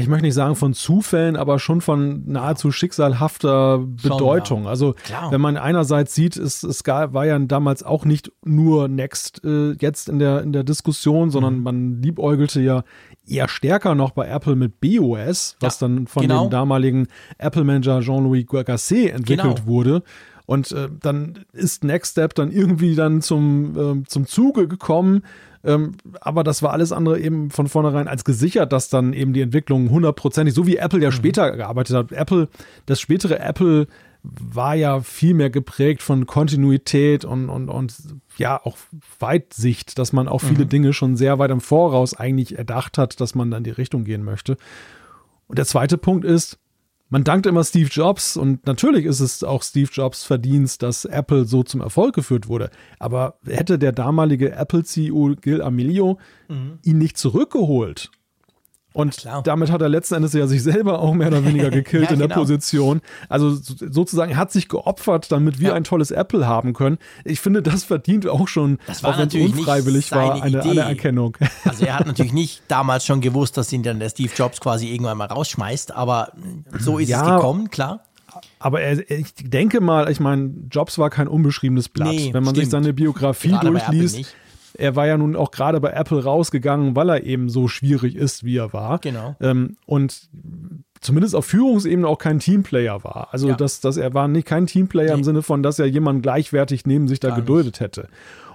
ich möchte nicht sagen von Zufällen, aber schon von nahezu schicksalhafter Bedeutung. Schon, ja. Also Klar. wenn man einerseits sieht, es, es war ja damals auch nicht nur Next äh, jetzt in der, in der Diskussion, sondern mhm. man liebäugelte ja eher stärker noch bei Apple mit BOS, was ja, dann von genau. dem damaligen Apple-Manager Jean-Louis Gasset entwickelt genau. wurde. Und äh, dann ist Next Step dann irgendwie dann zum, äh, zum Zuge gekommen ähm, aber das war alles andere eben von vornherein als gesichert, dass dann eben die Entwicklung hundertprozentig, so wie Apple ja mhm. später gearbeitet hat. Apple, das spätere Apple war ja viel mehr geprägt von Kontinuität und, und, und ja, auch Weitsicht, dass man auch viele mhm. Dinge schon sehr weit im Voraus eigentlich erdacht hat, dass man dann in die Richtung gehen möchte. Und der zweite Punkt ist, man dankt immer Steve Jobs und natürlich ist es auch Steve Jobs Verdienst, dass Apple so zum Erfolg geführt wurde. Aber hätte der damalige Apple-CEO Gil Amelio mhm. ihn nicht zurückgeholt und damit hat er letzten Endes ja sich selber auch mehr oder weniger <laughs> gekillt ja, in der genau. Position. Also sozusagen, er hat sich geopfert, damit wir ja. ein tolles Apple haben können. Ich finde, das verdient auch schon, auch wenn es unfreiwillig war, eine Anerkennung. <laughs> Also er hat natürlich nicht damals schon gewusst, dass ihn dann der Steve Jobs quasi irgendwann mal rausschmeißt, aber so ist ja, es gekommen, klar. Aber er, ich denke mal, ich meine, Jobs war kein unbeschriebenes Blatt. Nee, Wenn man sich stimmt. seine Biografie Gerade durchliest. Er war ja nun auch gerade bei Apple rausgegangen, weil er eben so schwierig ist, wie er war. Genau. Ähm, und zumindest auf Führungsebene auch kein Teamplayer war. Also, Ja. dass, dass er war nicht kein Teamplayer im Nee. Sinne von, dass er jemanden gleichwertig neben sich da Gar nicht. geduldet hätte.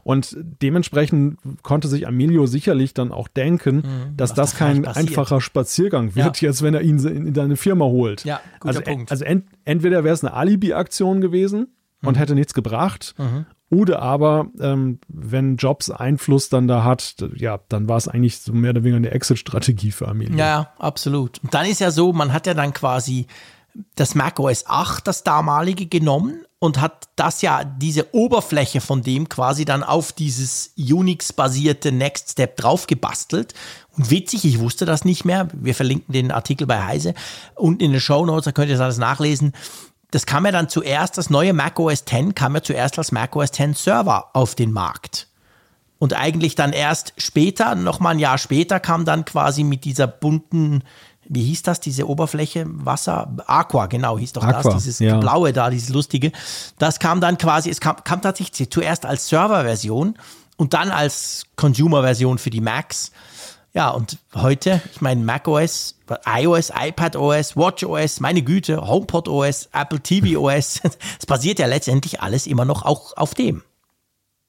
Und dementsprechend konnte sich Amelio sicherlich dann auch denken, dass Mhm. was das da kein einfacher Spaziergang wird, jetzt wenn er ihn in, in seine Firma holt. Ja, guter also, Punkt. also ent, entweder wäre es eine Alibi-Aktion gewesen und Mhm. hätte nichts gebracht, oder aber, ähm, wenn Jobs Einfluss dann da hat, ja, dann war es eigentlich so mehr oder weniger eine Exit-Strategie für Amelio. Ja, absolut. Und dann ist ja so, man hat ja dann quasi das Mac OS 8, das damalige, genommen und hat das ja, diese Oberfläche von dem quasi dann auf dieses Unix-basierte Next Step drauf gebastelt. Und witzig, ich wusste das nicht mehr. Wir verlinken den Artikel bei Heise und in den Show Notes, da könnt ihr das alles nachlesen. Das kam ja dann zuerst, das neue Mac OS X kam ja zuerst als Mac OS X Server auf den Markt. Und eigentlich dann erst später, noch mal ein Jahr später, kam dann quasi mit dieser bunten, wie hieß das, diese Oberfläche, Wasser, Aqua, genau, hieß doch Aqua, das, dieses ja. blaue da, dieses lustige. Das kam dann quasi, es kam, kam tatsächlich zuerst als Serverversion und dann als Consumer-Version für die Macs. Ja, und heute, ich meine, macOS, iOS, iPadOS, WatchOS, meine Güte, HomePodOS, Apple TVOS, <laughs> es basiert ja letztendlich alles immer noch auch auf dem.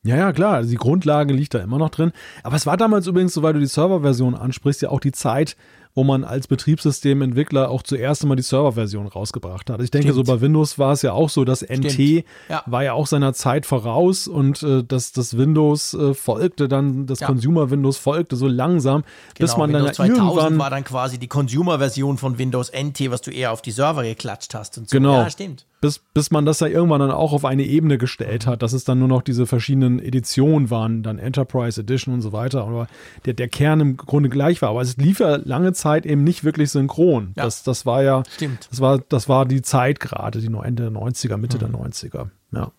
Ja, ja, klar. Also die Grundlage liegt da immer noch drin. Aber es war damals übrigens, soweit du die Serverversion ansprichst, ja auch die Zeit, wo man als Betriebssystementwickler auch zuerst einmal die Serverversion rausgebracht hat. Ich denke, Stimmt. so bei Windows war es ja auch so, dass NT Ja. war ja auch seiner Zeit voraus und äh, das, das Windows äh, folgte dann, das Ja. Consumer Windows folgte so langsam, bis Genau, man dann Windows ja 2000 irgendwann war dann quasi die Consumer-Version von Windows NT, was du eher auf die Server geklatscht hast und so. Genau. Ja, stimmt. bis, bis man das ja irgendwann dann auch auf eine Ebene gestellt hat, dass es dann nur noch diese verschiedenen Editionen waren, dann Enterprise Edition und so weiter, aber der, der Kern im Grunde gleich war. Aber es lief ja lange Zeit eben nicht wirklich synchron. Ja. Das, das war ja, Stimmt. das war, das war die Zeit gerade, die Ende der 90er, Mitte der 90er. Ja.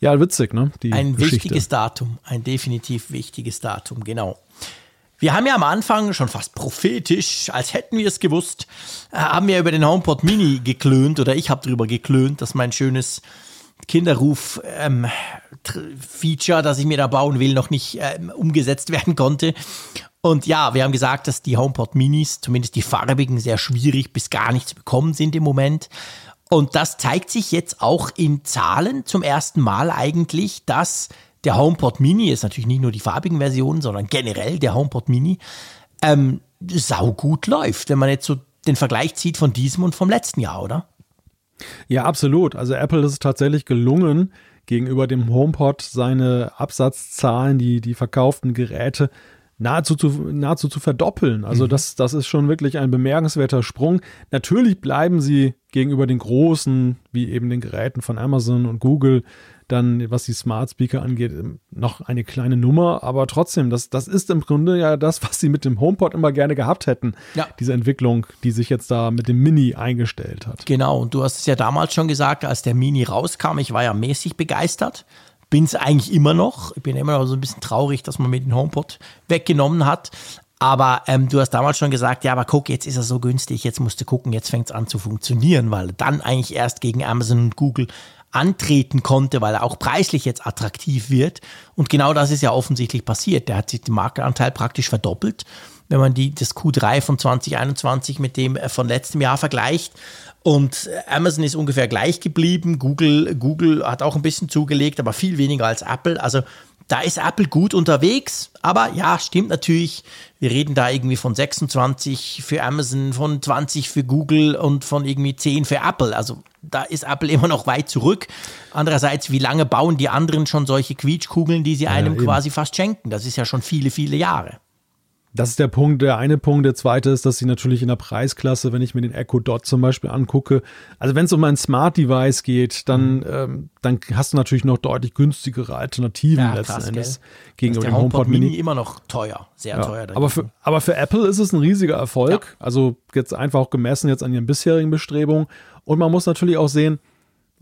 Ja, witzig, ne? Die Ein Geschichte. wichtiges Datum, ein definitiv wichtiges Datum, genau. Wir haben ja am Anfang schon fast prophetisch, als hätten wir es gewusst, äh, haben wir über den HomePod Mini geklönt oder ich habe drüber geklönt, dass mein schönes Kinderruf-Feature, das ich mir da bauen will, noch nicht ähm, umgesetzt werden konnte. Und ja, wir haben gesagt, dass die HomePod Minis, zumindest die farbigen, sehr schwierig bis gar nicht zu bekommen sind im Moment. Und das zeigt sich jetzt auch in Zahlen zum ersten Mal eigentlich, dass der HomePod Mini, ist natürlich nicht nur die farbigen Versionen, sondern generell der HomePod Mini, ähm, saugut läuft, wenn man jetzt so den Vergleich zieht von diesem und vom letzten Jahr, oder? Ja, absolut. Also Apple ist es tatsächlich gelungen, gegenüber dem HomePod seine Absatzzahlen, die, die verkauften Geräte nahezu zu, nahezu zu verdoppeln. Also das, das ist schon wirklich ein bemerkenswerter Sprung. Natürlich bleiben sie gegenüber den großen, wie eben den Geräten von Amazon und Google, dann was die Smart Speaker angeht, noch eine kleine Nummer. Aber trotzdem, das, das ist im Grunde ja das, was sie mit dem HomePod immer gerne gehabt hätten. Ja. Diese Entwicklung, die sich jetzt da mit dem Mini eingestellt hat. Genau, und du hast es ja damals schon gesagt, als der Mini rauskam, ich war ja mäßig begeistert. Bin es eigentlich immer noch. Ich bin immer noch so ein bisschen traurig, dass man mir den HomePod weggenommen hat. Aber ähm, du hast damals schon gesagt, ja, aber guck, jetzt ist er so günstig, jetzt musst du gucken, jetzt fängt es an zu funktionieren, weil dann eigentlich erst gegen Amazon und Google antreten konnte, weil er auch preislich jetzt attraktiv wird. Und genau das ist ja offensichtlich passiert. Der hat sich den Marktanteil praktisch verdoppelt, wenn man die, das Q3 von 2021 mit dem äh, von letztem Jahr vergleicht. Und äh, Amazon ist ungefähr gleich geblieben. Google, Google hat auch ein bisschen zugelegt, aber viel weniger als Apple. Also da ist Apple gut unterwegs. Aber ja, stimmt natürlich. Wir reden da irgendwie von 26 für Amazon, von 20 für Google und von irgendwie 10 für Apple. Also da ist Apple immer noch weit zurück. Andererseits, wie lange bauen die anderen schon solche Quietschkugeln, die sie einem eben. quasi fast schenken? Das ist ja schon viele, viele Jahre. Das ist der Punkt, der eine Punkt. Der zweite ist, dass sie natürlich in der Preisklasse, wenn ich mir den Echo Dot zum Beispiel angucke, also wenn es um ein Smart Device geht, dann, Mhm. ähm, dann hast du natürlich noch deutlich günstigere Alternativen Ja, letzten krass, Endes gell? gegenüber der dem HomePod Mini. immer noch teuer, sehr Ja, teuer. aber, für, aber für Apple ist es ein riesiger Erfolg. Also jetzt einfach auch gemessen jetzt an ihren bisherigen Bestrebungen. Und man muss natürlich auch sehen,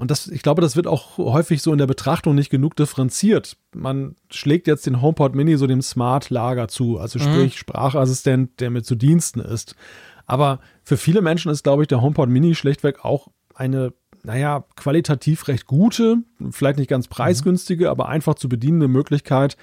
und das, ich glaube, das wird auch häufig so in der Betrachtung nicht genug differenziert. Man schlägt jetzt den HomePod Mini so dem Smart-Lager zu, also Mhm. sprich Sprachassistent, der mir zu Diensten ist. Aber für viele Menschen ist, glaube ich, der HomePod Mini schlichtweg auch eine naja, qualitativ recht gute, vielleicht nicht ganz preisgünstige, mhm. aber einfach zu bedienende Möglichkeit,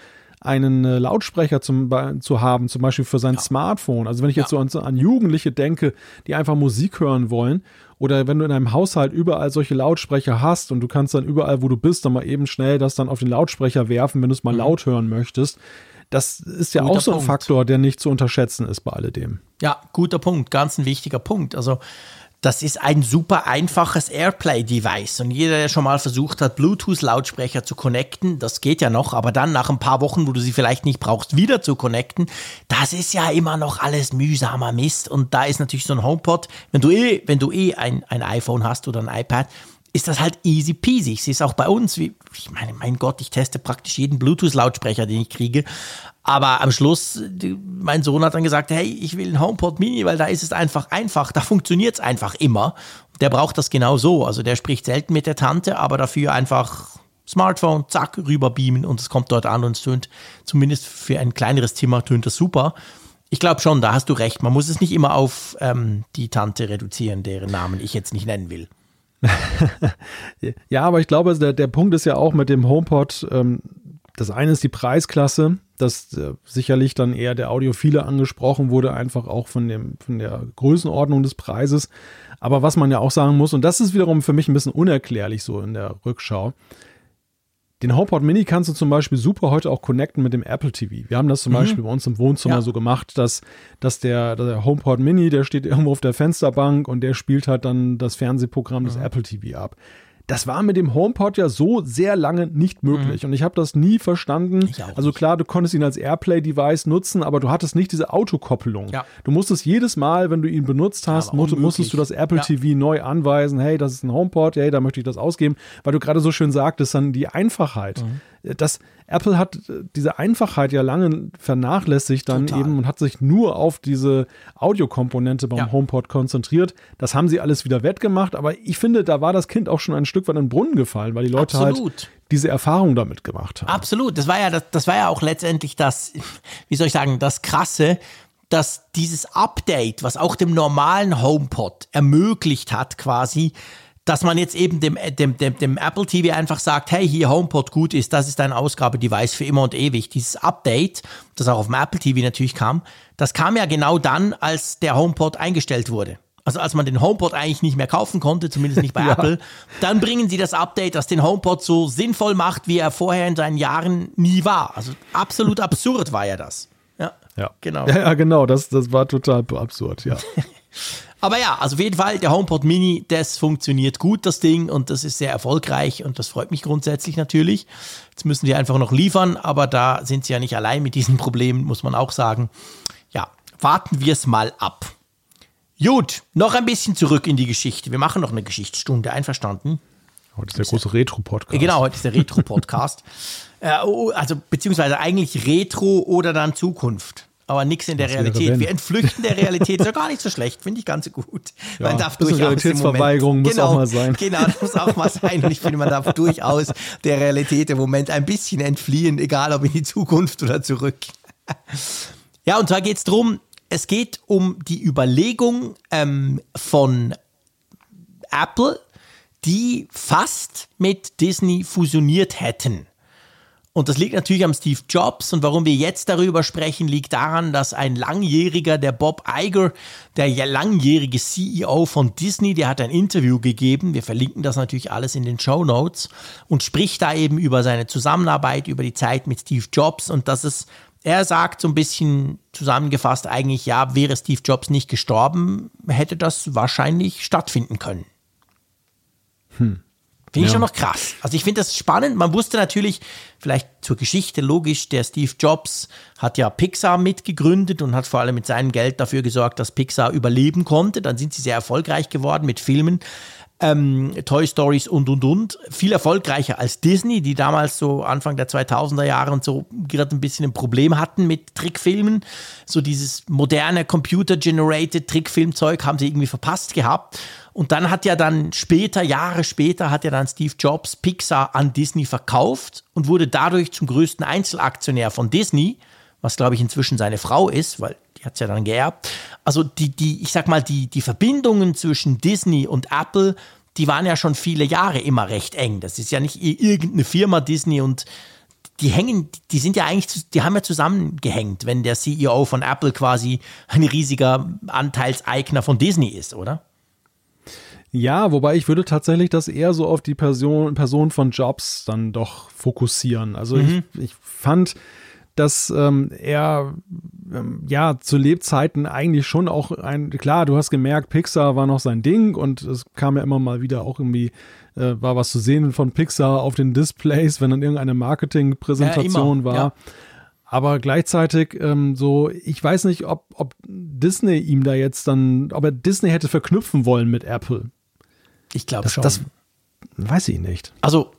einen äh, Lautsprecher zum, zu haben, zum Beispiel für sein ja. Smartphone. Also wenn ich ja. jetzt so an, an, Jugendliche denke, die einfach Musik hören wollen, oder wenn du in einem Haushalt überall solche Lautsprecher hast und du kannst dann überall, wo du bist, dann mal eben schnell das dann auf den Lautsprecher werfen, wenn du es mal mhm. laut hören möchtest. Das ist ja guter auch so ein Punkt. Faktor, der nicht zu unterschätzen ist bei alledem. Ja, guter Punkt, ganz ein wichtiger Punkt. Also das ist ein super einfaches Airplay-Device. Und jeder, der schon mal versucht hat, Bluetooth-Lautsprecher zu connecten, das geht ja noch, aber dann nach ein paar Wochen, wo du sie vielleicht nicht brauchst, wieder zu connecten, das ist ja immer noch alles mühsamer Mist. Und da ist natürlich so ein HomePod, wenn du eh, wenn du eh ein, ein iPhone hast oder ein iPad, ist das halt easy peasy. Es auch bei uns. Wie, ich meine, mein Gott, ich teste praktisch jeden Bluetooth-Lautsprecher, den ich kriege. Aber am Schluss, mein Sohn hat dann gesagt, hey, ich will einen HomePod Mini, weil da ist es einfach einfach, da funktioniert es einfach immer. Der braucht das genau so. Also der spricht selten mit der Tante, aber dafür einfach Smartphone, zack, rüber beamen und es kommt dort an und es tönt, zumindest für ein kleineres Zimmer, tönt das super. Ich glaube schon, da hast du recht. Man muss es nicht immer auf ähm, die Tante reduzieren, deren Namen ich jetzt nicht nennen will. <laughs> ja, aber ich glaube, der, der Punkt ist ja auch mit dem HomePod, ähm, das eine ist die Preisklasse, dass äh, sicherlich dann eher der Audiophile angesprochen wurde, einfach auch von, dem, von der Größenordnung des Preises. Aber was man ja auch sagen muss, und das ist wiederum für mich ein bisschen unerklärlich so in der Rückschau, den HomePod Mini kannst du zum Beispiel super heute auch connecten mit dem Apple TV. Wir haben das zum mhm. Beispiel bei uns im Wohnzimmer ja. so gemacht, dass, dass der, der, HomePod Mini, der steht irgendwo auf der Fensterbank und der spielt halt dann das Fernsehprogramm mhm. des Apple TV ab. Das war mit dem HomePod ja so sehr lange nicht möglich. Mhm. Und ich habe das nie verstanden. Also klar, du konntest ihn als Airplay-Device nutzen, aber du hattest nicht diese Autokoppelung. Ja. Du musstest jedes Mal, wenn du ihn benutzt hast, ja, musstest du das Apple ja. TV neu anweisen. Hey, das ist ein HomePod, hey, da möchte ich das ausgeben. Weil du gerade so schön sagtest, dann die Einfachheit. Mhm das Apple hat äh, diese Einfachheit ja lange vernachlässigt dann Total. eben und hat sich nur auf diese Audiokomponente beim ja. HomePod konzentriert. Das haben sie alles wieder wettgemacht, aber ich finde, da war das Kind auch schon ein Stück weit in den Brunnen gefallen, weil die Leute halt Absolut. halt diese Erfahrung damit gemacht haben. Absolut, das war ja das, das war ja auch letztendlich das, wie soll ich sagen, das krasse, dass dieses Update, was auch dem normalen HomePod ermöglicht hat, quasi dass man jetzt eben dem, dem, dem, dem Apple TV einfach sagt, hey, hier HomePod gut ist, das ist dein Ausgabedevice für immer und ewig. Dieses Update, das auch auf dem Apple TV natürlich kam, das kam ja genau dann, als der HomePod eingestellt wurde. Also als man den HomePod eigentlich nicht mehr kaufen konnte, zumindest nicht bei <laughs> ja. Apple, dann bringen sie das Update, das den HomePod so sinnvoll macht, wie er vorher in seinen Jahren nie war. Also absolut absurd war ja das. Ja, ja. genau. Ja, ja, genau, das, das war total absurd, ja. <laughs> Aber ja, also auf jeden Fall, der HomePod Mini, das funktioniert gut, das Ding, und das ist sehr erfolgreich und das freut mich grundsätzlich natürlich. Jetzt müssen die einfach noch liefern, aber da sind sie ja nicht allein mit diesen Problemen, muss man auch sagen. Ja, warten wir es mal ab. Gut, noch ein bisschen zurück in die Geschichte. Wir machen noch eine Geschichtsstunde, einverstanden? Heute ist der große Retro-Podcast. Genau, heute ist der Retro-Podcast. <laughs> äh, oh, also beziehungsweise eigentlich Retro oder dann Zukunft aber nichts in der Realität. Wir entflüchten der Realität. Ist ja gar nicht so schlecht, finde ich ganz gut. Ja, man darf durchaus Realitätsverweigerung muss genau, auch mal sein. Genau, das muss auch mal sein. Und ich finde, man darf <laughs> durchaus der Realität im Moment ein bisschen entfliehen, egal ob in die Zukunft oder zurück. Ja, und zwar geht es darum, es geht um die Überlegung ähm, von Apple, die fast mit Disney fusioniert hätten. Und das liegt natürlich am Steve Jobs. Und warum wir jetzt darüber sprechen, liegt daran, dass ein langjähriger, der Bob Iger, der langjährige CEO von Disney, der hat ein Interview gegeben. Wir verlinken das natürlich alles in den Show Notes und spricht da eben über seine Zusammenarbeit, über die Zeit mit Steve Jobs und dass es er sagt so ein bisschen zusammengefasst eigentlich, ja, wäre Steve Jobs nicht gestorben, hätte das wahrscheinlich stattfinden können. Hm. Finde ich ja. schon noch krass. Also ich finde das spannend. Man wusste natürlich, vielleicht zur Geschichte logisch, der Steve Jobs hat ja Pixar mitgegründet und hat vor allem mit seinem Geld dafür gesorgt, dass Pixar überleben konnte. Dann sind sie sehr erfolgreich geworden mit Filmen. Ähm, Toy Stories und und und. Viel erfolgreicher als Disney, die damals so Anfang der 2000er Jahre und so gerade ein bisschen ein Problem hatten mit Trickfilmen. So dieses moderne Computer-generated Trickfilmzeug haben sie irgendwie verpasst gehabt. Und dann hat ja dann später, Jahre später, hat ja dann Steve Jobs Pixar an Disney verkauft und wurde dadurch zum größten Einzelaktionär von Disney, was glaube ich inzwischen seine Frau ist, weil die hat es ja dann geerbt. Also die, die, ich sag mal, die, die Verbindungen zwischen Disney und Apple, die waren ja schon viele Jahre immer recht eng. Das ist ja nicht irgendeine Firma Disney und die hängen, die sind ja eigentlich, die haben ja zusammengehängt, wenn der CEO von Apple quasi ein riesiger Anteilseigner von Disney ist, oder? Ja, wobei ich würde tatsächlich das eher so auf die Person, Person von Jobs dann doch fokussieren. Also mhm. ich, ich fand, dass ähm, er ähm, ja zu Lebzeiten eigentlich schon auch ein, klar, du hast gemerkt, Pixar war noch sein Ding und es kam ja immer mal wieder auch irgendwie, äh, war was zu sehen von Pixar auf den Displays, wenn dann irgendeine Marketingpräsentation ja, war. Ja. Aber gleichzeitig ähm, so, ich weiß nicht, ob, ob Disney ihm da jetzt dann, ob er Disney hätte verknüpfen wollen mit Apple. Ich glaube schon. Das weiß ich nicht. Also,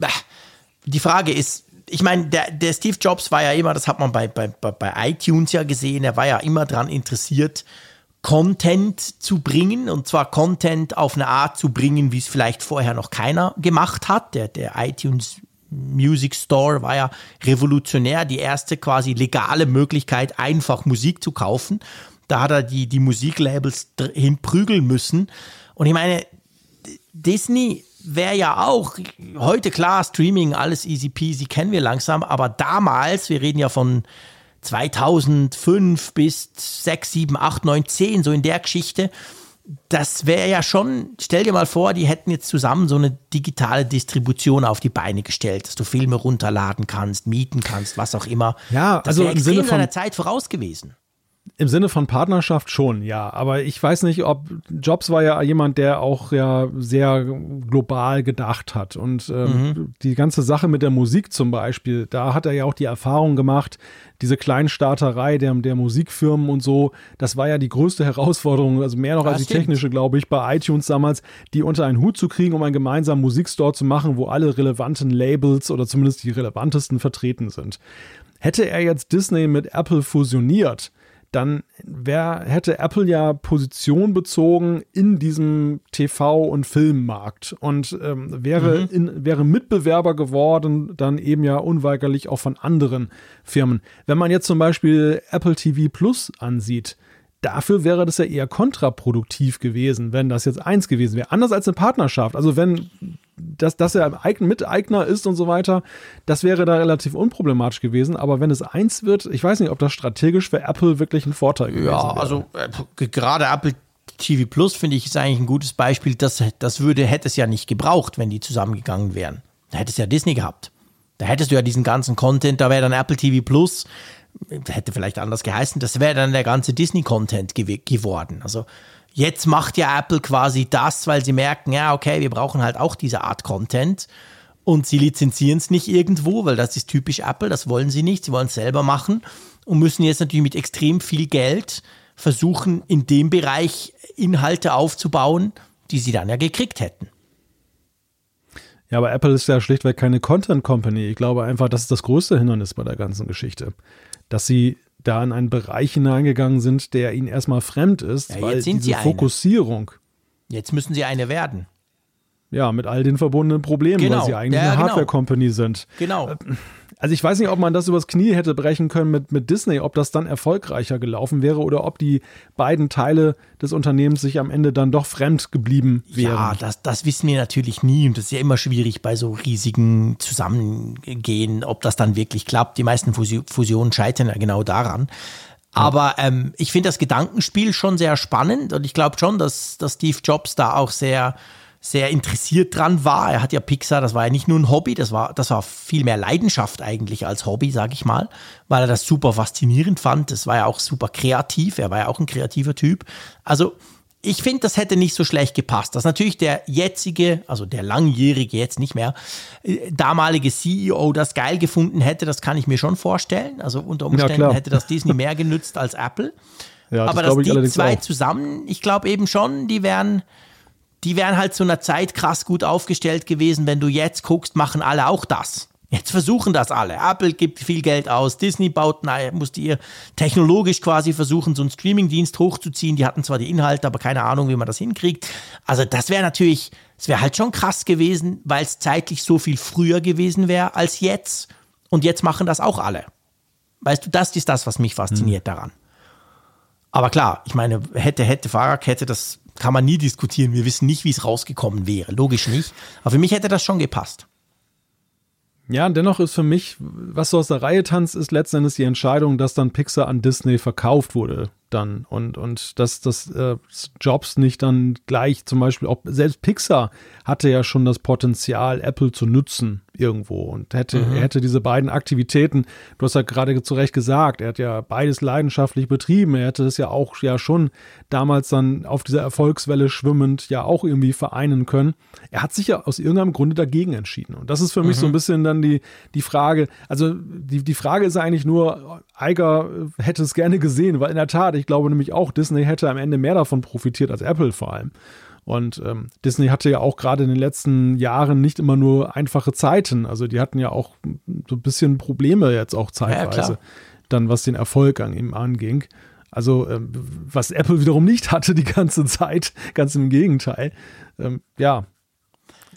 die Frage ist, ich meine, der, der Steve Jobs war ja immer, das hat man bei, bei, bei iTunes ja gesehen, er war ja immer daran interessiert, Content zu bringen und zwar Content auf eine Art zu bringen, wie es vielleicht vorher noch keiner gemacht hat. Der, der iTunes Music Store war ja revolutionär, die erste quasi legale Möglichkeit, einfach Musik zu kaufen. Da hat er die, die Musiklabels hinprügeln müssen. Und ich meine, Disney wäre ja auch heute klar, Streaming, alles easy peasy, kennen wir langsam, aber damals, wir reden ja von 2005 bis 6, 7, 8, 9, 10, so in der Geschichte, das wäre ja schon, stell dir mal vor, die hätten jetzt zusammen so eine digitale Distribution auf die Beine gestellt, dass du Filme runterladen kannst, mieten kannst, was auch immer. Ja, das also im Sinne von seiner Zeit voraus gewesen. Im Sinne von Partnerschaft schon, ja. Aber ich weiß nicht, ob Jobs war ja jemand, der auch ja sehr global gedacht hat. Und ähm, mhm. die ganze Sache mit der Musik zum Beispiel, da hat er ja auch die Erfahrung gemacht, diese Kleinstarterei der, der Musikfirmen und so, das war ja die größte Herausforderung, also mehr noch das als die technische, glaube ich, bei iTunes damals, die unter einen Hut zu kriegen, um einen gemeinsamen Musikstore zu machen, wo alle relevanten Labels oder zumindest die relevantesten vertreten sind. Hätte er jetzt Disney mit Apple fusioniert, dann wär, hätte Apple ja Position bezogen in diesem TV- und Filmmarkt und ähm, wäre, mhm. in, wäre Mitbewerber geworden, dann eben ja unweigerlich auch von anderen Firmen. Wenn man jetzt zum Beispiel Apple TV Plus ansieht, Dafür wäre das ja eher kontraproduktiv gewesen, wenn das jetzt eins gewesen wäre. Anders als eine Partnerschaft. Also wenn dass, dass er Miteigner ist und so weiter, das wäre da relativ unproblematisch gewesen. Aber wenn es eins wird, ich weiß nicht, ob das strategisch für Apple wirklich ein Vorteil gewesen ja, wäre. Ja, also äh, gerade Apple TV Plus finde ich ist eigentlich ein gutes Beispiel. Das, das würde, hätte es ja nicht gebraucht, wenn die zusammengegangen wären. Da hätte es ja Disney gehabt. Da hättest du ja diesen ganzen Content, da wäre dann Apple TV Plus, hätte vielleicht anders geheißen, das wäre dann der ganze Disney-Content gew geworden. Also Jetzt macht ja Apple quasi das, weil sie merken, ja, okay, wir brauchen halt auch diese Art Content. Und sie lizenzieren es nicht irgendwo, weil das ist typisch Apple, das wollen sie nicht, sie wollen es selber machen und müssen jetzt natürlich mit extrem viel Geld versuchen, in dem Bereich Inhalte aufzubauen, die sie dann ja gekriegt hätten. Ja, aber Apple ist ja schlichtweg keine Content Company. Ich glaube einfach, das ist das größte Hindernis bei der ganzen Geschichte. Dass sie da in einen Bereich hineingegangen sind, der ihnen erstmal fremd ist, ja, weil diese Fokussierung. Jetzt müssen sie eine werden. Ja, mit all den verbundenen Problemen, genau. weil sie eigentlich ja, eine genau. Hardware-Company sind. Genau. Also ich weiß nicht, ob man das übers Knie hätte brechen können mit, mit Disney, ob das dann erfolgreicher gelaufen wäre oder ob die beiden Teile des Unternehmens sich am Ende dann doch fremd geblieben wären. Ja, das, das wissen wir natürlich nie und das ist ja immer schwierig bei so riesigen Zusammengehen, ob das dann wirklich klappt. Die meisten Fusionen scheitern ja genau daran. Aber ähm, ich finde das Gedankenspiel schon sehr spannend und ich glaube schon, dass, dass Steve Jobs da auch sehr sehr interessiert dran war. Er hat ja Pixar, das war ja nicht nur ein Hobby, das war, das war viel mehr Leidenschaft eigentlich als Hobby, sage ich mal, weil er das super faszinierend fand. Das war ja auch super kreativ. Er war ja auch ein kreativer Typ. Also ich finde, das hätte nicht so schlecht gepasst. Dass natürlich der jetzige, also der langjährige jetzt nicht mehr, äh, damalige CEO das geil gefunden hätte, das kann ich mir schon vorstellen. Also unter Umständen ja, hätte das <laughs> Disney mehr genützt als Apple. Ja, das Aber dass die zwei auch. zusammen, ich glaube eben schon, die wären die wären halt zu einer Zeit krass gut aufgestellt gewesen. Wenn du jetzt guckst, machen alle auch das. Jetzt versuchen das alle. Apple gibt viel Geld aus, Disney baut, naja, musste ihr technologisch quasi versuchen, so einen Streamingdienst hochzuziehen. Die hatten zwar die Inhalte, aber keine Ahnung, wie man das hinkriegt. Also das wäre natürlich, es wäre halt schon krass gewesen, weil es zeitlich so viel früher gewesen wäre als jetzt. Und jetzt machen das auch alle. Weißt du, das ist das, was mich fasziniert hm. daran. Aber klar, ich meine, hätte, hätte Fahrradkette, das kann man nie diskutieren. Wir wissen nicht, wie es rausgekommen wäre. Logisch nicht. Aber für mich hätte das schon gepasst. Ja, dennoch ist für mich, was so aus der Reihe tanzt, ist letztendlich die Entscheidung, dass dann Pixar an Disney verkauft wurde dann und, und dass das äh, Jobs nicht dann gleich zum Beispiel, auch selbst Pixar hatte ja schon das Potenzial, Apple zu nutzen irgendwo und hätte, mhm. er hätte diese beiden Aktivitäten, du hast ja gerade zu Recht gesagt, er hat ja beides leidenschaftlich betrieben, er hätte das ja auch ja schon damals dann auf dieser Erfolgswelle schwimmend ja auch irgendwie vereinen können. Er hat sich ja aus irgendeinem Grunde dagegen entschieden und das ist für mhm. mich so ein mhm. bisschen dann die, die Frage, also die, die Frage ist eigentlich nur, Eiger hätte es gerne gesehen, weil in der Tat, ich glaube nämlich auch, Disney hätte am Ende mehr davon profitiert als Apple vor allem. Und ähm, Disney hatte ja auch gerade in den letzten Jahren nicht immer nur einfache Zeiten. Also die hatten ja auch so ein bisschen Probleme jetzt auch zeitweise, ja, dann was den Erfolg an ihm anging. Also ähm, was Apple wiederum nicht hatte die ganze Zeit, <laughs> ganz im Gegenteil. Ähm, ja,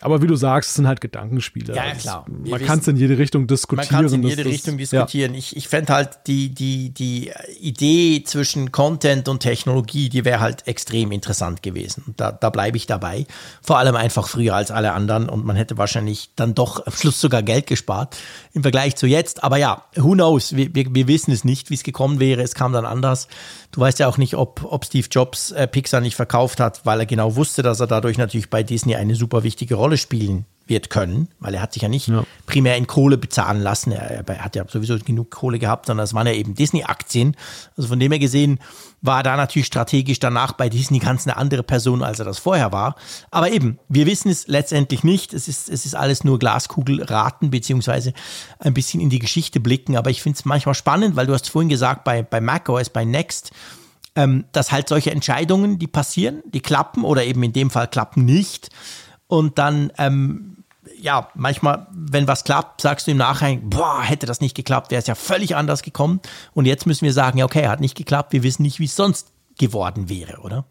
aber wie du sagst, es sind halt Gedankenspiele. Ja, ja klar. Wir man kann es in jede Richtung diskutieren. Man kann es in jede das, Richtung diskutieren. Ja. Ich, ich fände halt die, die, die Idee zwischen Content und Technologie, die wäre halt extrem interessant gewesen. Da, da bleibe ich dabei. Vor allem einfach früher als alle anderen und man hätte wahrscheinlich dann doch am Schluss sogar Geld gespart im Vergleich zu jetzt. Aber ja, who knows? Wir, wir, wir wissen es nicht, wie es gekommen wäre. Es kam dann anders. Du weißt ja auch nicht, ob, ob Steve Jobs äh, Pixar nicht verkauft hat, weil er genau wusste, dass er dadurch natürlich bei Disney eine super wichtige Rolle spielen wird können, weil er hat sich ja nicht ja. primär in Kohle bezahlen lassen. Er, er, hat ja sowieso genug Kohle gehabt, sondern es waren ja eben Disney-Aktien. Also von dem her gesehen war da natürlich strategisch danach bei Disney ganz eine andere Person, als er das vorher war. Aber eben, wir wissen es letztendlich nicht. Es ist, es ist alles nur Glaskugelraten, beziehungsweise ein bisschen in die Geschichte blicken. Aber ich finde es manchmal spannend, weil du hast vorhin gesagt, bei, bei macOS, bei Next, ähm, dass halt solche Entscheidungen, die passieren, die klappen oder eben in dem Fall klappen nicht. Und dann ähm, ja, manchmal, wenn was klappt, sagst du im Nachhinein, boah, hätte das nicht geklappt, wäre es ja völlig anders gekommen. Und jetzt müssen wir sagen, ja, okay, hat nicht geklappt, wir wissen nicht, wie es sonst geworden wäre, oder?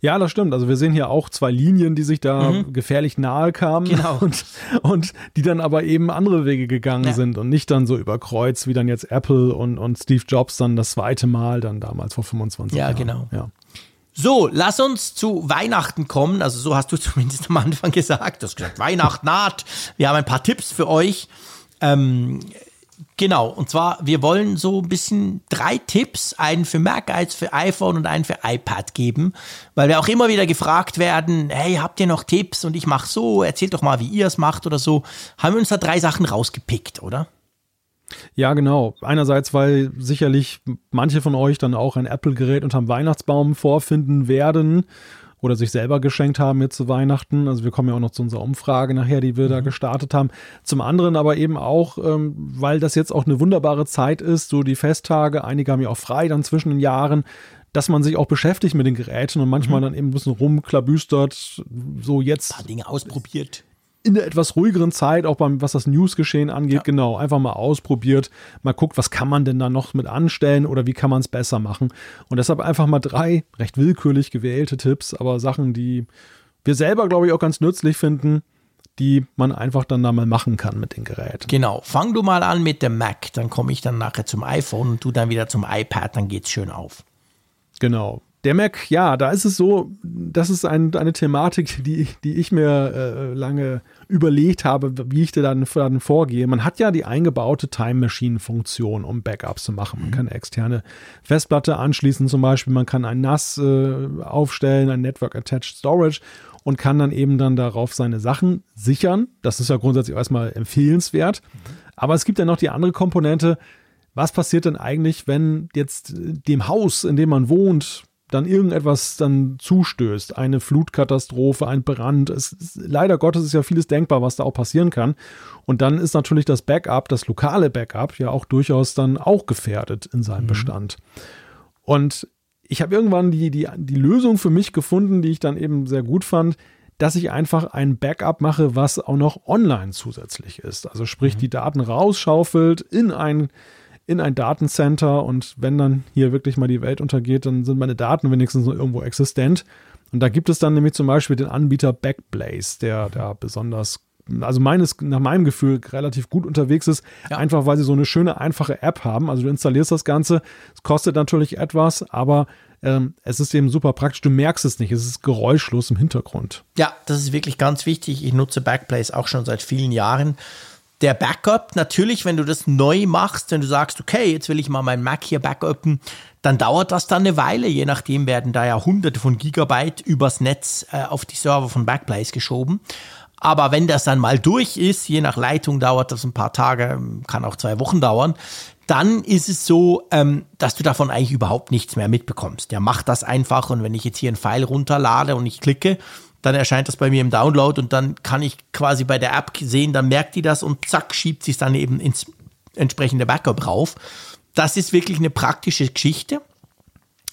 Ja, das stimmt. Also wir sehen hier auch zwei Linien, die sich da mhm. gefährlich nahe kamen genau. und, und die dann aber eben andere Wege gegangen ja. sind und nicht dann so über Kreuz, wie dann jetzt Apple und, und Steve Jobs dann das zweite Mal dann damals vor 25 ja, Jahren. Genau. Ja, genau. So, lass uns zu Weihnachten kommen. Also so hast du <laughs> zumindest am Anfang gesagt. Du hast gesagt, Weihnachten naht. Wir haben ein paar Tipps für euch. Ähm, genau, und zwar, wir wollen so ein bisschen drei Tipps, einen für Mac, eins für iPhone und einen für iPad geben, weil wir auch immer wieder gefragt werden, hey, habt ihr noch Tipps? Und ich mache so, erzählt doch mal, wie ihr es macht oder so. Haben wir uns da drei Sachen rausgepickt, oder? Ja, genau. Einerseits, weil sicherlich manche von euch dann auch ein Apple-Gerät unterm Weihnachtsbaum vorfinden werden oder sich selber geschenkt haben jetzt zu Weihnachten. Also wir kommen ja auch noch zu unserer Umfrage nachher, die wir mhm. da gestartet haben. Zum anderen aber eben auch, ähm, weil das jetzt auch eine wunderbare Zeit ist, so die Festtage, einige haben ja auch frei dann zwischen den Jahren, dass man sich auch beschäftigt mit den Geräten und manchmal mhm. dann eben ein bisschen rumklabüstert, so jetzt. Ein paar Dinge ausprobiert in der etwas ruhigeren Zeit, auch beim, was das Newsgeschehen angeht, ja. genau, einfach mal ausprobiert, mal guckt, was kann man denn da noch mit anstellen oder wie kann man es besser machen. Und deshalb einfach mal drei recht willkürlich gewählte Tipps, aber Sachen, die wir selber, glaube ich, auch ganz nützlich finden, die man einfach dann da mal machen kann mit den Geräten. Genau. Fang du mal an mit dem Mac, dann komme ich dann nachher zum iPhone und du dann wieder zum iPad, dann geht's schön auf. Genau. Der Mac, ja, da ist es so, das ist ein, eine Thematik, die, die ich mir äh, lange überlegt habe, wie ich da dann, dann vorgehe. Man hat ja die eingebaute Time Machine Funktion, um Backups zu machen. Man mhm. kann eine externe Festplatte anschließen, zum Beispiel. Man kann ein NAS äh, aufstellen, ein Network Attached Storage und kann dann eben dann darauf seine Sachen sichern. Das ist ja grundsätzlich erstmal empfehlenswert. Aber es gibt ja noch die andere Komponente. Was passiert denn eigentlich, wenn jetzt dem Haus, in dem man wohnt, dann irgendetwas dann zustößt, eine Flutkatastrophe, ein Brand. Es ist, leider Gottes ist ja vieles denkbar, was da auch passieren kann. Und dann ist natürlich das Backup, das lokale Backup, ja auch durchaus dann auch gefährdet in seinem mhm. Bestand. Und ich habe irgendwann die, die, die Lösung für mich gefunden, die ich dann eben sehr gut fand, dass ich einfach ein Backup mache, was auch noch online zusätzlich ist. Also sprich, mhm. die Daten rausschaufelt in ein in ein Datencenter und wenn dann hier wirklich mal die Welt untergeht, dann sind meine Daten wenigstens noch irgendwo existent. Und da gibt es dann nämlich zum Beispiel den Anbieter Backblaze, der da besonders also meines, nach meinem Gefühl relativ gut unterwegs ist, ja. einfach weil sie so eine schöne, einfache App haben. Also du installierst das Ganze, es kostet natürlich etwas, aber ähm, es ist eben super praktisch. Du merkst es nicht, es ist geräuschlos im Hintergrund. Ja, das ist wirklich ganz wichtig. Ich nutze Backblaze auch schon seit vielen Jahren. Der Backup, natürlich, wenn du das neu machst, wenn du sagst, okay, jetzt will ich mal mein Mac hier backuppen, dann dauert das dann eine Weile. Je nachdem werden da ja hunderte von Gigabyte übers Netz äh, auf die Server von Backblaze geschoben. Aber wenn das dann mal durch ist, je nach Leitung dauert das ein paar Tage, kann auch zwei Wochen dauern, dann ist es so, ähm, dass du davon eigentlich überhaupt nichts mehr mitbekommst. Der macht das einfach und wenn ich jetzt hier ein File runterlade und ich klicke, dann erscheint das bei mir im Download und dann kann ich quasi bei der App sehen, dann merkt die das und zack, schiebt sich dann eben ins entsprechende Backup rauf. Das ist wirklich eine praktische Geschichte.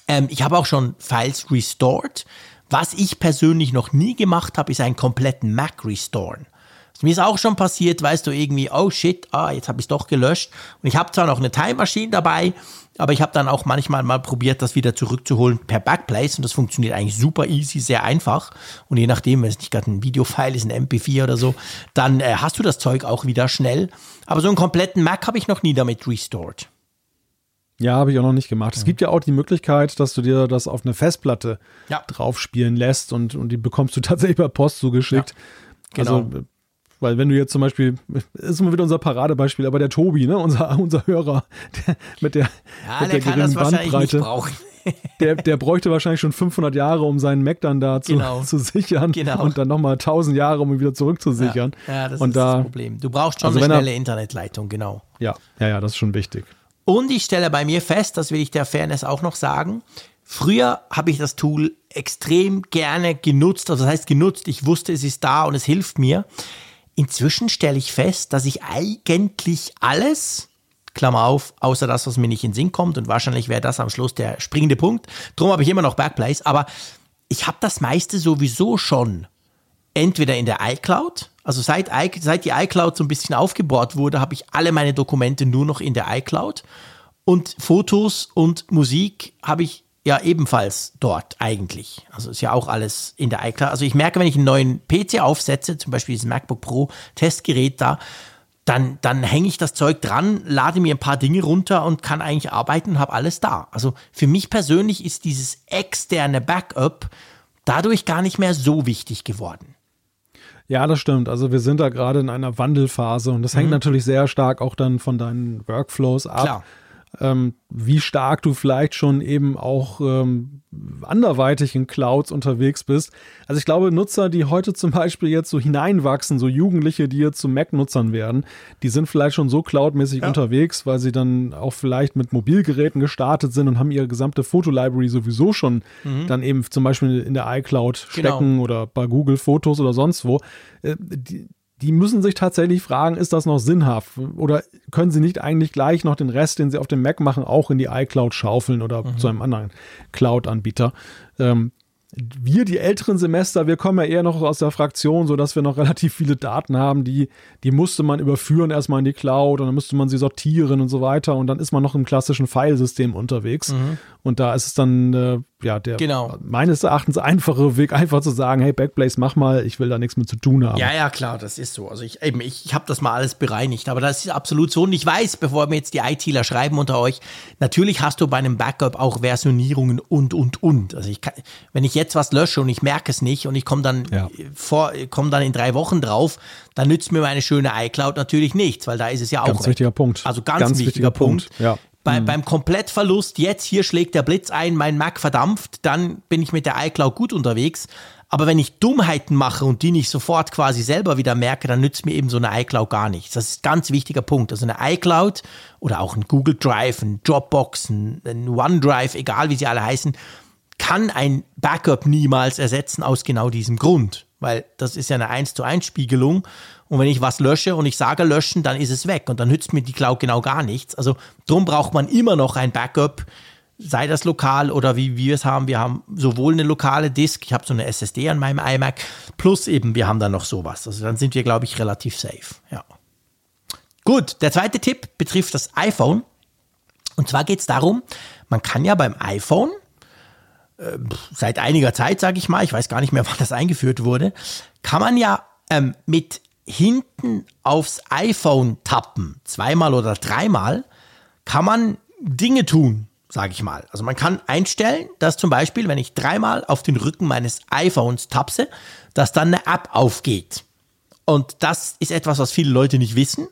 Ähm, ich habe auch schon Files restored. Was ich persönlich noch nie gemacht habe, ist einen kompletten Mac restoren. Also mir ist auch schon passiert, weißt du, irgendwie, oh shit, ah, jetzt habe ich es doch gelöscht. Und ich habe zwar noch eine Time Machine dabei, aber ich habe dann auch manchmal mal probiert, das wieder zurückzuholen per Backplace und das funktioniert eigentlich super easy, sehr einfach. Und je nachdem, wenn es nicht gerade ein Videofile ist, ein MP4 oder so, dann äh, hast du das Zeug auch wieder schnell. Aber so einen kompletten Mac habe ich noch nie damit restored. Ja, habe ich auch noch nicht gemacht. Es gibt ja auch die Möglichkeit, dass du dir das auf eine Festplatte ja. draufspielen lässt und, und die bekommst du <laughs> tatsächlich per Post zugeschickt. Ja, genau. Also, weil wenn du jetzt zum Beispiel, das ist immer wieder unser Paradebeispiel, aber der Tobi, ne, unser, <laughs> unser Hörer, der, mit der, ja, mit der, der geringen Bandbreite. <laughs> der, der bräuchte wahrscheinlich schon 500 Jahre, um seinen Mac dann da zu, genau. <laughs> zu sichern genau. und dann nochmal 1000 Jahre, um ihn wieder zurückzusichern. Ja, ja das und ist da, das Problem. Du brauchst schon also eine schnelle er, Internetleitung, genau. Ja, ja, ja, das ist schon wichtig. Und ich stelle bei mir fest, das will ich der Fairness auch noch sagen, früher habe ich das Tool extrem gerne genutzt, also das heißt genutzt, ich wusste, es ist da und es hilft mir. Inzwischen stelle ich fest, dass ich eigentlich alles, Klammer auf, außer das, was mir nicht in Sinn kommt und wahrscheinlich wäre das am Schluss der springende Punkt, darum habe ich immer noch Backplace, aber ich habe das meiste sowieso schon entweder in der iCloud, also seit, seit die iCloud so ein bisschen aufgebohrt wurde, habe ich alle meine Dokumente nur noch in der iCloud. Und Fotos und Musik habe ich ja ebenfalls dort eigentlich. Also ist ja auch alles in der iCloud. Also ich merke, wenn ich einen neuen PC aufsetze, zum Beispiel dieses MacBook Pro Testgerät da, dann, dann hänge ich das Zeug dran, lade mir ein paar Dinge runter und kann eigentlich arbeiten und habe alles da. Also für mich persönlich ist dieses externe Backup dadurch gar nicht mehr so wichtig geworden. Ja, das stimmt. Also wir sind da gerade in einer Wandelphase und das hängt mhm. natürlich sehr stark auch dann von deinen Workflows ab. Klar ähm, wie stark du vielleicht schon eben auch ähm, anderweitig in Clouds unterwegs bist. Also ich glaube, Nutzer, die heute zum Beispiel jetzt so hineinwachsen, so Jugendliche, die jetzt zu Mac-Nutzern werden, die sind vielleicht schon so cloudmäßig ja. unterwegs, weil sie dann auch vielleicht mit Mobilgeräten gestartet sind und haben ihre gesamte Fotolibrary sowieso schon mhm. dann eben zum Beispiel in der iCloud genau. stecken genau. oder bei Google Fotos oder sonst wo. Äh, die, die müssen sich tatsächlich fragen, ist das noch sinnhaft? Oder können sie nicht eigentlich gleich noch den Rest, den sie auf dem Mac machen, auch in die iCloud schaufeln oder mhm. zu einem anderen Cloud-Anbieter? Ähm, wir, die älteren Semester, wir kommen ja eher noch aus der Fraktion, sodass wir noch <laughs> relativ viele Daten haben, die, die musste man überführen erstmal in die Cloud und dann musste man sie sortieren und so weiter und dann ist man noch im klassischen Filesystem unterwegs. Mhm. Und da ist es dann äh, ja, der genau. meines Erachtens einfache Weg, einfach zu sagen, hey, Backblaze, mach mal, ich will da nichts mit zu tun haben. Ja, ja, klar, das ist so. Also ich eben, ich, ich habe das mal alles bereinigt, aber das ist absolut so. Und ich weiß, bevor mir jetzt die ITler schreiben unter euch, natürlich hast du bei einem Backup auch Versionierungen und, und, und. Also ich kann, wenn ich jetzt was lösche und ich merke es nicht und ich komme dann ja. vor, komme dann in drei Wochen drauf, dann nützt mir meine schöne iCloud natürlich nichts, weil da ist es ja auch. Ganz weg. wichtiger Punkt. Also ganz, ganz wichtiger, wichtiger Punkt. Punkt. Ja. Bei, mhm. Beim Komplettverlust, jetzt hier schlägt der Blitz ein, mein Mac verdampft, dann bin ich mit der iCloud gut unterwegs. Aber wenn ich Dummheiten mache und die nicht sofort quasi selber wieder merke, dann nützt mir eben so eine iCloud gar nichts. Das ist ein ganz wichtiger Punkt. Also eine iCloud oder auch ein Google Drive, ein Dropbox, ein, OneDrive, egal wie sie alle heißen, kann ein Backup niemals ersetzen aus genau diesem Grund. Weil das ist ja eine 1 zu 1 Spiegelung und wenn ich was lösche und ich sage löschen, dann ist es weg. Und dann nützt mir die Cloud genau gar nichts. Also drum braucht man immer noch ein Backup, sei das lokal oder wie wir es haben. Wir haben sowohl eine lokale Disk, ich habe so eine SSD an meinem iMac, plus eben wir haben dann noch sowas. Also dann sind wir, glaube ich, relativ safe. Ja. Gut, der zweite Tipp betrifft das iPhone. Und zwar geht es darum, man kann ja beim iPhone äh, seit einiger Zeit, sage ich mal, ich weiß gar nicht mehr, <laughs> wann das eingeführt wurde, kann man ja ähm, mit hinten aufs iPhone tappen, zweimal oder dreimal, kann man Dinge tun, sage ich mal. Also man kann einstellen, dass zum Beispiel, wenn ich dreimal auf den Rücken meines iPhones tapse, dass dann eine App aufgeht. Und das ist etwas, was viele Leute nicht wissen.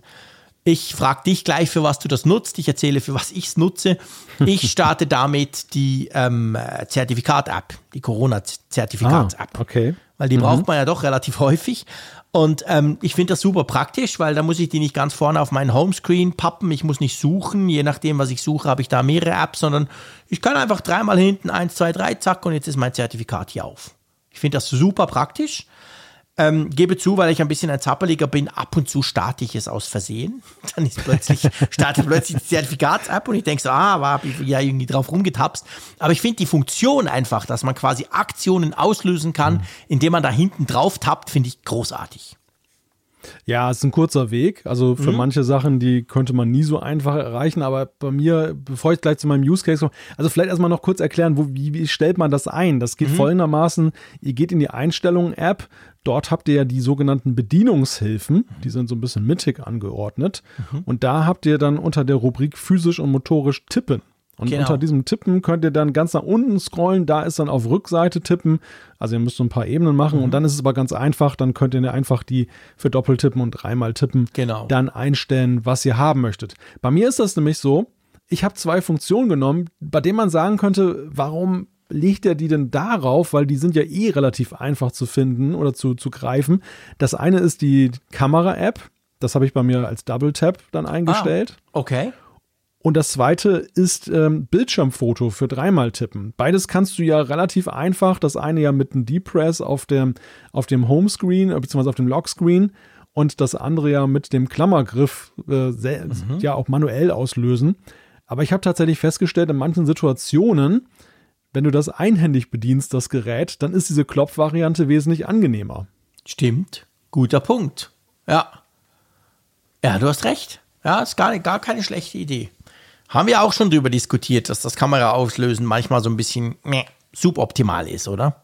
Ich frage dich gleich, für was du das nutzt. Ich erzähle, für was ich es nutze. Ich <laughs> starte damit die ähm, Zertifikat-App, die Corona-Zertifikats-App. Ah, okay. Weil die mhm. braucht man ja doch relativ häufig. Und ähm, ich finde das super praktisch, weil da muss ich die nicht ganz vorne auf meinen Homescreen pappen. Ich muss nicht suchen. Je nachdem, was ich suche, habe ich da mehrere Apps, sondern ich kann einfach dreimal hinten, eins, zwei, drei, zack, und jetzt ist mein Zertifikat hier auf. Ich finde das super praktisch. Ähm, gebe zu, weil ich ein bisschen ein Zappeliger bin, ab und zu starte ich es aus Versehen. <laughs> Dann ist plötzlich, startet plötzlich die Zertifikats-App und ich denke so, ah, war ich ja irgendwie drauf rumgetapst. Aber ich finde die Funktion einfach, dass man quasi Aktionen auslösen kann, mhm. indem man da hinten drauf tappt, finde ich großartig. Ja, es ist ein kurzer Weg. Also für mhm. manche Sachen, die könnte man nie so einfach erreichen. Aber bei mir, bevor ich gleich zu meinem Use Case komme, also vielleicht erstmal noch kurz erklären, wo, wie, wie stellt man das ein? Das geht mhm. folgendermaßen, ihr geht in die Einstellungen App, Dort habt ihr ja die sogenannten Bedienungshilfen, die sind so ein bisschen mittig angeordnet. Mhm. Und da habt ihr dann unter der Rubrik physisch und motorisch tippen. Und genau. unter diesem Tippen könnt ihr dann ganz nach unten scrollen. Da ist dann auf Rückseite tippen. Also ihr müsst so ein paar Ebenen machen. Mhm. Und dann ist es aber ganz einfach. Dann könnt ihr einfach die für Doppeltippen und dreimal tippen genau. dann einstellen, was ihr haben möchtet. Bei mir ist das nämlich so, ich habe zwei Funktionen genommen, bei denen man sagen könnte, warum legt er die denn darauf? Weil die sind ja eh relativ einfach zu finden oder zu, zu greifen. Das eine ist die Kamera-App. Das habe ich bei mir als Double Tap dann eingestellt. Ah, okay. Und das zweite ist ähm, Bildschirmfoto für dreimal tippen. Beides kannst du ja relativ einfach. Das eine ja mit einem Deep Press auf dem, auf dem Homescreen, äh, beziehungsweise auf dem Lockscreen und das andere ja mit dem Klammergriff äh, mhm. ja auch manuell auslösen. Aber ich habe tatsächlich festgestellt, in manchen Situationen wenn du das einhändig bedienst, das Gerät, dann ist diese Klopfvariante wesentlich angenehmer. Stimmt. Guter Punkt. Ja. Ja, du hast recht. Ja, ist gar, gar keine schlechte Idee. Haben wir auch schon darüber diskutiert, dass das Kameraauslösen manchmal so ein bisschen meh, suboptimal ist, oder?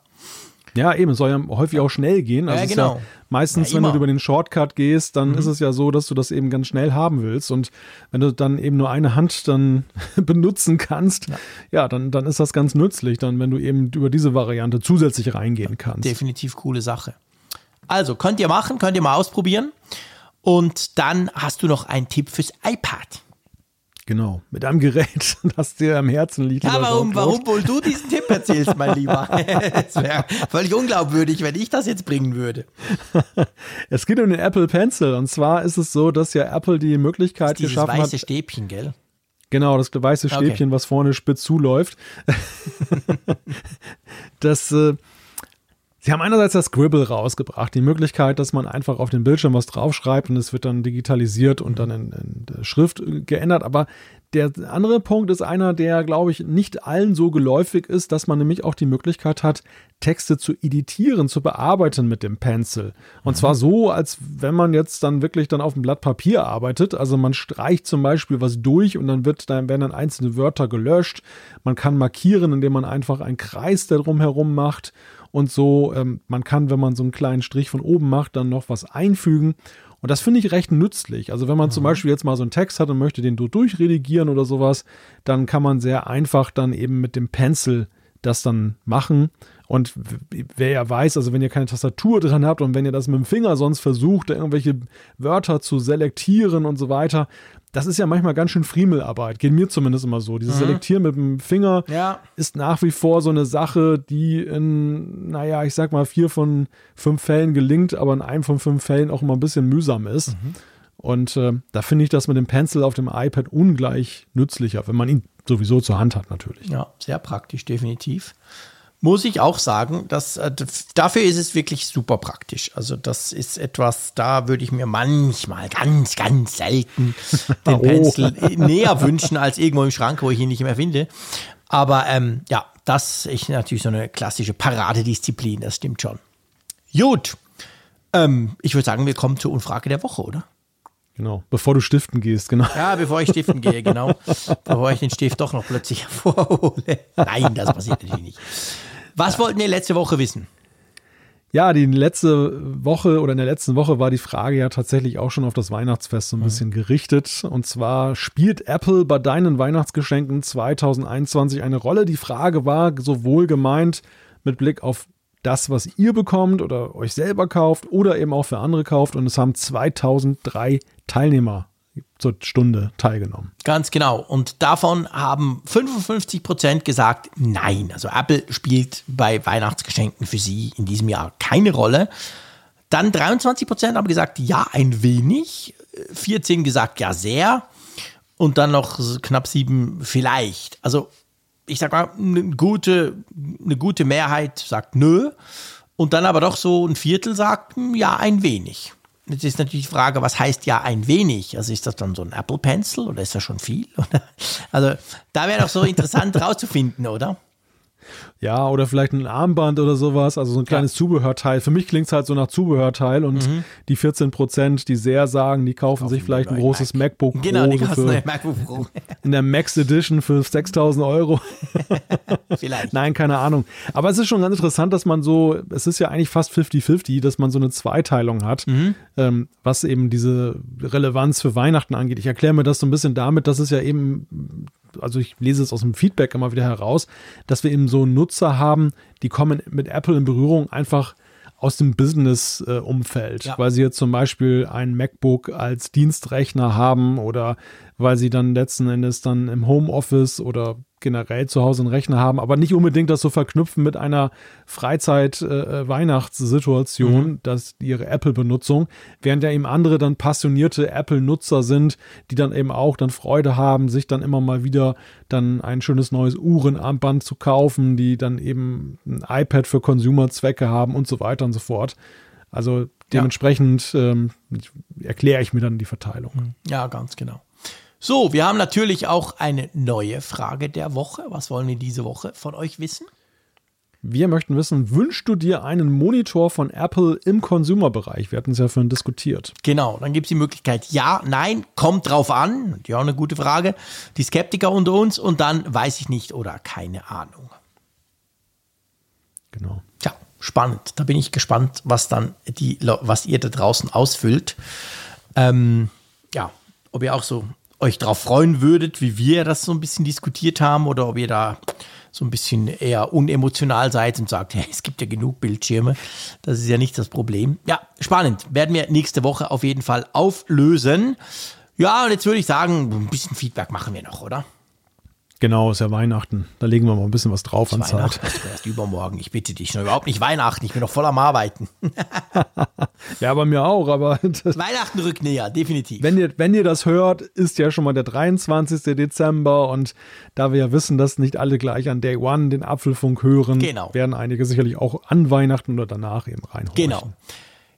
Ja, eben, es soll ja häufig auch schnell gehen. Also ja, genau. Ja meistens, ja, wenn du über den Shortcut gehst, dann mhm. ist es ja so, dass du das eben ganz schnell haben willst. Und wenn du dann eben nur eine Hand dann <laughs> benutzen kannst, ja, ja dann, dann ist das ganz nützlich, dann, wenn du eben über diese Variante zusätzlich reingehen kannst. Definitiv coole Sache. Also, könnt ihr machen, könnt ihr mal ausprobieren. Und dann hast du noch einen Tipp fürs iPad. Genau, mit einem Gerät, <laughs> das dir am Herzen liegt. Ja, warum, warum wohl du diesen Tipp erzählst, mein Lieber? <laughs> Es wäre völlig unglaubwürdig, wenn ich das jetzt bringen würde. <laughs> es geht um den Apple Pencil. Und zwar ist es so, dass ja Apple die Möglichkeit das geschaffen hat. Das weiße Stäbchen, gell? Genau, das weiße Stäbchen, okay. was vorne spitz zuläuft. das äh, Sie haben einerseits das Scribble rausgebracht, die Möglichkeit, dass man einfach auf den Bildschirm was draufschreibt und es wird dann digitalisiert und dann in, in Schrift geändert. Aber der andere Punkt ist einer, der, glaube ich, nicht allen so geläufig ist, dass man nämlich auch die Möglichkeit hat, Texte zu editieren, zu bearbeiten mit dem Pencil. Und mhm. zwar so, als wenn man jetzt dann wirklich dann auf dem Blatt Papier arbeitet. Also man streicht zum Beispiel was durch und dann wird dann werden dann einzelne Wörter gelöscht. Man kann markieren, indem man einfach einen Kreis darum herum macht und so. Ähm, man kann, wenn man so einen kleinen Strich von oben macht, dann noch was einfügen. Und das finde ich recht nützlich. Also wenn man mhm. zum Beispiel jetzt mal so einen Text hat und möchte den durchredigieren oder sowas, dann kann man sehr einfach dann eben mit dem Pencil das dann machen. Und wer ja weiß, also wenn ihr keine Tastatur dran habt und wenn ihr das mit dem Finger sonst versucht, irgendwelche Wörter zu selektieren und so weiter, das ist ja manchmal ganz schön Friemelarbeit. Geht mir zumindest immer so. Dieses mhm. Selektieren mit dem Finger ja. ist nach wie vor so eine Sache, die in, naja, ich sag mal, vier von fünf Fällen gelingt, aber in einem von fünf Fällen auch immer ein bisschen mühsam ist. Mhm. Und äh, da finde ich das mit dem Pencil auf dem iPad ungleich nützlicher, wenn man ihn sowieso zur Hand hat, natürlich. Ja, sehr praktisch, definitiv muss ich auch sagen, dass äh, dafür ist es wirklich super praktisch. Also das ist etwas, da würde ich mir manchmal ganz, ganz selten <laughs> den oh. Pencil näher wünschen als irgendwo im Schrank, wo ich ihn nicht mehr finde. Aber ähm, ja, das ist natürlich so eine klassische Paradedisziplin, das stimmt schon. Gut, ähm, ich würde sagen, wir kommen zur Unfrage der Woche, oder? Genau, bevor du stiften gehst, genau. Ja, bevor ich stiften gehe, genau. bevor ich den Stift doch noch plötzlich <laughs> hervorhole. Nein, das passiert natürlich nicht. Was wollten wir letzte Woche wissen? Ja, die letzte Woche oder in der letzten Woche war die Frage ja tatsächlich auch schon auf das Weihnachtsfest so ein mhm. bisschen gerichtet. Und zwar spielt Apple bei deinen Weihnachtsgeschenken 2021 eine Rolle? Die Frage war sowohl gemeint mit Blick auf das, was ihr bekommt oder euch selber kauft oder eben auch für andere kauft. Und es haben 2003 Teilnehmer zur Stunde teilgenommen. Ganz genau. Und davon haben 55 Prozent gesagt, nein. Also Apple spielt bei Weihnachtsgeschenken für sie in diesem Jahr keine Rolle. Dann 23 Prozent haben gesagt, ja, ein wenig. 14 gesagt, ja, sehr. Und dann noch knapp sieben vielleicht. Also ich sag mal, eine gute, eine gute Mehrheit sagt nö. Und dann aber doch so ein Viertel sagt, ja, ein wenig. Jetzt ist natürlich die Frage, was heißt ja ein wenig? Also ist das dann so ein Apple Pencil oder ist das schon viel? <laughs> Also da wäre doch so interessant <laughs> rauszufinden, oder? Ja, oder vielleicht ein Armband oder sowas, also so ein kleines ja. Zubehörteil. Für mich klingt es halt so nach Zubehörteil und mhm. die 14 Prozent, die sehr sagen, die kaufen, kaufen sich vielleicht ein großes Mac. MacBook Pro. Genau, die kaufen für, MacBook Pro. in der Max Edition für 6000 Euro. <laughs> vielleicht. Nein, keine Ahnung. Aber es ist schon ganz interessant, dass man so, es ist ja eigentlich fast 50-50, dass man so eine Zweiteilung hat, mhm. ähm, was eben diese Relevanz für Weihnachten angeht. Ich erkläre mir das so ein bisschen damit, dass es ja eben also ich lese es aus dem Feedback immer wieder heraus, dass wir eben so Nutzer haben, die kommen mit Apple in Berührung einfach aus dem Business-Umfeld, ja. weil sie jetzt zum Beispiel ein MacBook als Dienstrechner haben oder weil sie dann letzten Endes dann im Homeoffice oder generell zu Hause einen Rechner haben, aber nicht unbedingt das so verknüpfen mit einer Freizeit-Weihnachtssituation, äh, mhm. dass ihre Apple-Benutzung, während ja eben andere dann passionierte Apple-Nutzer sind, die dann eben auch dann Freude haben, sich dann immer mal wieder dann ein schönes neues Uhrenarmband zu kaufen, die dann eben ein iPad für Consumer-Zwecke haben und so weiter und so fort. Also dementsprechend ja. ähm, erkläre ich mir dann die Verteilung. Ja, ganz genau. So, wir haben natürlich auch eine neue Frage der Woche. Was wollen wir diese Woche von euch wissen? Wir möchten wissen, wünschst du dir einen Monitor von Apple im Consumer-Bereich? Wir hatten es ja vorhin diskutiert. Genau, dann gibt es die Möglichkeit ja, nein, kommt drauf an. Ja, eine gute Frage. Die Skeptiker unter uns und dann weiß ich nicht oder keine Ahnung. Genau. Tja, spannend. Da bin ich gespannt, was dann die, was ihr da draußen ausfüllt. Ähm, ja, ob ihr auch so euch darauf freuen würdet, wie wir das so ein bisschen diskutiert haben, oder ob ihr da so ein bisschen eher unemotional seid und sagt, <laughs> hey, es gibt ja genug Bildschirme. Das ist ja nicht das Problem. Ja, spannend. Werden wir nächste Woche auf jeden Fall auflösen. Ja, und jetzt würde ich sagen, ein bisschen Feedback machen wir noch, oder? Genau, ist ja Weihnachten. Da legen wir mal ein bisschen was drauf an Zeit. Erst übermorgen. Ich bitte dich. Noch überhaupt nicht Weihnachten. Ich bin noch voll am Arbeiten. <laughs> ja, bei mir auch. Aber <laughs> Weihnachten rückt näher, definitiv. Wenn ihr, wenn ihr das hört, ist ja schon mal der 23. Dezember. Und da wir ja wissen, dass nicht alle gleich an Day One den Apfelfunk hören, genau. werden einige sicherlich auch an Weihnachten oder danach eben reinholen. Genau.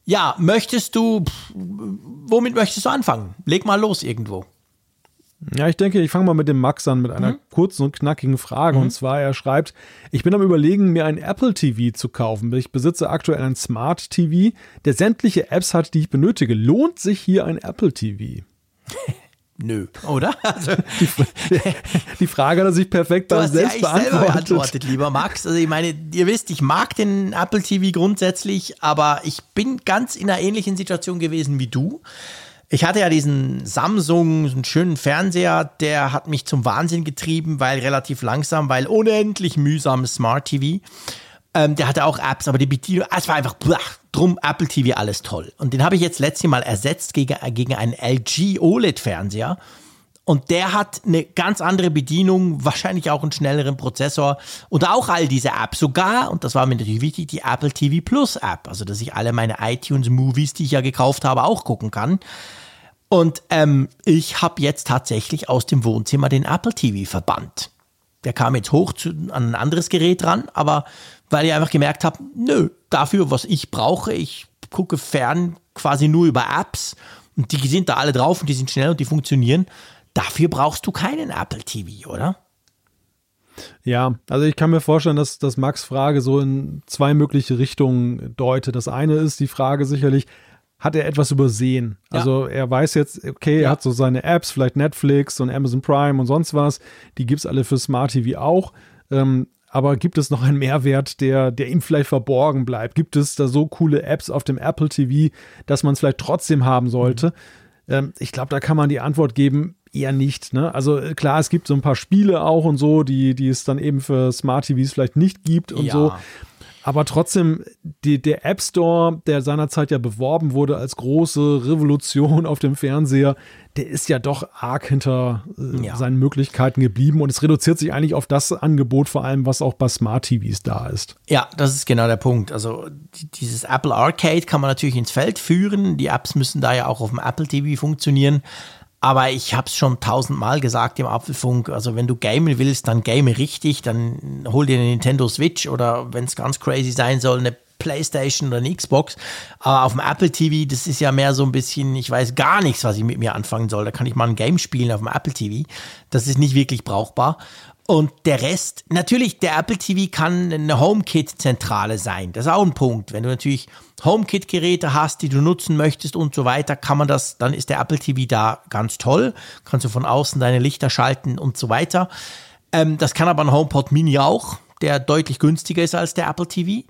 Ja, möchtest du, womit möchtest du anfangen? Leg mal los irgendwo. Ja, ich denke, ich fange mal mit dem Max an, mit einer mhm. kurzen und knackigen Frage. Mhm. Und zwar, er schreibt, ich bin am Überlegen, mir ein Apple TV zu kaufen. Ich besitze aktuell ein Smart TV, der sämtliche Apps hat, die ich benötige. Lohnt sich hier ein Apple TV? <laughs> Nö, oder? Also, <laughs> die, <laughs> die, Frage hat er sich perfekt bei selbst ja beantwortet. selber beantwortet, lieber Max. Also ich meine, ihr wisst, ich mag den Apple TV grundsätzlich, aber ich bin ganz in einer ähnlichen Situation gewesen wie du. Ich hatte ja diesen Samsung, einen schönen Fernseher, der hat mich zum Wahnsinn getrieben, weil relativ langsam, weil unendlich mühsam Smart TV. Ähm, der hatte auch Apps, aber die Bedienung, es war einfach, blach, drum Apple TV alles toll. Und den habe ich jetzt letztes Mal ersetzt gegen, gegen einen LG OLED-Fernseher. Und der hat eine ganz andere Bedienung, wahrscheinlich auch einen schnelleren Prozessor und auch all diese Apps. Sogar, und das war mir natürlich wichtig, die Apple TV Plus App. Also, dass ich alle meine iTunes-Movies, die ich ja gekauft habe, auch gucken kann. Und ähm, ich habe jetzt tatsächlich aus dem Wohnzimmer den Apple TV verbannt. Der kam jetzt hoch zu, an ein anderes Gerät ran, aber weil ich einfach gemerkt habe, nö, dafür, was ich brauche, ich gucke fern quasi nur über Apps und die sind da alle drauf und die sind schnell und die funktionieren. Dafür brauchst du keinen Apple TV, oder? Ja, also ich kann mir vorstellen, dass, dass Max Frage so in zwei mögliche Richtungen deutet. Das eine ist die Frage sicherlich, hat er etwas übersehen? Ja. Also er weiß jetzt, okay, ja. er hat so seine Apps, vielleicht Netflix und Amazon Prime und sonst was, die gibt es alle für Smart TV auch. Ähm, aber gibt es noch einen Mehrwert, der, der ihm vielleicht verborgen bleibt? Gibt es da so coole Apps auf dem Apple TV, dass man es vielleicht trotzdem haben sollte? Mhm. Ähm, ich glaube, da kann man die Antwort geben, eher nicht. Ne? Also äh, klar, es gibt so ein paar Spiele auch und so, die, die es dann eben für Smart TVs vielleicht nicht gibt und ja. so. Aber trotzdem, die, der App Store, der seinerzeit ja beworben wurde als große Revolution auf dem Fernseher, der ist ja doch arg hinter äh, ja. seinen Möglichkeiten geblieben und es reduziert sich eigentlich auf das Angebot, vor allem was auch bei Smart TVs da ist. Ja, das ist genau der Punkt. Also dieses Apple Arcade kann man natürlich ins Feld führen. Die Apps müssen da ja auch auf dem Apple TV funktionieren. Aber ich habe es schon tausendmal gesagt im Apfelfunk. Also wenn du gamen willst, dann game richtig. Dann hol dir eine Nintendo Switch oder wenn es ganz crazy sein soll, eine PlayStation oder eine Xbox. Aber auf dem Apple TV, das ist ja mehr so ein bisschen, ich weiß gar nichts, was ich mit mir anfangen soll. Da kann ich mal ein Game spielen auf dem Apple TV. Das ist nicht wirklich brauchbar. Und der Rest, natürlich, der Apple TV kann eine HomeKit-Zentrale sein. Das ist auch ein Punkt. Wenn du natürlich HomeKit-Geräte hast, die du nutzen möchtest und so weiter, kann man das, dann ist der Apple TV da ganz toll. Kannst du von außen deine Lichter schalten und so weiter. Ähm, das kann aber ein HomePod Mini auch, der deutlich günstiger ist als der Apple TV.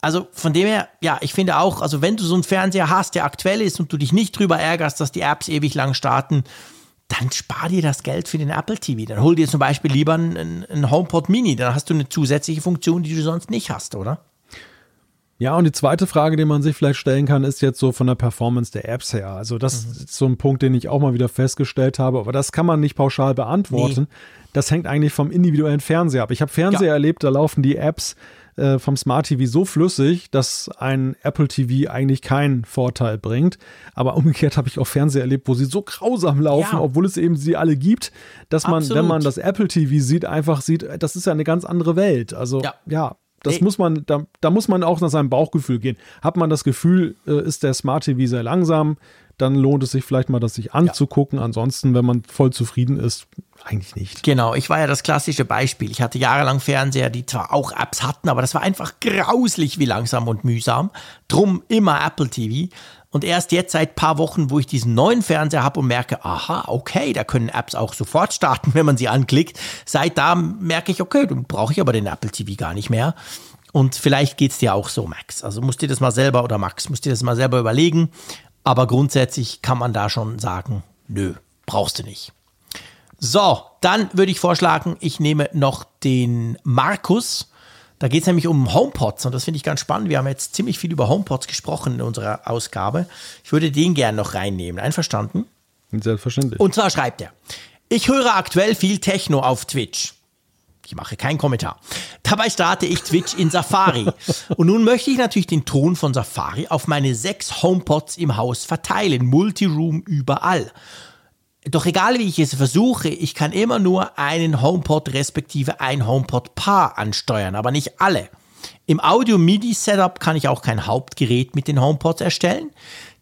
Also von dem her, ja, ich finde auch, also wenn du so einen Fernseher hast, der aktuell ist und du dich nicht drüber ärgerst, dass die Apps ewig lang starten, dann spar dir das Geld für den Apple TV. Dann hol dir zum Beispiel lieber einen, einen HomePod Mini. Dann hast du eine zusätzliche Funktion, die du sonst nicht hast, oder? Ja, und die zweite Frage, die man sich vielleicht stellen kann, ist jetzt so von der Performance der Apps her. Also das mhm. ist so ein Punkt, den ich auch mal wieder festgestellt habe, aber das kann man nicht pauschal beantworten. Nee. Das hängt eigentlich vom individuellen Fernseher ab. Ich habe Fernseher ja. erlebt, da laufen die Apps äh, vom Smart TV so flüssig, dass ein Apple TV eigentlich keinen Vorteil bringt. Aber umgekehrt habe ich auch Fernseher erlebt, wo sie so grausam laufen, ja. obwohl es eben sie alle gibt, dass man, Absolut. wenn man das Apple TV sieht, einfach sieht, das ist ja eine ganz andere Welt. Also ja, ja das nee. muss man, da, da muss man auch nach seinem Bauchgefühl gehen. Hat man das Gefühl, äh, ist der Smart TV sehr langsam, dann lohnt es sich vielleicht mal, das sich anzugucken. Ja. Ansonsten, wenn man voll zufrieden ist, eigentlich nicht. Genau, ich war ja das klassische Beispiel. Ich hatte jahrelang Fernseher, die zwar auch Apps hatten, aber das war einfach grauslich wie langsam und mühsam. Drum immer Apple TV. Und erst jetzt seit paar Wochen, wo ich diesen neuen Fernseher habe und merke, aha, okay, da können Apps auch sofort starten, <laughs> wenn man sie anklickt. Seit da merke ich, okay, dann brauche ich aber den Apple TV gar nicht mehr. Und vielleicht geht es dir auch so, Max. Also musst dir das mal selber, oder Max, musst dir das mal selber überlegen. Aber grundsätzlich kann man da schon sagen, nö, brauchst du nicht. So, dann würde ich vorschlagen, ich nehme noch den Markus. Da geht es nämlich um HomePods und das finde ich ganz spannend. Wir haben jetzt ziemlich viel über HomePods gesprochen in unserer Ausgabe. Ich würde den gerne noch reinnehmen. Einverstanden? Selbstverständlich. Und zwar schreibt er, ich höre aktuell viel Techno auf Twitch. Ich mache keinen Kommentar. Dabei starte ich Twitch in Safari. Und nun möchte ich natürlich den Ton von Safari auf meine sechs HomePods im Haus verteilen. Multiroom überall. Doch egal wie ich es versuche, ich kann immer nur einen HomePod respektive ein HomePod-Paar ansteuern, aber nicht alle. Im Audio-MIDI-Setup kann ich auch kein Hauptgerät mit den HomePods erstellen.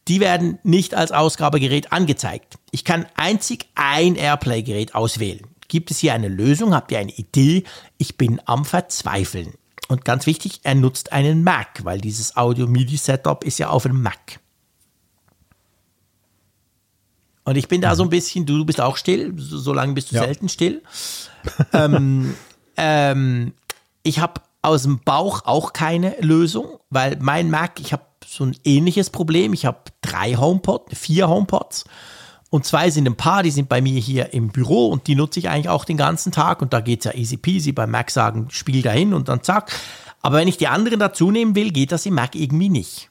Die werden nicht als Ausgabegerät angezeigt. Ich kann einzig ein Airplay-Gerät auswählen. Gibt es hier eine Lösung? Habt ihr eine Idee? Ich bin am Verzweifeln. Und ganz wichtig, er nutzt einen Mac, weil dieses Audio-MIDI-Setup ist ja auf einem Mac. Und ich bin da so ein bisschen, du bist auch still, so, so lange bist du ja. selten still. ähm, <laughs> ähm, ich habe aus dem Bauch auch keine Lösung, weil mein Mac, ich habe so ein ähnliches Problem. Ich habe drei HomePods, vier HomePods und zwei sind ein paar, die sind bei mir hier im Büro und die nutze ich eigentlich auch den ganzen Tag und da geht es ja easy peasy. Beim Mac sagen, spiel dahin und dann zack. Aber wenn ich die anderen dazu nehmen will, geht das im Mac irgendwie nicht.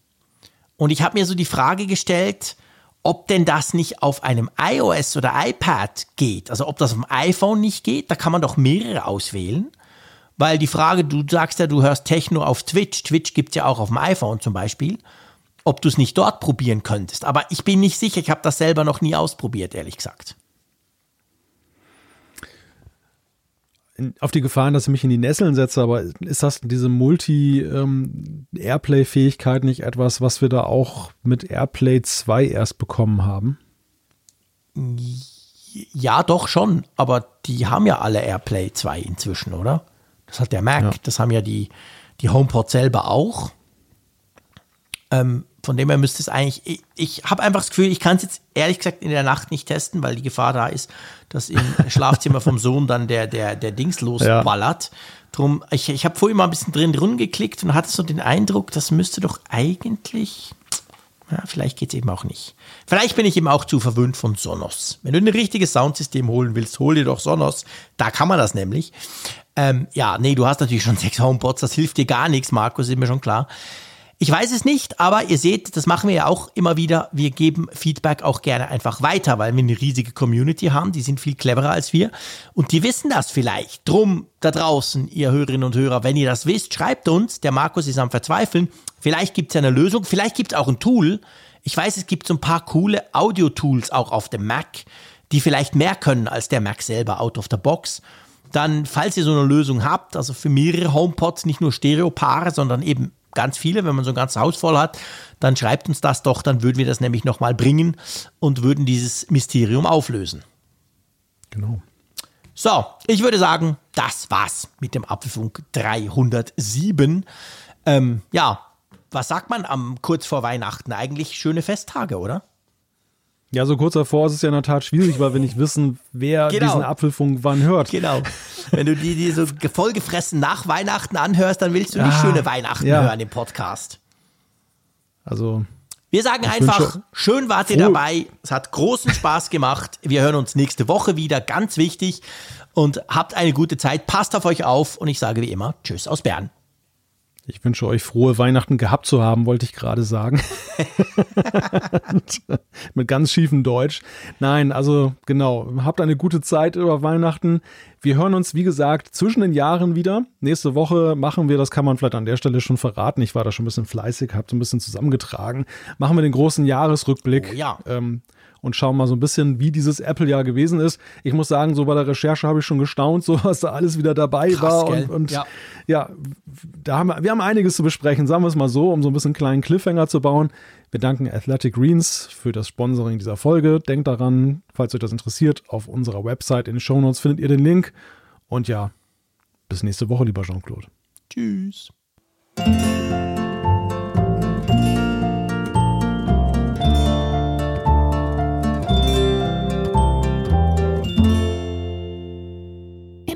Und ich habe mir so die Frage gestellt, ob denn das nicht auf einem iOS oder iPad geht. Also ob das auf dem iPhone nicht geht, da kann man doch mehrere auswählen. Weil die Frage, du sagst ja, du hörst Techno auf Twitch. Twitch gibt es ja auch auf dem iPhone zum Beispiel. Ob du es nicht dort probieren könntest. Aber ich bin nicht sicher, ich habe das selber noch nie ausprobiert, ehrlich gesagt. auf die Gefahren, dass ich mich in die Nesseln setze, aber ist das diese Multi-Airplay-Fähigkeit ähm, nicht etwas, was wir da auch mit Airplay 2 erst bekommen haben? Ja, doch schon, aber die haben ja alle Airplay 2 inzwischen, oder? Das hat der Mac, ja. das haben ja die, die HomePod selber auch. Ähm, von dem her müsste es eigentlich, ich, ich habe einfach das Gefühl, ich kann es jetzt ehrlich gesagt in der Nacht nicht testen, weil die Gefahr da ist, dass im <laughs> Schlafzimmer vom Sohn dann der, der, der Dings losballert. Ja. Drum, ich, ich habe vorhin mal ein bisschen drin rumgeklickt und hatte so den Eindruck, das müsste doch eigentlich. Ja, vielleicht geht es eben auch nicht. Vielleicht bin ich eben auch zu verwöhnt von Sonos. Wenn du ein richtiges Soundsystem holen willst, hol dir doch Sonos. Da kann man das nämlich. Ähm, ja, nee, du hast natürlich schon sechs HomePods, das hilft dir gar nichts, Markus, ist mir schon klar. Ich weiß es nicht, aber ihr seht, das machen wir ja auch immer wieder. Wir geben Feedback auch gerne einfach weiter, weil wir eine riesige Community haben. Die sind viel cleverer als wir und die wissen das vielleicht. Drum da draußen, ihr Hörerinnen und Hörer, wenn ihr das wisst, schreibt uns. Der Markus ist am Verzweifeln. Vielleicht gibt es eine Lösung, vielleicht gibt es auch ein Tool. Ich weiß, es gibt so ein paar coole Audio-Tools auch auf dem Mac, die vielleicht mehr können als der Mac selber out of the box dann, falls ihr so eine Lösung habt, also für mehrere HomePods, nicht nur Stereopaare, sondern eben ganz viele, wenn man so ein ganzes Haus voll hat, dann schreibt uns das doch, dann würden wir das nämlich nochmal bringen und würden dieses Mysterium auflösen. Genau. So, ich würde sagen, das war's mit dem Apfelfunk 307. Ähm, ja, was sagt man am kurz vor Weihnachten? Eigentlich schöne Festtage, oder? Ja, so kurz davor ist es ja in der Tat schwierig, weil wir nicht wissen, wer genau. diesen Apfelfunk wann hört. Genau. Wenn du die, die so vollgefressen nach Weihnachten anhörst, dann willst du nicht ah, schöne Weihnachten ja. hören im Podcast. Also. Wir sagen einfach, schön wart ihr dabei. Es hat großen Spaß gemacht. Wir hören uns nächste Woche wieder, ganz wichtig. Und habt eine gute Zeit. Passt auf euch auf. Und ich sage wie immer, Tschüss aus Bern. Ich wünsche euch frohe Weihnachten gehabt zu haben, wollte ich gerade sagen. <laughs> Mit ganz schiefem Deutsch. Nein, also genau, habt eine gute Zeit über Weihnachten. Wir hören uns, wie gesagt, zwischen den Jahren wieder. Nächste Woche machen wir, das kann man vielleicht an der Stelle schon verraten. Ich war da schon ein bisschen fleißig, habt ein bisschen zusammengetragen. Machen wir den großen Jahresrückblick. Oh, ja. Ähm, und schauen mal so ein bisschen, wie dieses Apple-Jahr gewesen ist. Ich muss sagen, so bei der Recherche habe ich schon gestaunt, <laughs> so was da alles wieder dabei Krass, war. Und, und ja. ja, da haben wir, wir haben einiges zu besprechen, sagen wir es mal so, um so ein bisschen einen kleinen Cliffhanger zu bauen. Wir danken Athletic Greens für das Sponsoring dieser Folge. Denkt daran, falls euch das interessiert, auf unserer Website in den Show Notes findet ihr den Link. Und ja, bis nächste Woche, lieber Jean-Claude. Tschüss.